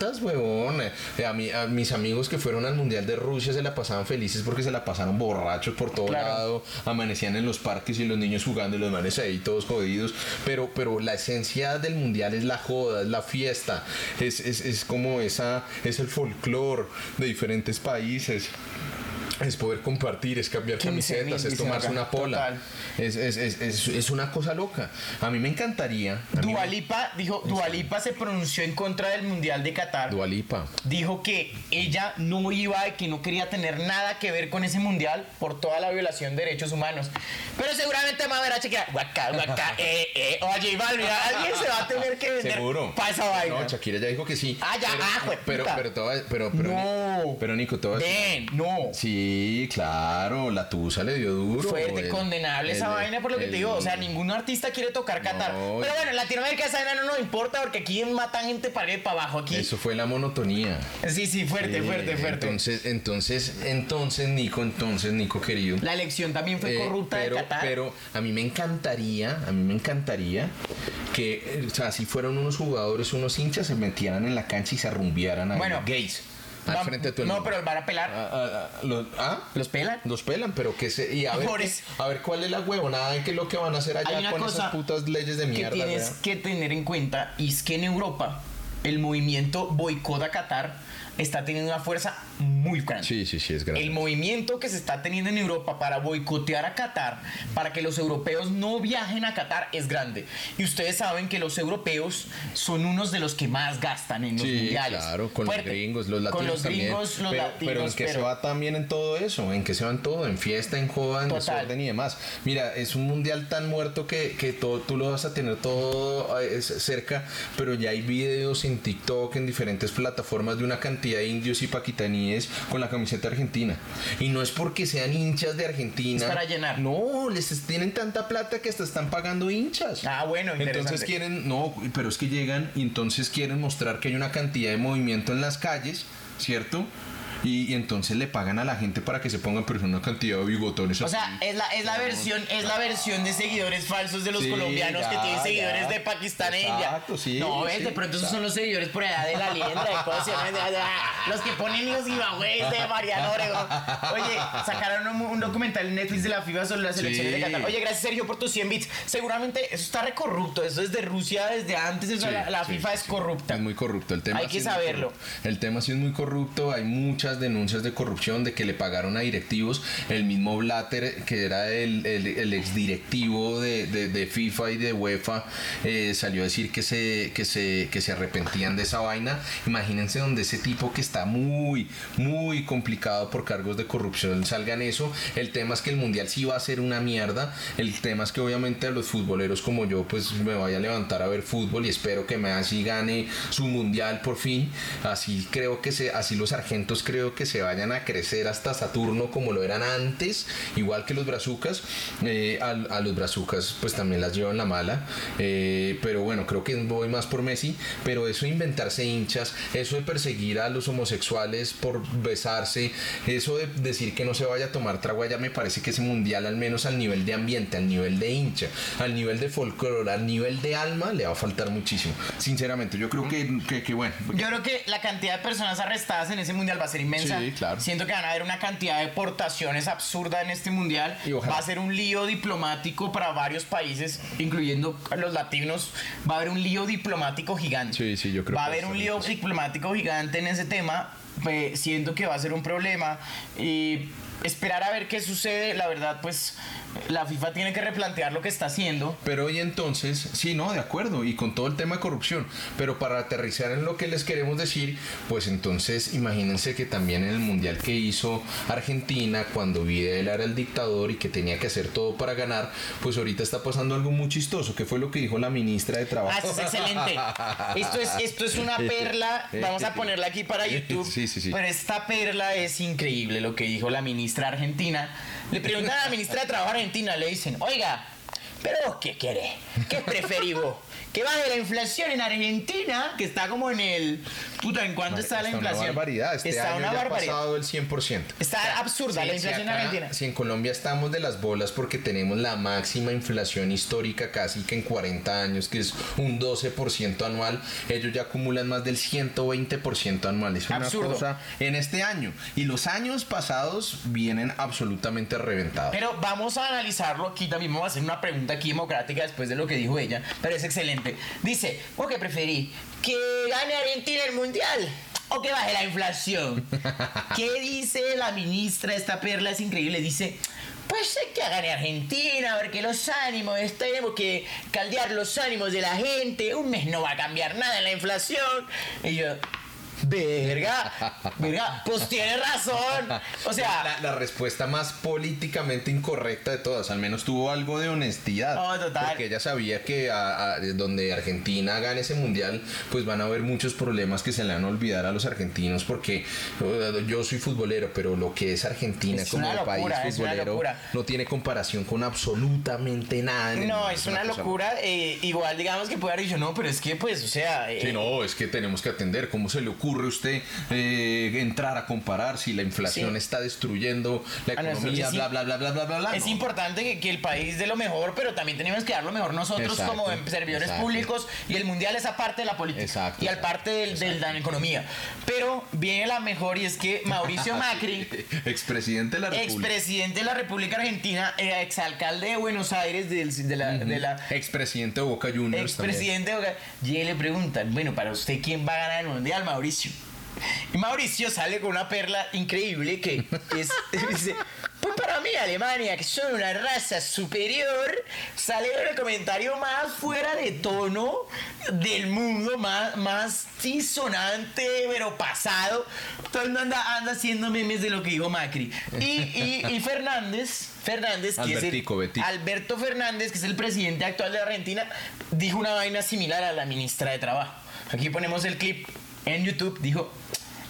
putas, huevón. Eh, A, mí, a mis amigos que fueron al Mundial de Rusia se la pasaban felices porque se la pasaron borrachos por todo Claro. lado. Amanecían en los parques y los niños jugando y los manes ahí todos jodidos. Pero, pero la esencia del Mundial es la joda, es la fiesta. Es, es, es como esa, es el folclore de diferentes países. Es poder compartir, es cambiar 15.000, camisetas, es tomarse una pola. Es, es, es, es, es una cosa loca. A mí me encantaría. me- Dualipa dijo, Dualipa se pronunció en contra del Mundial de Qatar. Dua Lipa. dijo que ella no iba y que no quería tener nada que ver con ese mundial por toda la violación de derechos humanos. Pero seguramente me va a ver a chequear, guaca, guaca, [laughs] eh, eh, o a J Balvin, alguien se va a tener que vender Seguro. para esa vaina. No, Shakira ya dijo que sí. Ah, ya, pero, ah, pero, pero, pero, pero, No. pero Nico, decir- Ven, no. Sí, claro, la tusa le dio duro. Fuerte, El- condenable esa el- vaina por lo que el- te digo. O sea, ningún artista quiere tocar Qatar. No. Pero bueno, en Latinoamérica esa vaina no nos importa porque aquí matan gente para abajo. Aquí. Eso fue la monotonía. Sí, sí, fuerte, Sí, fuerte, fuerte. Entonces, entonces, entonces, Nico, entonces, Nico querido. la elección también fue Eh, corrupta pero, de Qatar. pero a mí me encantaría, a mí me encantaría que, eh, o sea, si fueran unos jugadores, unos hinchas, se metieran en la cancha y se arrumbiaran a Bueno. gays. Al frente de no, pero van a pelar. Ah, ah, ah, los. ¿Los pelan? Los pelan, pero que se. Y a ver, a ver cuál es la huevonada qué es lo que van a hacer allá con esas putas leyes de que mierda. tienes ¿verdad? que tener en cuenta y es que en Europa el movimiento boicot a Qatar está teniendo una fuerza muy grande. Sí, sí, sí, es grande. El movimiento que se está teniendo en Europa para boicotear a Qatar, para que los europeos no viajen a Qatar, es grande. Y ustedes saben que los europeos son unos de los que más gastan en los Sí, mundiales. claro, con Fuerte. los gringos, los latinos Con los también. gringos, los pero, latinos. pero en que se pero- va también en todo eso, en que se va en todo, en fiesta, en joda, en Total. desorden y demás. Mira, es un mundial tan muerto que, que todo, tú lo vas a tener todo eh, cerca, pero ya hay videos en TikTok, en diferentes plataformas de una cantidad de indios y paquistaníes con la camiseta argentina. Y no es porque sean hinchas de Argentina. Es para llenar. No, les es- tienen tanta plata que hasta están pagando hinchas. Ah, bueno, Entonces quieren, no, pero es que llegan y entonces quieren mostrar que hay una cantidad de movimiento en las calles, ¿cierto? Y, y entonces le pagan a la gente para que se pongan pero una cantidad de bigotones. O así. sea, es la, es la versión, es la versión de seguidores falsos de los Sí, colombianos que tienen seguidores ya. de Pakistán e India. Sí, no, ves, sí, de pronto esos son los seguidores por allá de la leyenda de cosas, los que ponen los ibagüeyes de Mariano Oregón. Oye, sacaron un, un documental en Netflix de la FIFA sobre las elecciones de Qatar. Oye, gracias Sergio por tus 100 bits. Seguramente eso está recorrupto, eso es de Rusia desde antes, eso la, la FIFA es corrupta. Es muy corrupto. El tema Hay que es saberlo. El tema sí es muy corrupto. Hay muchas denuncias de corrupción, de que le pagaron a directivos. El mismo Blatter, que era el, el, el exdirectivo de, FIFA y de UEFA, eh, salió a decir que se, que, se, que se arrepentían de esa vaina. Imagínense donde ese tipo que está muy, muy complicado por cargos de corrupción salga en eso. El tema es que el mundial sí va a ser una mierda. El tema es que obviamente a los futboleros como yo, pues me vaya a levantar a ver fútbol y espero que Messi gane su mundial por fin. Así creo que se, así los argentos creo que se vayan a crecer hasta Saturno como lo eran antes, igual que los brazucas. Eh, a, a los brazucas pues también las llevan la mala. Eh, pero bueno, creo que voy más por Messi. Pero eso de inventarse hinchas, eso de perseguir a los homosexuales por besarse, eso de decir que no se vaya a tomar trago allá, me parece que ese mundial, al menos al nivel de ambiente, al nivel de hincha, al nivel de folclore, al nivel de alma, le va a faltar muchísimo. Sinceramente, yo creo que, que, que bueno. Yo creo que la cantidad de personas arrestadas en ese mundial va a ser inmensa. Sí, claro. Siento que van a haber una cantidad de deportaciones absurda en este mundial. Y. Va a ser un lío diplomático para varios países, incluyendo a los latinos. Va a haber un lío diplomático gigante. Sí, sí, yo creo Va a que haber va a un lío diplomático gigante en ese tema. eh, siento que va a ser un problema. Y esperar a ver qué sucede. La verdad, pues la FIFA tiene que replantear lo que está haciendo. Pero hoy entonces, sí, no, de acuerdo, y con todo el tema de corrupción, pero para aterrizar en lo que les queremos decir, pues entonces imagínense que también en el mundial que hizo Argentina, cuando Vidal era el dictador y que tenía que hacer todo para ganar, pues ahorita está pasando algo muy chistoso, que fue lo que dijo la ministra de Ah, Trabajo. esto es excelente. Esto es, esto es una perla. Vamos a ponerla aquí para [laughs] YouTube. Sí, sí, sí. Pero esta perla es increíble lo que dijo la ministra argentina. Le preguntan a la ministra de Trabajo argentina, le dicen, oiga, ¿pero vos qué querés? ¿Qué preferís? ¿Que baje la inflación en Argentina? Que está como en el... Puta, ¿en cuánto está la inflación? Una barbaridad. Este está año una ya ha barbaridad. pasado el 100%. Está absurda la inflación si en Argentina. Si en Colombia estamos de las bolas porque tenemos la máxima inflación histórica casi que en 40 años, que es un 12% anual, ellos ya acumulan más del 120% anual. Es una Absurdo. cosa en este año. Y los años pasados vienen absolutamente reventados. Pero vamos a analizarlo aquí también. Vamos a hacer una pregunta aquí democrática después de lo que dijo ella. Pero es excelente. Dice, ¿vos qué preferí? ¿Que gane Argentina el mundial? o que baje la inflación. [laughs] ¿Qué dice la ministra? Esta perla es increíble. Dice, pues hay que gane Argentina, porque los ánimos, tenemos que caldear los ánimos de la gente. Un mes no va a cambiar nada en la inflación. Y yo, Verga, verga, pues tiene razón. O sea, la, respuesta más políticamente incorrecta de todas, al menos tuvo algo de honestidad. No, total. Porque ella sabía que donde Argentina gane ese mundial, pues van a haber muchos problemas que se le van a olvidar a los argentinos, porque uh, yo soy futbolero, pero lo que es Argentina como país futbolero no tiene comparación con absolutamente nada. No, es una, locura. Eh, igual, digamos que puede haber dicho, no, pero es que, pues, o sea. sí, no, es que tenemos que atender cómo se le ocurre ocurre usted eh, entrar a comparar si la inflación está destruyendo la ah, economía, bla, bla, bla, bla, bla, bla, Es importante que, que, el país dé lo mejor, pero también tenemos que dar lo mejor nosotros como servidores públicos y el mundial es aparte de la política y al parte de la economía. Pero viene la mejor y es que Mauricio [laughs] Macri, expresidente de la República, expresidente de la República Argentina, eh, exalcalde de Buenos Aires de, la, de la expresidente de Boca Juniors, expresidente de Boca, y le preguntan, bueno, para usted quién va a ganar el mundial, Mauricio [laughs] y Mauricio sale con una perla increíble que es, [laughs] dice, pues para mí Alemania, que son una raza superior, sale con el comentario más fuera de tono del mundo, más, más disonante, pero pasado. Todo el mundo anda, anda haciendo memes de lo que dijo Macri. Y, y, Fernández, Fernández, que es el, Alberto Fernández, que es el presidente actual de Argentina, dijo una vaina similar a la ministra de Trabajo. Aquí ponemos el clip en YouTube dijo,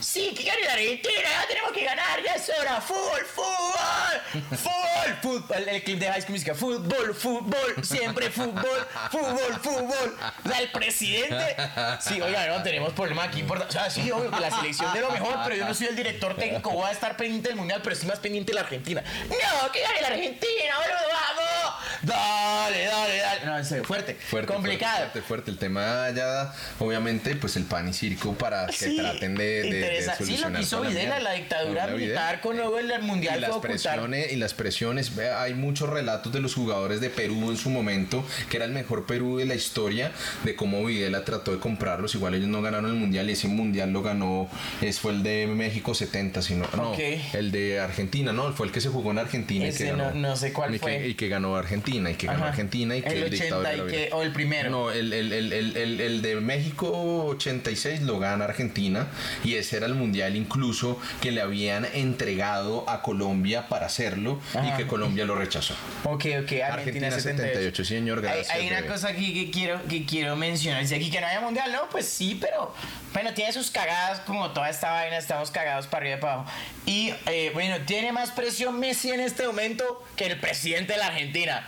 sí, que gane la Argentina, ya tenemos que ganar, ya es hora, fútbol, fútbol, fútbol, fútbol, el clip de High School Musical, fútbol, fútbol, siempre fútbol, fútbol, fútbol, o sea, el presidente, sí, oiga, no, tenemos problema aquí, por, o sea, sí, obvio que la selección de lo mejor, pero yo no soy el director técnico, voy a estar pendiente del Mundial, pero estoy más pendiente de la Argentina, no, que gane la Argentina, boludo, vamos, dale, dale, dale, no, en fuerte, fuerte, complicado. Fuerte, fuerte, el tema ya, obviamente, pues el pan y circo para que traten de, de, Sí, lo que hizo Videla, la dictadura militar con luego el mundial y las presiones y las presiones, hay muchos relatos de los jugadores de Perú en su momento, que era el mejor Perú de la historia, de cómo Videla trató de comprarlos, igual ellos no ganaron el mundial y ese mundial lo ganó, es, fue el de México 70, sino, no, el de Argentina, no, fue el que se jugó en Argentina y que ganó, no, sé cuál fue. y que ganó Argentina, y que ganó Argentina y que el, 80 y que, o el primero. No, el, el, el, el de México 86 lo gana Argentina y ese el mundial incluso que le habían entregado a Colombia para hacerlo y que Colombia lo rechazó. Ok, ok, Argentina, 78. señor, gracias. Hay, una cosa aquí que quiero, que quiero mencionar. Dice aquí que no haya mundial, no, pues sí, pero bueno, tiene sus cagadas, como toda esta vaina, estamos cagados para arriba y para abajo. Y eh, bueno, tiene más presión Messi en este momento que el presidente de la Argentina.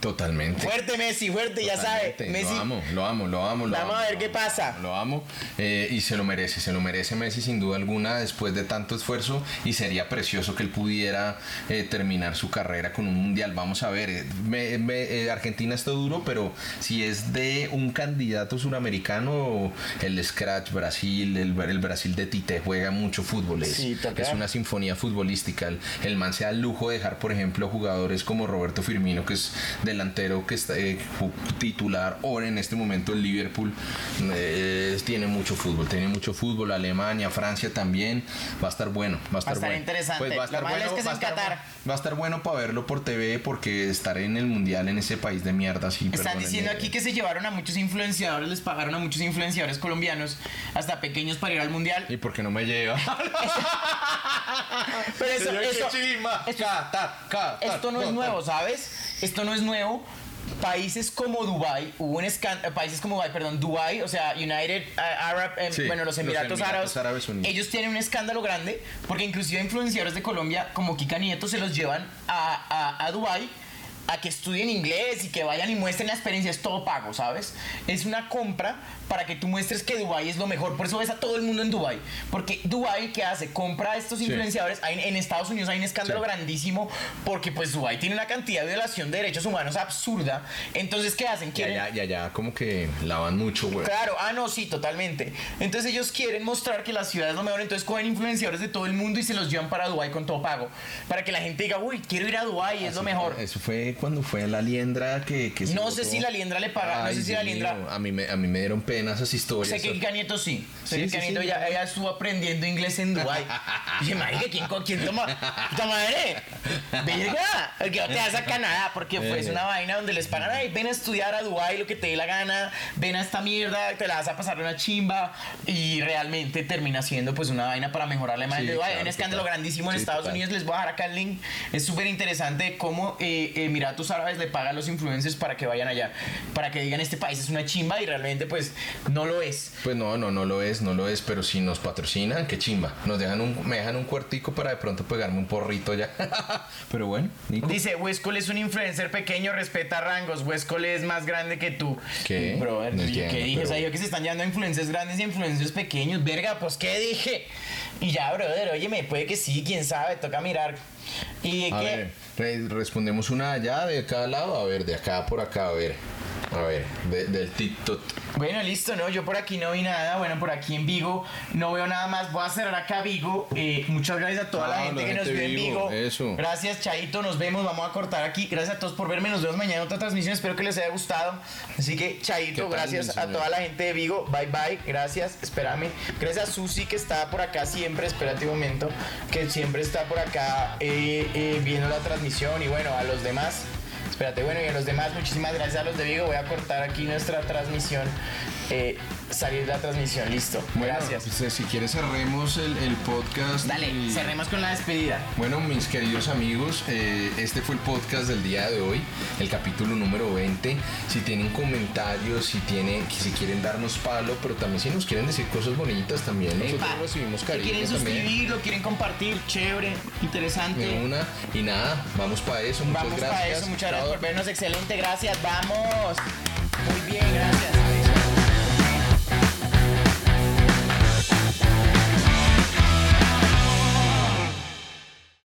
Totalmente. Fuerte Messi, fuerte, ya sabe. Messi. Lo amo, lo amo, lo amo. Lo Vamos a ver qué pasa. Lo amo eh, y se lo merece, se lo merece Messi sin duda alguna después de tanto esfuerzo y sería precioso que él pudiera eh, terminar su carrera con un mundial. Vamos a ver, eh, Argentina está duro, pero si es de un candidato suramericano, el Scratch Brasil, el, Brasil de Tite juega mucho fútbol. Es, es una sinfonía futbolística. El, el man se da el lujo de dejar, por ejemplo, jugadores como Roberto Firmino, que es delantero que está eh, titular ahora en este momento el Liverpool eh, tiene mucho fútbol, tiene mucho fútbol, Alemania, Francia también, va a estar bueno, va a estar, bueno. interesante. Pues va a estar bueno, va, a estar, bueno para verlo por TV porque estar en el mundial en ese país de mierda sí, Están diciendo aquí que se llevaron a muchos influenciadores, les pagaron a muchos influenciadores colombianos, hasta pequeños para ir al mundial. ¿Y por qué no me lleva? [laughs] Pero eso, eso, esto no es nuevo, ¿sabes? Esto no es nuevo. Países como Dubai, hubo un escándalo, países como Dubai, perdón, Dubai, o sea, United uh, Arab, em, bueno, los Emiratos, Árabes, ellos tienen un escándalo grande porque inclusive influenciadores de Colombia como Kika Nieto se los llevan a, a, a Dubai a que estudien inglés y que vayan y muestren la experiencia, es todo pago, ¿sabes? Es una compra para que tú muestres que Dubai es lo mejor. Por eso ves a todo el mundo en Dubai. Porque Dubai, ¿qué hace? Compra a estos influenciadores. en Estados Unidos hay un escándalo grandísimo porque pues Dubai tiene una cantidad de violación de derechos humanos absurda. Entonces, ¿qué hacen? ¿Quieren... Ya, ya, ya, como que lavan mucho, güey. Claro, ah, no, sí, totalmente. Entonces ellos quieren mostrar que la ciudad es lo mejor. Entonces cogen influenciadores de todo el mundo y se los llevan para Dubai con todo pago. Para que la gente diga, uy, quiero ir a Dubai, es lo mejor. eso fue cuando fue la liendra que, que No sé si la liendra le paga, no sé si la liendra... A mí, me, a mí me dieron pena esas historias. Sé que Kika Nieto sí. Sé Sí, que sí, Kika Nieto sí, ya, yo- ella estuvo aprendiendo inglés en Dubai. Y [laughs] dije, marica, ¿quién, quién toma? ¡Puta madre! ¡Verga! El que no te vas a [laughs] Canadá porque fue es Eh. una vaina donde les pagan, ay, ven a estudiar a Dubai lo que te dé la gana, ven a esta mierda, te la vas a pasar una chimba y realmente termina siendo pues una vaina para mejorar la imagen Sí, de Dubai. Hay claro, un escándalo total. grandísimo en Sí, Estados total. Unidos, les voy a dejar acá el link. Es súper interesante cómo eh, Emiratos Árabes le pagan a los influencers para que vayan allá, para que digan este país es una chimba y realmente pues no lo es. Pues no, no, no lo es, no lo es, pero si nos patrocinan, qué chimba. Nos dejan un, me dejan un cuartico para de pronto pegarme un porrito ya. [laughs] pero bueno, Nico. Dice, Westcol es un influencer pequeño, respeta rangos. Westcol es más grande que tú. ¿Qué? Brother, No ¿y entiendo, ¿qué dije? pero- O sea, yo que se están llevando a influencers grandes y influencers pequeños. Verga, pues, ¿qué dije? Y ya, brother, oye, me puede que sí, quién sabe, toca mirar. Y A que... ver, re- respondemos una allá de cada lado, a ver, de acá por acá, a ver. A ver, de- del TikTok. Bueno, listo, ¿no? Yo por aquí no vi nada. Bueno, por aquí en Vigo no veo nada más. Voy a cerrar acá Vigo. Eh, muchas gracias a toda la Ah, gente la que nos gente vio en Vigo, eso. Gracias, Chaito. Nos vemos. Vamos a cortar aquí. Gracias a todos por verme. Nos vemos mañana en otra transmisión. Espero que les haya gustado. Así que, ¿Qué Chaito, gracias a toda la gente de Vigo. Bye, bye. Gracias. Espérame. Gracias a Susi que está por acá siempre. Espérate un momento. Que siempre está por acá eh, eh, viendo la transmisión. Y bueno, a los demás. Espérate, bueno, y a los demás, muchísimas gracias a los de Vigo. Voy a cortar aquí nuestra transmisión. Eh, salir la transmisión, listo. Bueno, gracias. pues, si quieres cerremos el, el podcast. Dale, y- cerremos con la despedida. Bueno, mis queridos amigos, eh, este fue el podcast del día de hoy, el capítulo número 20. Si tienen comentarios, si tienen, si quieren darnos palo, pero también si nos quieren decir cosas bonitas, también nosotros Epa, recibimos si cariño quieren suscribir, lo quieren compartir, chévere, interesante. De una y nada, vamos para eso. Muchas Vamos gracias. para eso, muchas gracias. Por vernos, excelente, gracias, vamos. Muy bien, gracias.